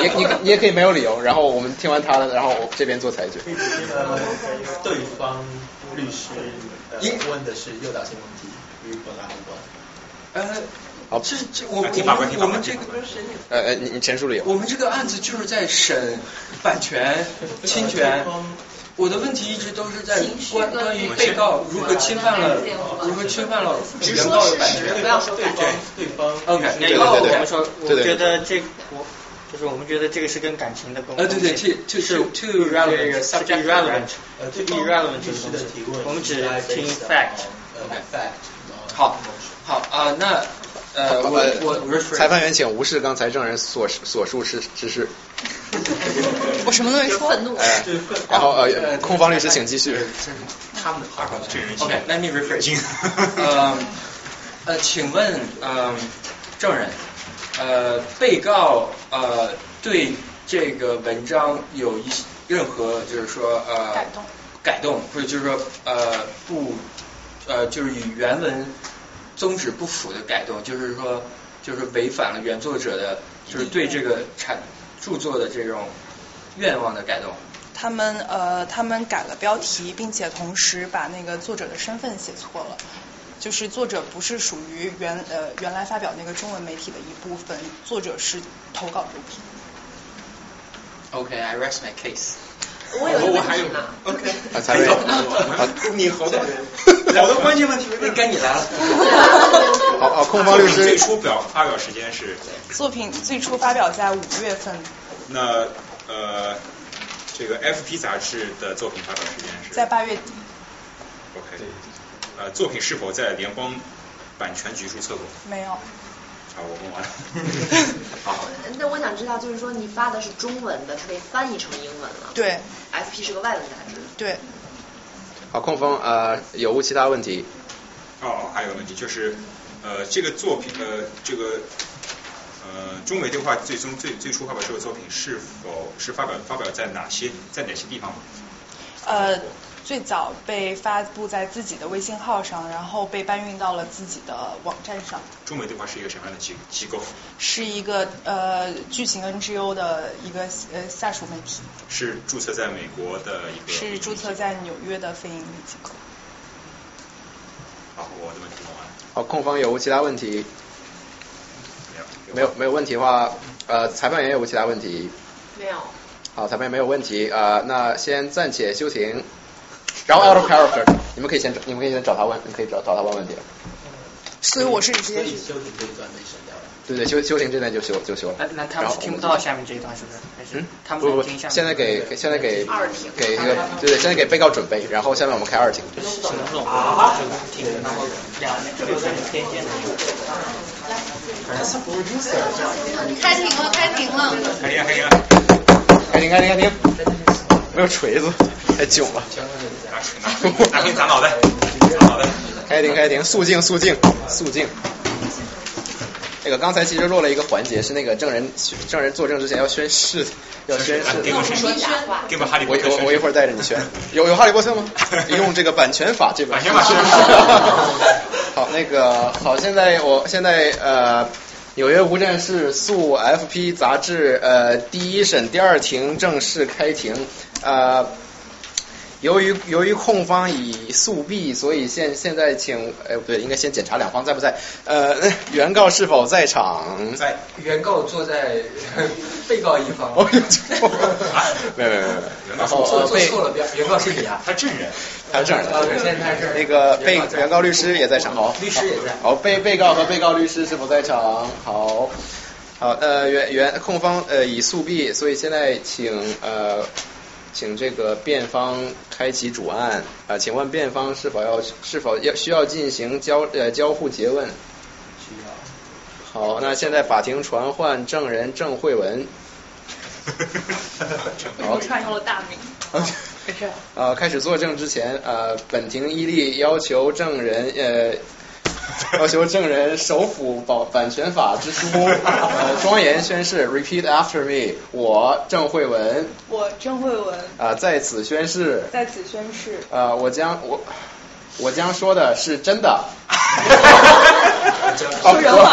Speaker 3: 也你 你也可以没有理由，然后我们听完他的，然后我这边做裁决。
Speaker 11: 呃，对方律师呃问的是诱导性问题，与本案无关。
Speaker 10: 呃。
Speaker 3: 好，
Speaker 10: 这这我我们我们这个
Speaker 3: 呃呃，你你陈述理由。
Speaker 10: 我们这个案子就是在审版权侵权，我的问题一直都是在关关于被告如何侵犯了如何侵犯了原告的版权。
Speaker 9: 不要说
Speaker 11: 对对对方。
Speaker 10: OK，
Speaker 3: 对对对对。
Speaker 19: 我们说，我觉得这我就是我们觉得这个是跟感情的沟通。
Speaker 10: 呃对对，to to
Speaker 19: 是
Speaker 10: to
Speaker 19: relevant
Speaker 10: subject
Speaker 19: irrelevant，
Speaker 11: 呃，
Speaker 19: 这个 irrelevant
Speaker 11: 律师的提问，
Speaker 19: 我们只听 fact。
Speaker 11: 呃，fact。
Speaker 10: 好，好啊，那。呃，我我
Speaker 3: 裁判员请无视刚才证人所所述之之事。
Speaker 9: 我什么都没说。
Speaker 3: 愤怒。哎，然后呃，控方律师请继续。
Speaker 10: 他们的话 OK，let me rephrase。呃呃，请问呃证人，呃被告呃对这个文章有一任何就是说呃
Speaker 2: 改动
Speaker 10: 改动，或者就是说呃不呃就是与原文。宗旨不符的改动，就是说，就是违反了原作者的，就是对这个产著作的这种愿望的改动。
Speaker 2: 他们呃，他们改了标题，并且同时把那个作者的身份写错了，就是作者不是属于原呃原来发表那个中文媒体的一部分，作者是投稿作品。
Speaker 10: OK，I rest my case。
Speaker 9: 我有一个问题呢。
Speaker 11: OK，
Speaker 3: 啊，才瑞，
Speaker 11: 你好的，好的关键问题，
Speaker 10: 该你来了。
Speaker 3: 好好，控方律师
Speaker 1: 最初表发表时间是
Speaker 2: 作品最初发表在五月份，
Speaker 1: 那呃这个 FP 杂志的作品发表时间是
Speaker 2: 在八月底。
Speaker 1: OK，呃作品是否在联邦版权局注册过？
Speaker 2: 没有。
Speaker 1: 好，我问完了。好。
Speaker 9: 那我想知道，就是说你发的是中文的，它被翻译成英文了。
Speaker 2: 对。
Speaker 9: FP 是个外文杂志。
Speaker 2: 对。
Speaker 3: 好，控方呃有无其他问题？
Speaker 1: 哦，还有个问题就是呃这个作品的这个呃中美对话最终最最初发表这个作品是否是发表发表在哪些在哪些地方？
Speaker 2: 呃。最早被发布在自己的微信号上，然后被搬运到了自己的网站上。
Speaker 1: 中美对话是一个什么样的机机构？
Speaker 2: 是一个呃巨型 NGO 的一个呃下属媒体。
Speaker 1: 是注册在美国的一个。
Speaker 2: 是注册在纽约的非盈利机构。
Speaker 1: 好，我的问题问完。
Speaker 3: 好，控方有无其他问题？
Speaker 1: 没有。
Speaker 3: 没有没有问题的话，呃，裁判员有无其他问题？
Speaker 9: 没有。
Speaker 3: 好，裁判员没有问题啊、呃，那先暂且休庭。然后 out of character，你们可以先你们可以先找他问，你可以找找他问问题了。
Speaker 2: 所以我是直接
Speaker 11: 休庭这一段被删掉了。
Speaker 3: 对对，休休庭这段就休就休了。
Speaker 19: 那那他们是听不到下面这一段是不是？还是
Speaker 3: 嗯，
Speaker 19: 他们
Speaker 3: 不不，现在给给现在给
Speaker 9: 二庭
Speaker 3: 给那个对对，现在给被告准备，然后下面我们开二庭。
Speaker 19: 啊，就听，然后两六三天天的。
Speaker 2: 开庭了，开庭了。
Speaker 1: 开庭开庭
Speaker 3: 开庭开庭开庭，没有锤子，太囧了。
Speaker 1: 拿拿拿砸脑袋，砸脑袋。
Speaker 3: 开庭开庭，肃静肃静肃静。那个刚才其实落了一个环节，是那个证人证人作证之前要宣誓，要宣誓。
Speaker 1: 给我说假话。给我哈利波特
Speaker 3: 我我一会儿带着你宣。有有哈利波特吗？用这个版权法这本。
Speaker 1: 版权法宣誓。
Speaker 3: 好，那个好，现在我现在呃。纽约无战事诉 FP 杂志呃第一审第二庭正式开庭呃。由于由于控方已诉毕，所以现现在请哎不对，应该先检查两方在不在。呃，原告是否在场？
Speaker 1: 在。
Speaker 10: 原告坐在被告一方。
Speaker 3: 哦，没有没有没有。然后
Speaker 10: 做做错了，原告是你啊？
Speaker 1: 他证人。
Speaker 3: 他是证人。
Speaker 10: 现在是
Speaker 3: 那个被原告律师也在场，好。
Speaker 10: 律师也在。
Speaker 3: 好，被被告和被告律师是否在场？好。好，呃，原原控方呃已诉毕，所以现在请呃。请这个辩方开启主案啊、呃，请问辩方是否要是否要需要进行交呃交互诘问？
Speaker 11: 需要。
Speaker 3: 好，那现在法庭传唤证人郑慧文。
Speaker 2: 好，串用了大名。
Speaker 3: 没事。呃，开始作证之前，呃，本庭依例要求证人呃。要求证人首辅保版权法之书，呃，庄严宣誓，repeat after me，我郑慧文，
Speaker 2: 我郑慧文，
Speaker 3: 啊、呃，在此宣誓，
Speaker 2: 在此宣誓，
Speaker 3: 呃，我将我我将说的是真的，
Speaker 2: 说人话，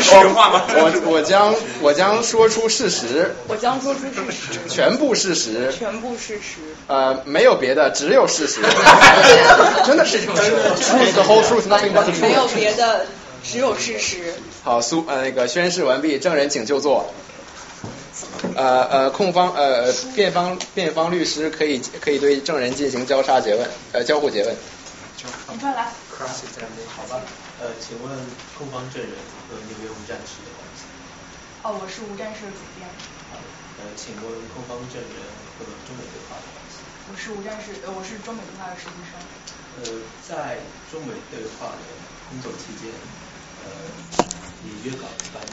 Speaker 1: 说人话吗？
Speaker 3: 我我将我将说出事实，
Speaker 2: 我将说出事实，
Speaker 3: 全部事实，
Speaker 2: 全部事实，
Speaker 3: 呃，没有别的，只有事实，真的是。这么说，truth the whole truth nothing but the truth，
Speaker 2: 没有别的，只有事实。
Speaker 3: 好，苏呃那个宣誓完毕，证人请就坐。呃呃，控方呃辩方辩方律师可以可以对证人进行交叉诘问，呃交互诘问。
Speaker 2: 你快来。
Speaker 11: cross examine 好吧，呃，请问控方证人和纽约无战事的关系？
Speaker 2: 哦，我是无战事的主编。
Speaker 11: 好，呃，请问控方证人和中美对话的关系？
Speaker 2: 我是无战事，呃，我是中美对话的实习生。
Speaker 11: 呃，在中美对话的工作期间，呃，你约稿翻译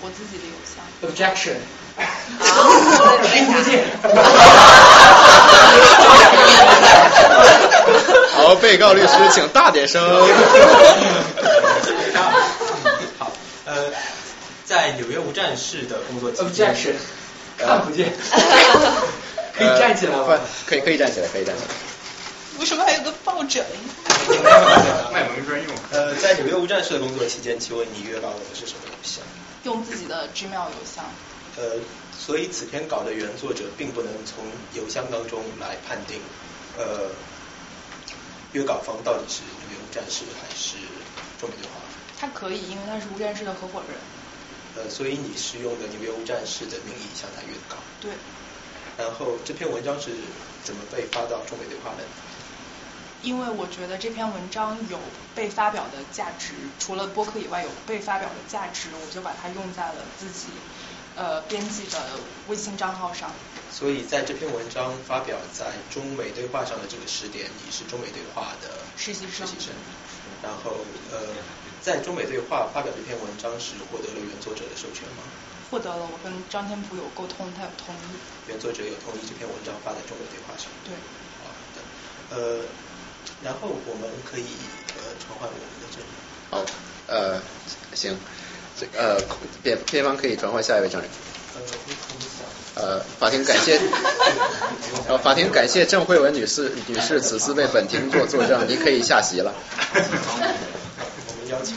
Speaker 2: 我自己的邮箱。
Speaker 10: Objection。
Speaker 2: 听不见。
Speaker 3: 好，被告律师，请大点声。
Speaker 11: 好，呃，在纽约无战事的工作期间
Speaker 10: 看不见。可以站起来吗？
Speaker 3: 可以，可以站起来，可以站起来。
Speaker 2: 为什么还有个抱枕？
Speaker 1: 卖萌专用。
Speaker 11: 呃，在纽约无战事的工作期间，请问你约稿的是什么邮箱？
Speaker 2: 用自己的 Gmail 邮箱。
Speaker 11: 呃，所以此篇稿的原作者并不能从邮箱当中来判定，呃，约稿方到底是纽约无战士还是中美对话？
Speaker 2: 他可以，因为他是无战事的合伙人。
Speaker 11: 呃，所以你是用的纽约无战事的名义向他约的稿。
Speaker 2: 对。
Speaker 11: 然后这篇文章是怎么被发到中美对话的？
Speaker 2: 因为我觉得这篇文章有被发表的价值，除了播客以外有被发表的价值，我就把它用在了自己呃编辑的微信账号上。
Speaker 11: 所以在这篇文章发表在中美对话上的这个时点，你是中美对话的
Speaker 2: 实习
Speaker 11: 生。实习生。然后呃，在中美对话发表这篇文章时，获得了原作者的授权吗？
Speaker 2: 获得了，我跟张天普有沟通，他有同意。
Speaker 11: 原作者有同意这篇文章发在中美对话上。
Speaker 2: 对。
Speaker 11: 好的，呃，然后我们可以呃传唤我们的证人。
Speaker 3: 好，呃，行，这呃辩辩方可以传唤下一位证人。
Speaker 11: 呃，
Speaker 3: 呃，法庭感谢，呃，法庭感谢郑慧文女士女士此次为本庭做作证，您可以下席了。
Speaker 11: 我们邀请，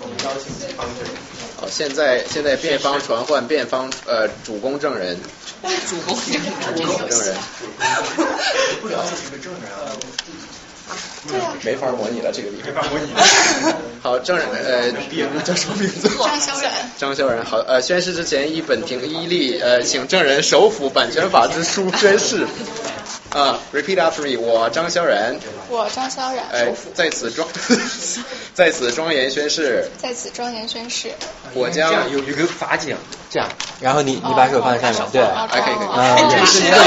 Speaker 11: 我们邀请辩方证人。
Speaker 3: 好，现在现在辩方传唤辩方呃主公证人。
Speaker 9: 主公证人。
Speaker 3: 主公证人。
Speaker 12: 不了解这个证人啊。
Speaker 3: 没法模拟了，这个地
Speaker 1: 方。没法模拟。
Speaker 3: 好，证人呃叫什么名字？
Speaker 17: 张萧然。
Speaker 3: 张潇然，好呃，宣誓之前依本庭依例呃，请证人手抚版权法之书宣誓。啊，repeat after me，我张潇然。
Speaker 17: 我张潇然。
Speaker 3: 哎，在此庄，在此庄严宣誓。
Speaker 17: 在此庄严宣誓。
Speaker 3: 我将
Speaker 19: 有有个法警，这样，然后你你把手放在上面，对，还
Speaker 3: 可以可以。
Speaker 19: 啊，
Speaker 3: 这是您的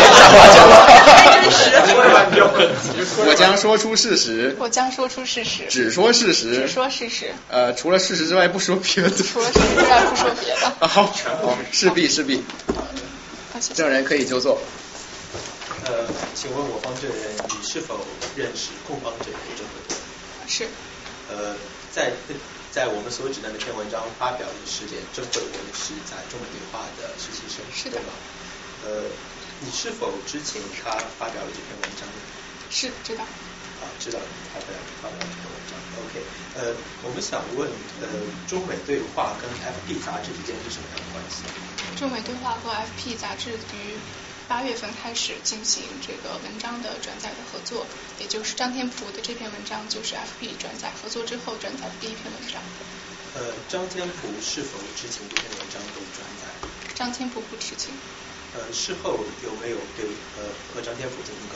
Speaker 3: 我将说出事实。
Speaker 17: 我将说出事实。
Speaker 3: 只说事实。
Speaker 17: 只说事实。
Speaker 3: 呃，除了事实之外不说别的。
Speaker 17: 除了事实之外不说别的。
Speaker 3: 好，势必势必。证人可以就坐。
Speaker 11: 呃，请问我方证人，你是否认识控方证人郑慧文？
Speaker 17: 是。
Speaker 11: 呃，在在我们所指的那篇文章发表的时间，郑慧文是在中美对话的实习生，
Speaker 17: 是的。
Speaker 11: 呃，你是否知情他发表了这篇文章？
Speaker 17: 是知道。
Speaker 11: 啊，知道他发表发表这篇文章。OK，呃，我们想问，呃，中美对话跟 FP 杂志之间是什么样的关系？
Speaker 17: 中美对话和 FP 杂志于。八月份开始进行这个文章的转载的合作，也就是张天福的这篇文章就是 FB 转载合作之后转载的第一篇文章。
Speaker 11: 呃，张天福是否知情这篇文章被转载？
Speaker 17: 张天福不知情。
Speaker 11: 呃，事后有没有对呃和张天福进行沟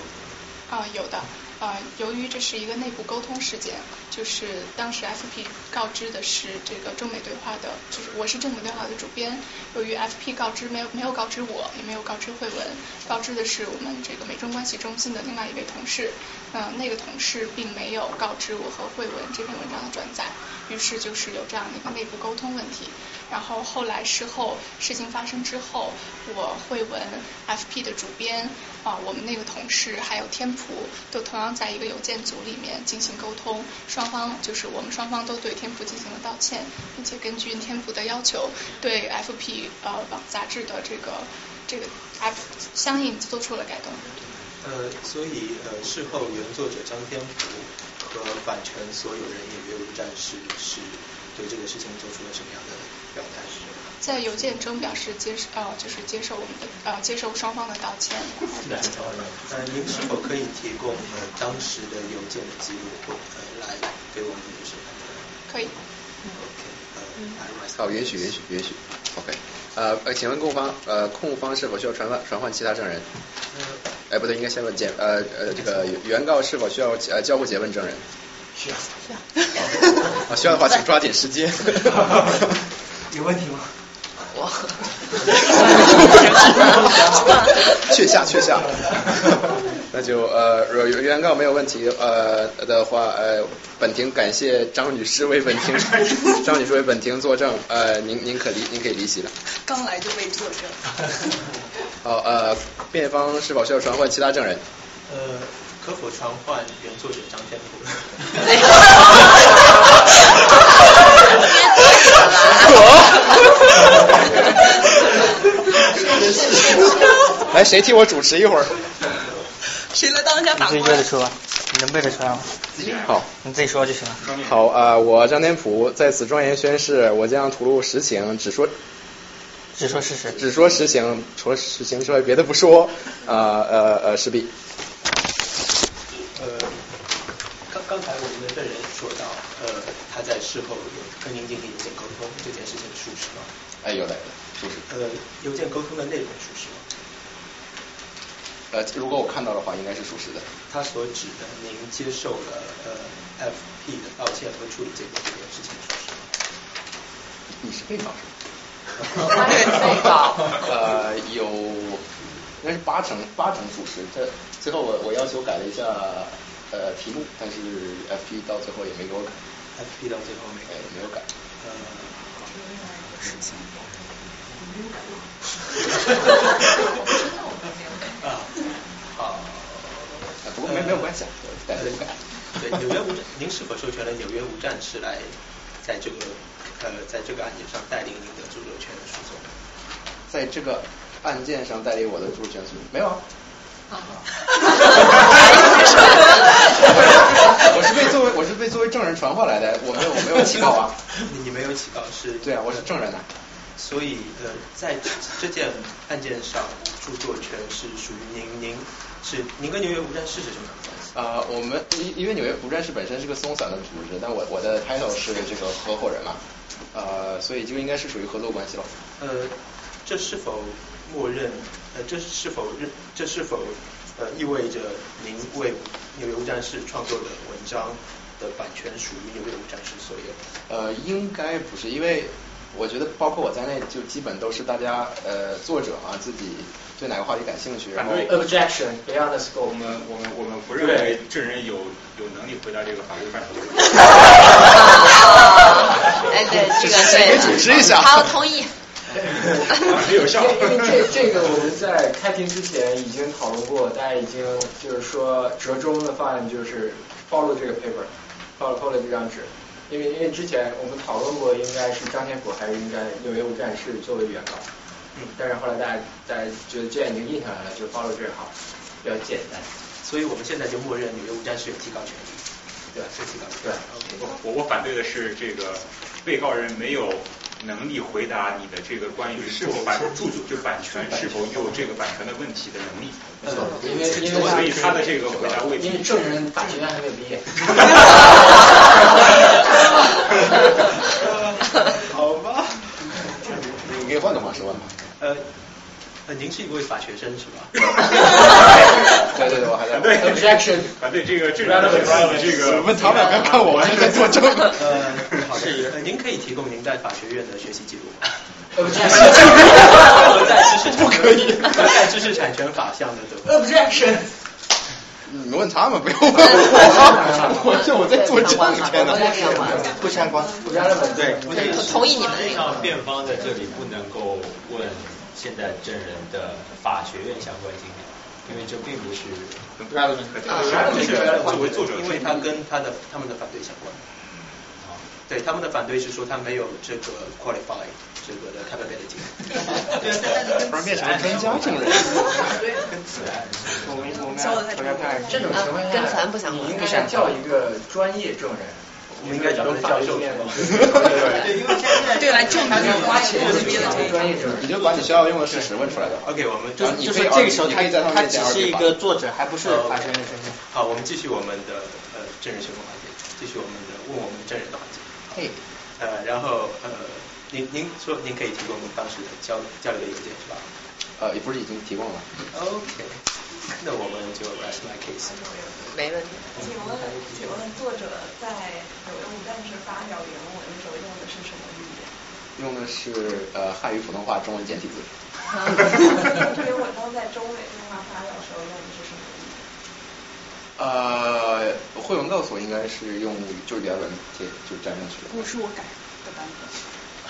Speaker 11: 通？
Speaker 17: 啊，有的。呃，由于这是一个内部沟通事件，就是当时 FP 告知的是这个中美对话的，就是我是中美对话的主编。由于 FP 告知没有没有告知我，也没有告知慧文，告知的是我们这个美中关系中心的另外一位同事。嗯，那个同事并没有告知我和慧文这篇文章的转载，于是就是有这样的一个内部沟通问题。然后后来事后事情发生之后，我会文 FP 的主编啊，我们那个同事还有天普都同样在一个邮件组里面进行沟通，双方就是我们双方都对天普进行了道歉，并且根据天普的要求，对 FP 呃杂志的这个这个 F 相应做出了改动。
Speaker 11: 呃，所以呃事后原作者张天普福和版权所有人也约无战是是对这个事情做出了什么样的表态？
Speaker 17: 在邮件中表示接受呃就是接受我们的呃接受双方的道歉。
Speaker 11: 那，您是否可以提供呃当时的邮件的记录或呃来给我们律师看？
Speaker 17: 可以。
Speaker 3: 好，允许允许允许。OK，呃呃，请问控方呃控方是否需要传唤传唤其他证人？哎，不对，应该先问检呃呃这个原告是否需要呃交互结问证人？
Speaker 12: 需要。
Speaker 17: 需要。
Speaker 3: 啊，需要的话请抓紧时间。
Speaker 12: 有问题吗？
Speaker 17: 我。
Speaker 3: 确 下确下。那就呃原原告没有问题呃的话呃本庭感谢张女士为本庭 张女士为本庭作证呃您您可离您可以离席了。
Speaker 2: 刚来就被作证。
Speaker 3: 好呃辩方是否需要传唤其他证人？
Speaker 11: 呃可否传唤原作者张天普？
Speaker 3: 我。来，谁替我主持一会儿？
Speaker 2: 谁来当一下？
Speaker 19: 你自己背着说，你能背得出来吗？
Speaker 3: 好，
Speaker 19: 你自己说就行了。
Speaker 3: 好啊，我张天普在此庄严宣誓，我将吐露实情，只说，
Speaker 19: 只说事实，
Speaker 3: 只说实情，除了实情之外别的不说呃呃呃势必。
Speaker 11: 呃，刚刚才我们的证人说到，呃，他在事后有跟您进行一些沟通，这件事情属实吗？
Speaker 3: 哎，有的。属实。
Speaker 11: 呃，邮件沟通的内容属实吗？
Speaker 3: 呃，如果我看到的话，应该是属实的。
Speaker 11: 他所指的，您接受了呃 FP 的道歉和处理这个这件事情属实吗？
Speaker 3: 你是被告是吗？
Speaker 9: 他是被告。
Speaker 3: 呃，有，应该是八成八成属实。这最后我我要求改了一下呃题目，但是 FP 到最后也没给我改。
Speaker 11: FP 到最后没
Speaker 3: 哎没有改。
Speaker 11: 呃，啊，好。
Speaker 3: 不过没没有关系啊，改就改。
Speaker 11: 对，纽约无战，您是否授权了纽约无战事来在这个呃在这个案件上带领您的著作权诉讼？
Speaker 3: 在这个案件上代理我的著作权诉讼没有啊？我是被作为我是被作为证人传唤来的，我没有我没有起告啊。
Speaker 11: 你你没有起告是？
Speaker 3: 对啊，我是证人呐、
Speaker 11: 所以呃，在这这件案件上，著作权是属于您，您是您跟纽约无战事是什么？
Speaker 3: 啊、我们因因为纽约无战事本身是个松散的组织，但我我的 title 是这个合伙人嘛，呃，所以就应该是属于合作关系了。
Speaker 11: 呃，这是否默认？呃，这是否认？这是否呃意味着您为纽约无战事创作的文章的版权属于纽约无战事所有？
Speaker 3: 呃，应该不是，因为我觉得包括我在内，就基本都是大家呃作者啊自己对哪个话题感兴趣，然后
Speaker 10: objection beyond the scope。
Speaker 1: 我们我们我们不认为证人有有能力回答这个法律范畴的问题。
Speaker 9: 哎，对，这个
Speaker 3: 谁
Speaker 9: 对，
Speaker 3: 给主持一下
Speaker 9: 好，同意。
Speaker 1: 没 有效。
Speaker 10: 因为这这个我们在开庭之前已经讨论过，大家已经就是说折中的方案就是 follow 这个 paper，follow follow 这张纸。因为因为之前我们讨论过，应该是张天福还是应该纽约无战事作为原告，
Speaker 11: 嗯，
Speaker 10: 但是后来大家大家觉得这样已经印下来了，就 follow 这好，比较简单。
Speaker 11: 所以我们现在就默认纽约无战事有提告权利，对吧？是提告权。
Speaker 10: 对
Speaker 11: ，OK。
Speaker 1: 我我反对的是这个被告人没有能力回答你的这个关于是否版著作就版权是否有这个版权的问题的能力。
Speaker 10: 没错，因为因为
Speaker 1: 所以他的这个回答未必
Speaker 10: 因为证人法学院还没有毕业。
Speaker 11: 好吧。
Speaker 3: 你可以换个方式问吧。
Speaker 11: 呃，呃，您是一位法学生是吧？
Speaker 3: 对对对，我还在。
Speaker 1: 反对
Speaker 10: objection，
Speaker 1: 反对这个这个这个
Speaker 3: 问他们不要看我，我现在在作证。
Speaker 11: 呃，好的，呃，您可以提供您在法学院的学习记录吗
Speaker 10: ？objection，
Speaker 11: 在知识不可以，和在知识产权法项的
Speaker 10: objection。
Speaker 3: 你们问他们，不用问我，我这我在作证，天哪！
Speaker 10: 不相关，不相关。
Speaker 8: 对，
Speaker 9: 同意你们
Speaker 8: 辩方在这里不能够问现在证人的法学院相关经历，因为这并不是
Speaker 11: 就是作为作者，因为他跟他的他们的反对相关。对，他们的反对是说他没有这个 qualify 这个的 capability。
Speaker 3: 不然变成了专家证人。
Speaker 10: 跟自然，我们我们要大家看这种情况下，
Speaker 9: 跟咱不相关
Speaker 10: 你应该叫一个专业证人。
Speaker 11: 我们应该找个教授。
Speaker 10: 对，因为现在
Speaker 2: 对来证明
Speaker 10: 花钱的专业证人，
Speaker 3: 你就把你学校用的事实问出来的。
Speaker 11: OK，我们
Speaker 19: 就是这个时候他
Speaker 3: 他
Speaker 19: 他只是一个作者，还不是法学院身份。
Speaker 11: 好，我们继续我们的呃证人询问环节，继续我们的问我们证人的环节。
Speaker 3: 嘿，
Speaker 11: 呃，然后呃，您您说您可以提供您当时的交交流的邮件是吧？
Speaker 3: 呃，也不是已经提供了。
Speaker 11: OK，那我们就 rest my case。
Speaker 9: 没问题。
Speaker 13: 请问，请问作者在纽约无战事发表原文的时候用的是什么语言？
Speaker 3: 用的是呃汉语普通话中文简体字。
Speaker 13: 这篇文章在中美对话发表时候用的是什么语言？
Speaker 3: 呃，慧文告诉我应该是用就是原文贴就粘上去的。
Speaker 2: 不是我改的版本。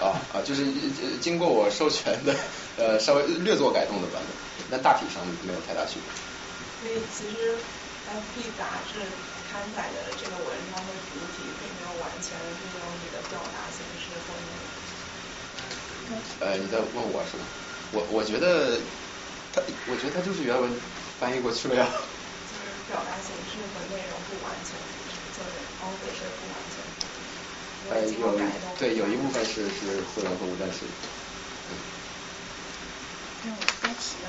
Speaker 3: 啊啊，就是呃经过我授权的呃稍微略作改动的版本，但大体上没有太大区别。
Speaker 13: 所以其实 FP 杂志刊载的这个文章的主体并没有完全利用你的表达形式或内容。
Speaker 3: 呃，你在问我是吧？我我觉得他，我觉得他就是原文翻译过去了呀。
Speaker 13: 就是表达形式和内容不完全，就是 author 是不完全。
Speaker 3: 呃，有对有一部分是是慧文和吴战士。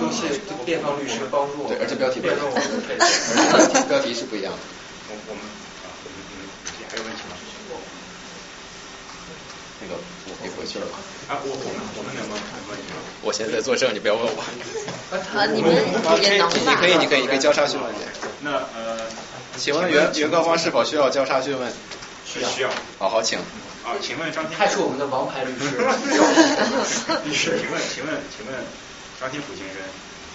Speaker 10: 都是辩方律师帮助我。
Speaker 3: 对，而且标题不一样，标题是不一样的。
Speaker 1: 我我们啊，你你你还有问题吗？
Speaker 3: 那个我可以回去了。
Speaker 1: 啊，我我们我们能不能问你？
Speaker 3: 我现在在作证，你不要问我。
Speaker 9: 啊，你们也能吧？
Speaker 3: 你可以，你可以，你可以交叉询问。
Speaker 1: 那呃，
Speaker 3: 请问原原告方是否需要交叉询问？
Speaker 1: 需要。需要。
Speaker 3: 好好，请。
Speaker 1: 啊，请问张天？
Speaker 10: 他是我们的王牌律师。
Speaker 1: 律师，请问，请问，请问张天普先生，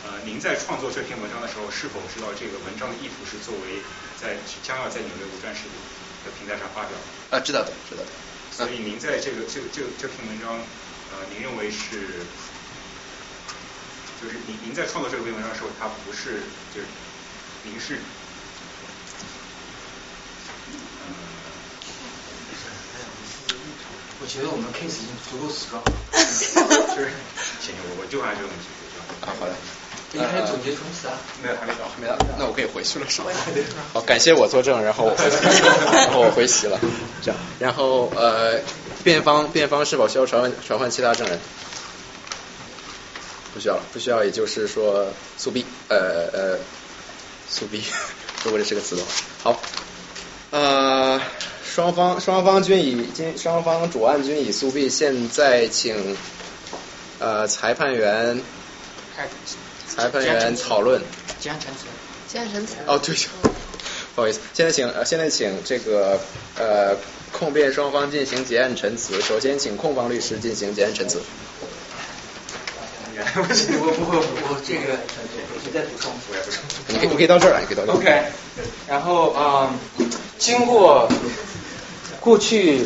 Speaker 1: 呃，您在创作这篇文章的时候，是否知道这个文章的意图是作为在将要在纽约无战事的平台上发表？
Speaker 3: 啊，知道的，知道的。
Speaker 1: 所以您在这个这个这个这篇文章，呃，您认为是，就是您您在创作这篇文章的时候，它不是就是您是。
Speaker 10: 我觉得我们 case 已经足够 strong。
Speaker 1: 是，行，我我就按这个问题。
Speaker 3: 啊，好的。
Speaker 10: 你还有总结冲刺啊？
Speaker 1: 没有，还没到，
Speaker 3: 没到。那我可以回去了，是吧？好，感谢我作证，然后我回，然后我回席了。这样，然后呃，辩方辩方是否需要传唤传唤其他证人？不需要了，不需要，也就是说诉毕，呃呃，诉毕，如果这是个词的话。好，呃。双方双方均已经双方主案均已诉毕，现在请呃裁判员裁判员讨论。
Speaker 10: 结案陈词。
Speaker 9: 结案陈词。
Speaker 3: 哦对，不好意思，现在请呃现在请这个呃控辩双方进行结案陈词。首先请控方律师进行结案陈词。
Speaker 10: 我不会，我这个你再补充。
Speaker 3: 你可以你可以到这儿来，你可以到这儿。
Speaker 10: OK，然后啊，经过。过去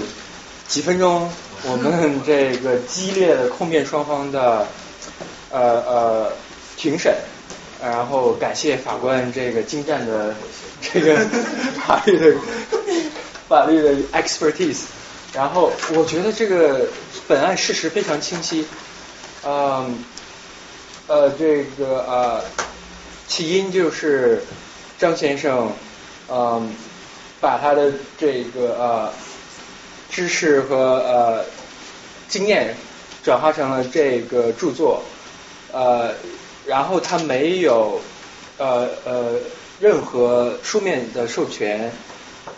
Speaker 10: 几分钟，我们这个激烈的控辩双方的呃呃庭审，然后感谢法官这个精湛的这个 法律的法律的 expertise，然后我觉得这个本案事实非常清晰，嗯呃这个呃起因就是张先生嗯把他的这个呃。知识和呃经验转化成了这个著作，呃，然后他没有呃呃任何书面的授权，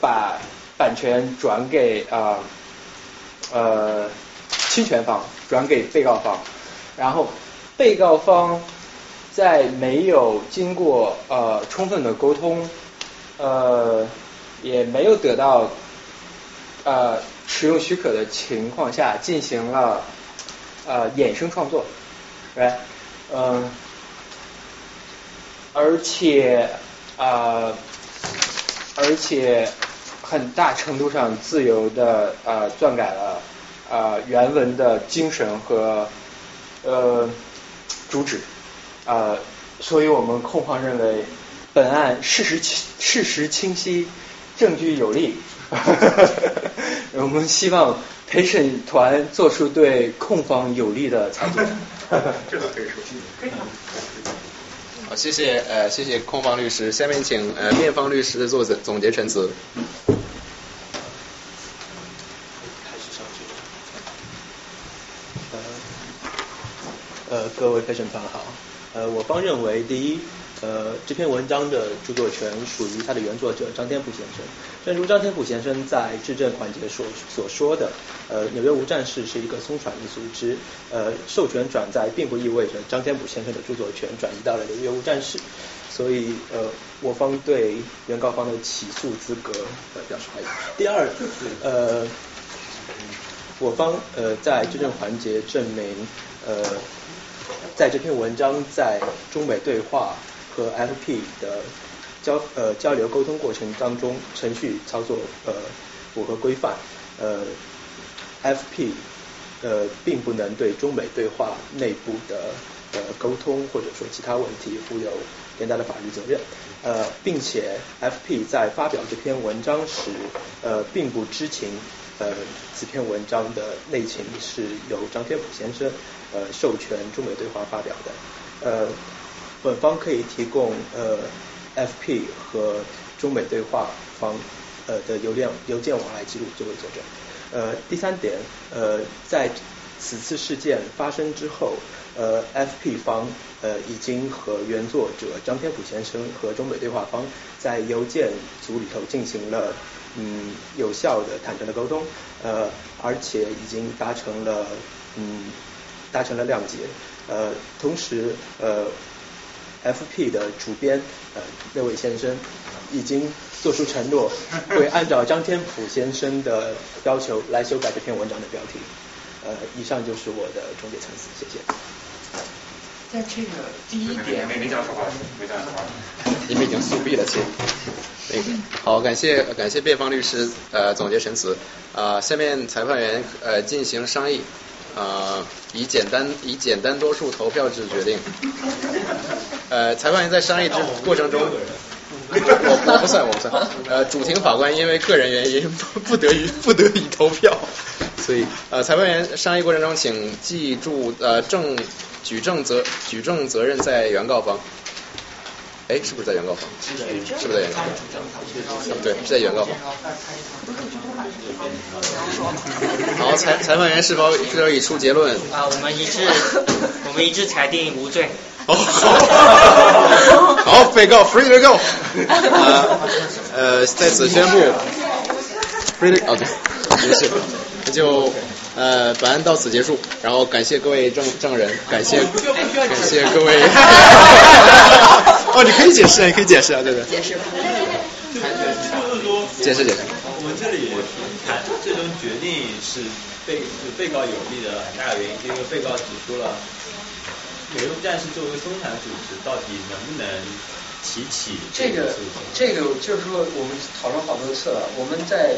Speaker 10: 把版权转给啊呃侵权方，转给被告方，然后被告方在没有经过呃充分的沟通，呃也没有得到呃。使用许可的情况下进行了呃衍生创作，来，嗯，而且啊，而且很大程度上自由的呃篡改了啊原文的精神和呃主旨啊，所以我们控方认为本案事实清事实清晰，证据有力。我们希望陪审团做出对控方有利的裁决。
Speaker 1: 这个可以说。
Speaker 3: 好，谢谢呃，谢谢控方律师。下面请呃辩方律师做总结陈词。
Speaker 11: 呃，各位陪审团好。呃，我方认为，第一。呃，这篇文章的著作权属于它的原作者张天普先生。正如张天普先生在质证环节所所说的，呃，纽约无战事是一个松传的组织，呃，授权转载并不意味着张天普先生的著作权转移到了纽约无战事。所以，呃，我方对原告方的起诉资格呃表示怀疑。第二，呃，我方呃在质证环节证明，呃，在这篇文章在中美对话。和 FP 的交呃交流沟通过程当中，程序操作呃符合规范，呃 FP 呃并不能对中美对话内部的呃沟通或者说其他问题负有连带的法律责任，呃并且 FP 在发表这篇文章时呃并不知情呃此篇文章的内情是由张天普先生呃授权中美对话发表的呃。本方可以提供呃 FP 和中美对话方呃的邮件邮件往来记录作为佐证。呃第三点呃在此次事件发生之后呃 FP 方呃已经和原作者张天普先生和中美对话方在邮件组里头进行了
Speaker 20: 嗯有效的坦诚的沟通，呃，而且已经达成了嗯达成了谅解，呃，同时呃 FP 的主编呃那位先生已经做出承诺，会按照张天普先生的要求来修改这篇文章的标题。呃，以上就是我的终结陈词，谢谢。
Speaker 10: 在这个第一点，
Speaker 1: 没没讲说话，没讲说话，
Speaker 3: 你们已经速毙了，亲。那个好，感谢感谢辩方律师呃总结陈词啊、下面裁判员呃进行商议啊、以简单以简单多数投票制决定。呃，裁判员在商议之过程中，我我不算我不算，呃，主庭法官因为个人原因不 不得已不得已投票，所以呃，裁判员商议过程中请记住呃证举证责举证责任在原告方。哎，是不是在原告方？是不是在原告方？对，是在原告方。好，裁裁判员是否是否已出结论？
Speaker 19: 啊，我们一致，我们一致裁定无罪。
Speaker 3: 哦，好，被告 free to go。呃呃，在此宣布 free to 哦对，没事，那就呃本案到此结束，然后感谢各位证证人，感谢感谢各位。哦，你可以解释啊，你可以解释啊，对对。
Speaker 9: 解释吧。
Speaker 21: 就是说，
Speaker 3: 解释解释。
Speaker 21: 我们这里谈最终决定是被是被告有利的很大的原因，是因为被告指出了纽约战士作为生产组织，到底能不能提起
Speaker 10: 这个？这个就是说，我们讨论好多次了。我们在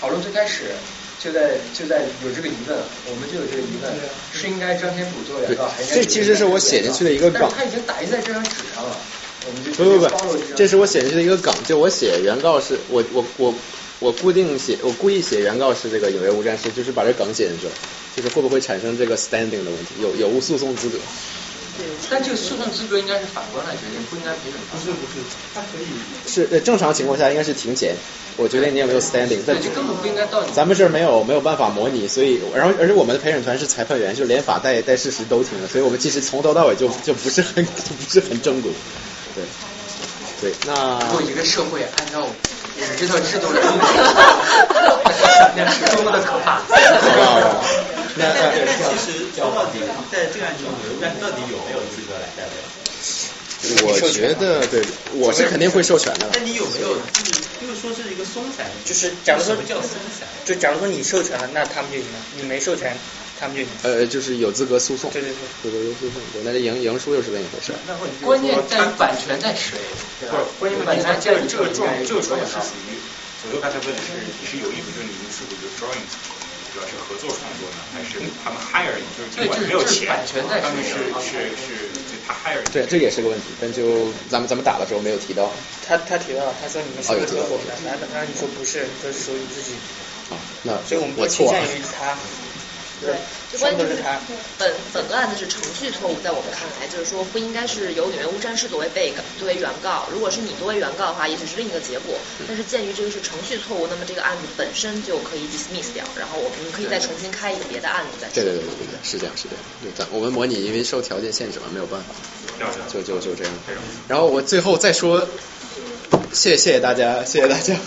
Speaker 10: 讨论最开始就在就在有这个疑问，我们就有这个疑问，是应该张天普做原告，还，是
Speaker 3: 这其实是我写进去的一个
Speaker 10: 但
Speaker 3: 梗
Speaker 10: 是。他已经打印在这张纸上了，我们就
Speaker 3: 不不不
Speaker 10: 这，
Speaker 3: 是我写进去的一个梗，就我写原告是我我我我固定写我故意写原告是这个纽约无战事，就是把这梗写进去了，就是会不会产生这个 standing 的问题，有有无诉讼资格？
Speaker 10: 但这个诉讼资格应该是法官来决定，不应该陪审团。不是不是，他可以。
Speaker 3: 是呃正常情况下应该是庭前，我觉得你有没有 standing，但
Speaker 10: 就根本不应该到你。
Speaker 3: 咱们这儿没有没有办法模拟，所以然后而且我们的陪审团是裁判员，就连法带带事实都听了，所以我们其实从头到尾就就不是很就不是很正规，对对，那
Speaker 10: 如果一个社会按照我们这套制度来运 行，想象是多么的可怕。
Speaker 3: 那
Speaker 21: 但是其实说到底，在这个案中，纽约战士到底有没有资格来代表？
Speaker 3: 我觉得对，我是肯定会授权的。
Speaker 21: 那你有没有就是就是说是一个松散？
Speaker 19: 就是假如说
Speaker 21: 什么叫松散？
Speaker 19: 就假如说你授权了，那他们就赢了；你没授权，他们就赢。
Speaker 3: 呃，就是有资格诉讼。
Speaker 19: 对对
Speaker 3: 对。有资格诉讼，对，那这赢赢输又是另一回事。
Speaker 10: 关键在于版权在谁，对吧？
Speaker 1: 关键
Speaker 10: 版权在你
Speaker 1: 这个状这个状况是属于，左右刚才问的是你是有意不，就是你们是否有 drawing，主要是合作创作呢，还是他们 hire 你，就是尽管没有钱，他们是是是就他 hire 你。
Speaker 3: 对，这也是个问题，但就咱们咱们打的时候没有提到。
Speaker 19: 他他提到了，他说你们是合伙的，然后然后你说不是，你说是属于自己。
Speaker 3: 啊，那
Speaker 19: 所以我们
Speaker 3: 我错了
Speaker 19: 倾向。于他。
Speaker 9: 对，就关键
Speaker 19: 就是。
Speaker 9: 本本个案子是程序错误，在我们看来，就是说不应该是由纽约无战事作为被告作为原告，如果是你作为原告的话，也许是另一个结果。但是鉴于这个是程序错误，那么这个案子本身就可以 dismiss 掉，然后我们可以再重新开一个别的案子再
Speaker 3: 对对对对对，是这样是这样。对，咱我们模拟因为受条件限制嘛，没有办法，就就就这样。然后我最后再说，谢谢谢大家，谢谢大家。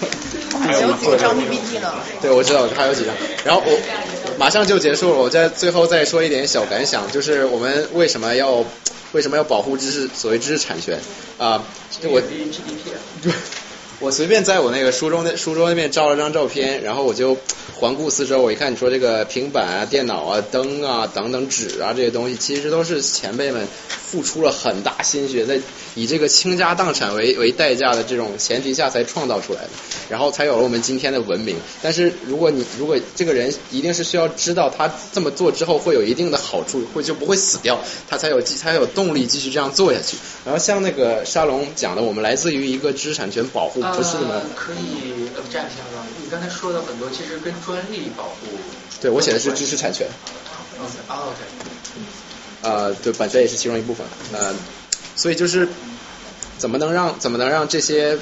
Speaker 2: 还有几张 PPT 呢？
Speaker 3: 对，我知道还有几张。然后我马上就结束了，我在最后再说一点小感想，就是我们为什么要为什么要保护知识所谓知识产权啊？就我
Speaker 10: GDP
Speaker 3: 我随便在我那个书中的书桌那边照了张照片，然后我就环顾四周，我一看你说这个平板啊、电脑啊、灯啊等等纸啊这些东西，其实都是前辈们付出了很大心血，在以这个倾家荡产为为代价的这种前提下才创造出来的，然后才有了我们今天的文明。但是如果你如果这个人一定是需要知道他这么做之后会有一定的好处，会就不会死掉，他才有才有动力继续这样做下去。然后像那个沙龙讲的，我们来自于一个知识产权保护，不是那么
Speaker 10: 呃、可以呃这样想吧，你刚才说的很多其实跟专利保护。
Speaker 3: 对，我写的是知识产权。
Speaker 10: 啊
Speaker 3: 对，版权也是其中一部分。呃，所以就是怎么能让怎么能让这些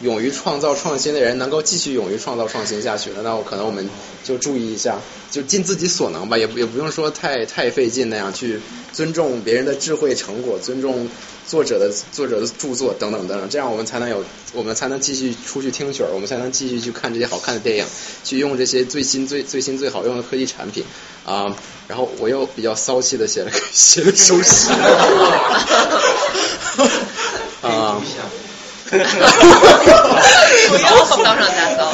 Speaker 3: 勇于创造创新的人能够继续勇于创造创新下去了，那我可能我们就注意一下，就尽自己所能吧，也也不用说太太费劲那样去尊重别人的智慧成果，尊重作者的作者的著作等等等等，这样我们才能有，我们才能继续出去听曲儿，我们才能继续去看这些好看的电影，去用这些最新最最新最好用的科技产品啊。然后我又比较骚气的写了写了首诗 啊。
Speaker 9: 不要当上加骚。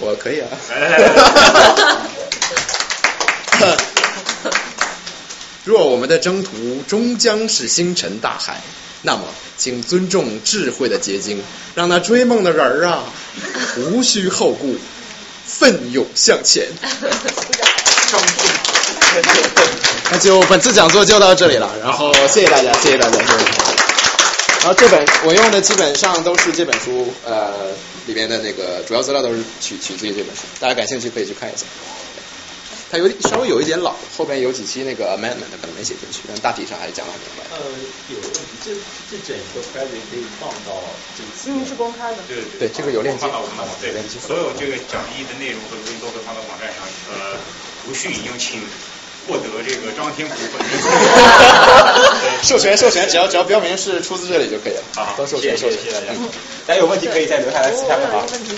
Speaker 3: 我可以啊。若我们的征途终将是星辰大海，那么请尊重智慧的结晶，让那追梦的人儿啊，无需后顾，奋勇向前。那就本次讲座就到这里了，然后谢谢大家，谢谢大家，谢谢大家。然后这本我用的基本上都是这本书呃里边的那个主要资料都是取取自于这本书，大家感兴趣可以去看一下。它有稍微有一点老，后边有几期那个 amendment 可能没写进去，但大体上还是讲了很明白。
Speaker 21: 呃，有问题，这这整个 project 可以放到这个
Speaker 2: 嗯是公开的。
Speaker 1: 对
Speaker 3: 对，这个有链接。
Speaker 1: 放到我们的网站，所有这个讲义的内容和录音都会放到网站上，呃，无需引用，请获得这个张天福本人
Speaker 3: 授权授权，只要只要标明是出自这里就可以了。
Speaker 1: 好，
Speaker 3: 都授权授权。
Speaker 1: 谢谢大家。大家有问题可以再留下来私下问啊。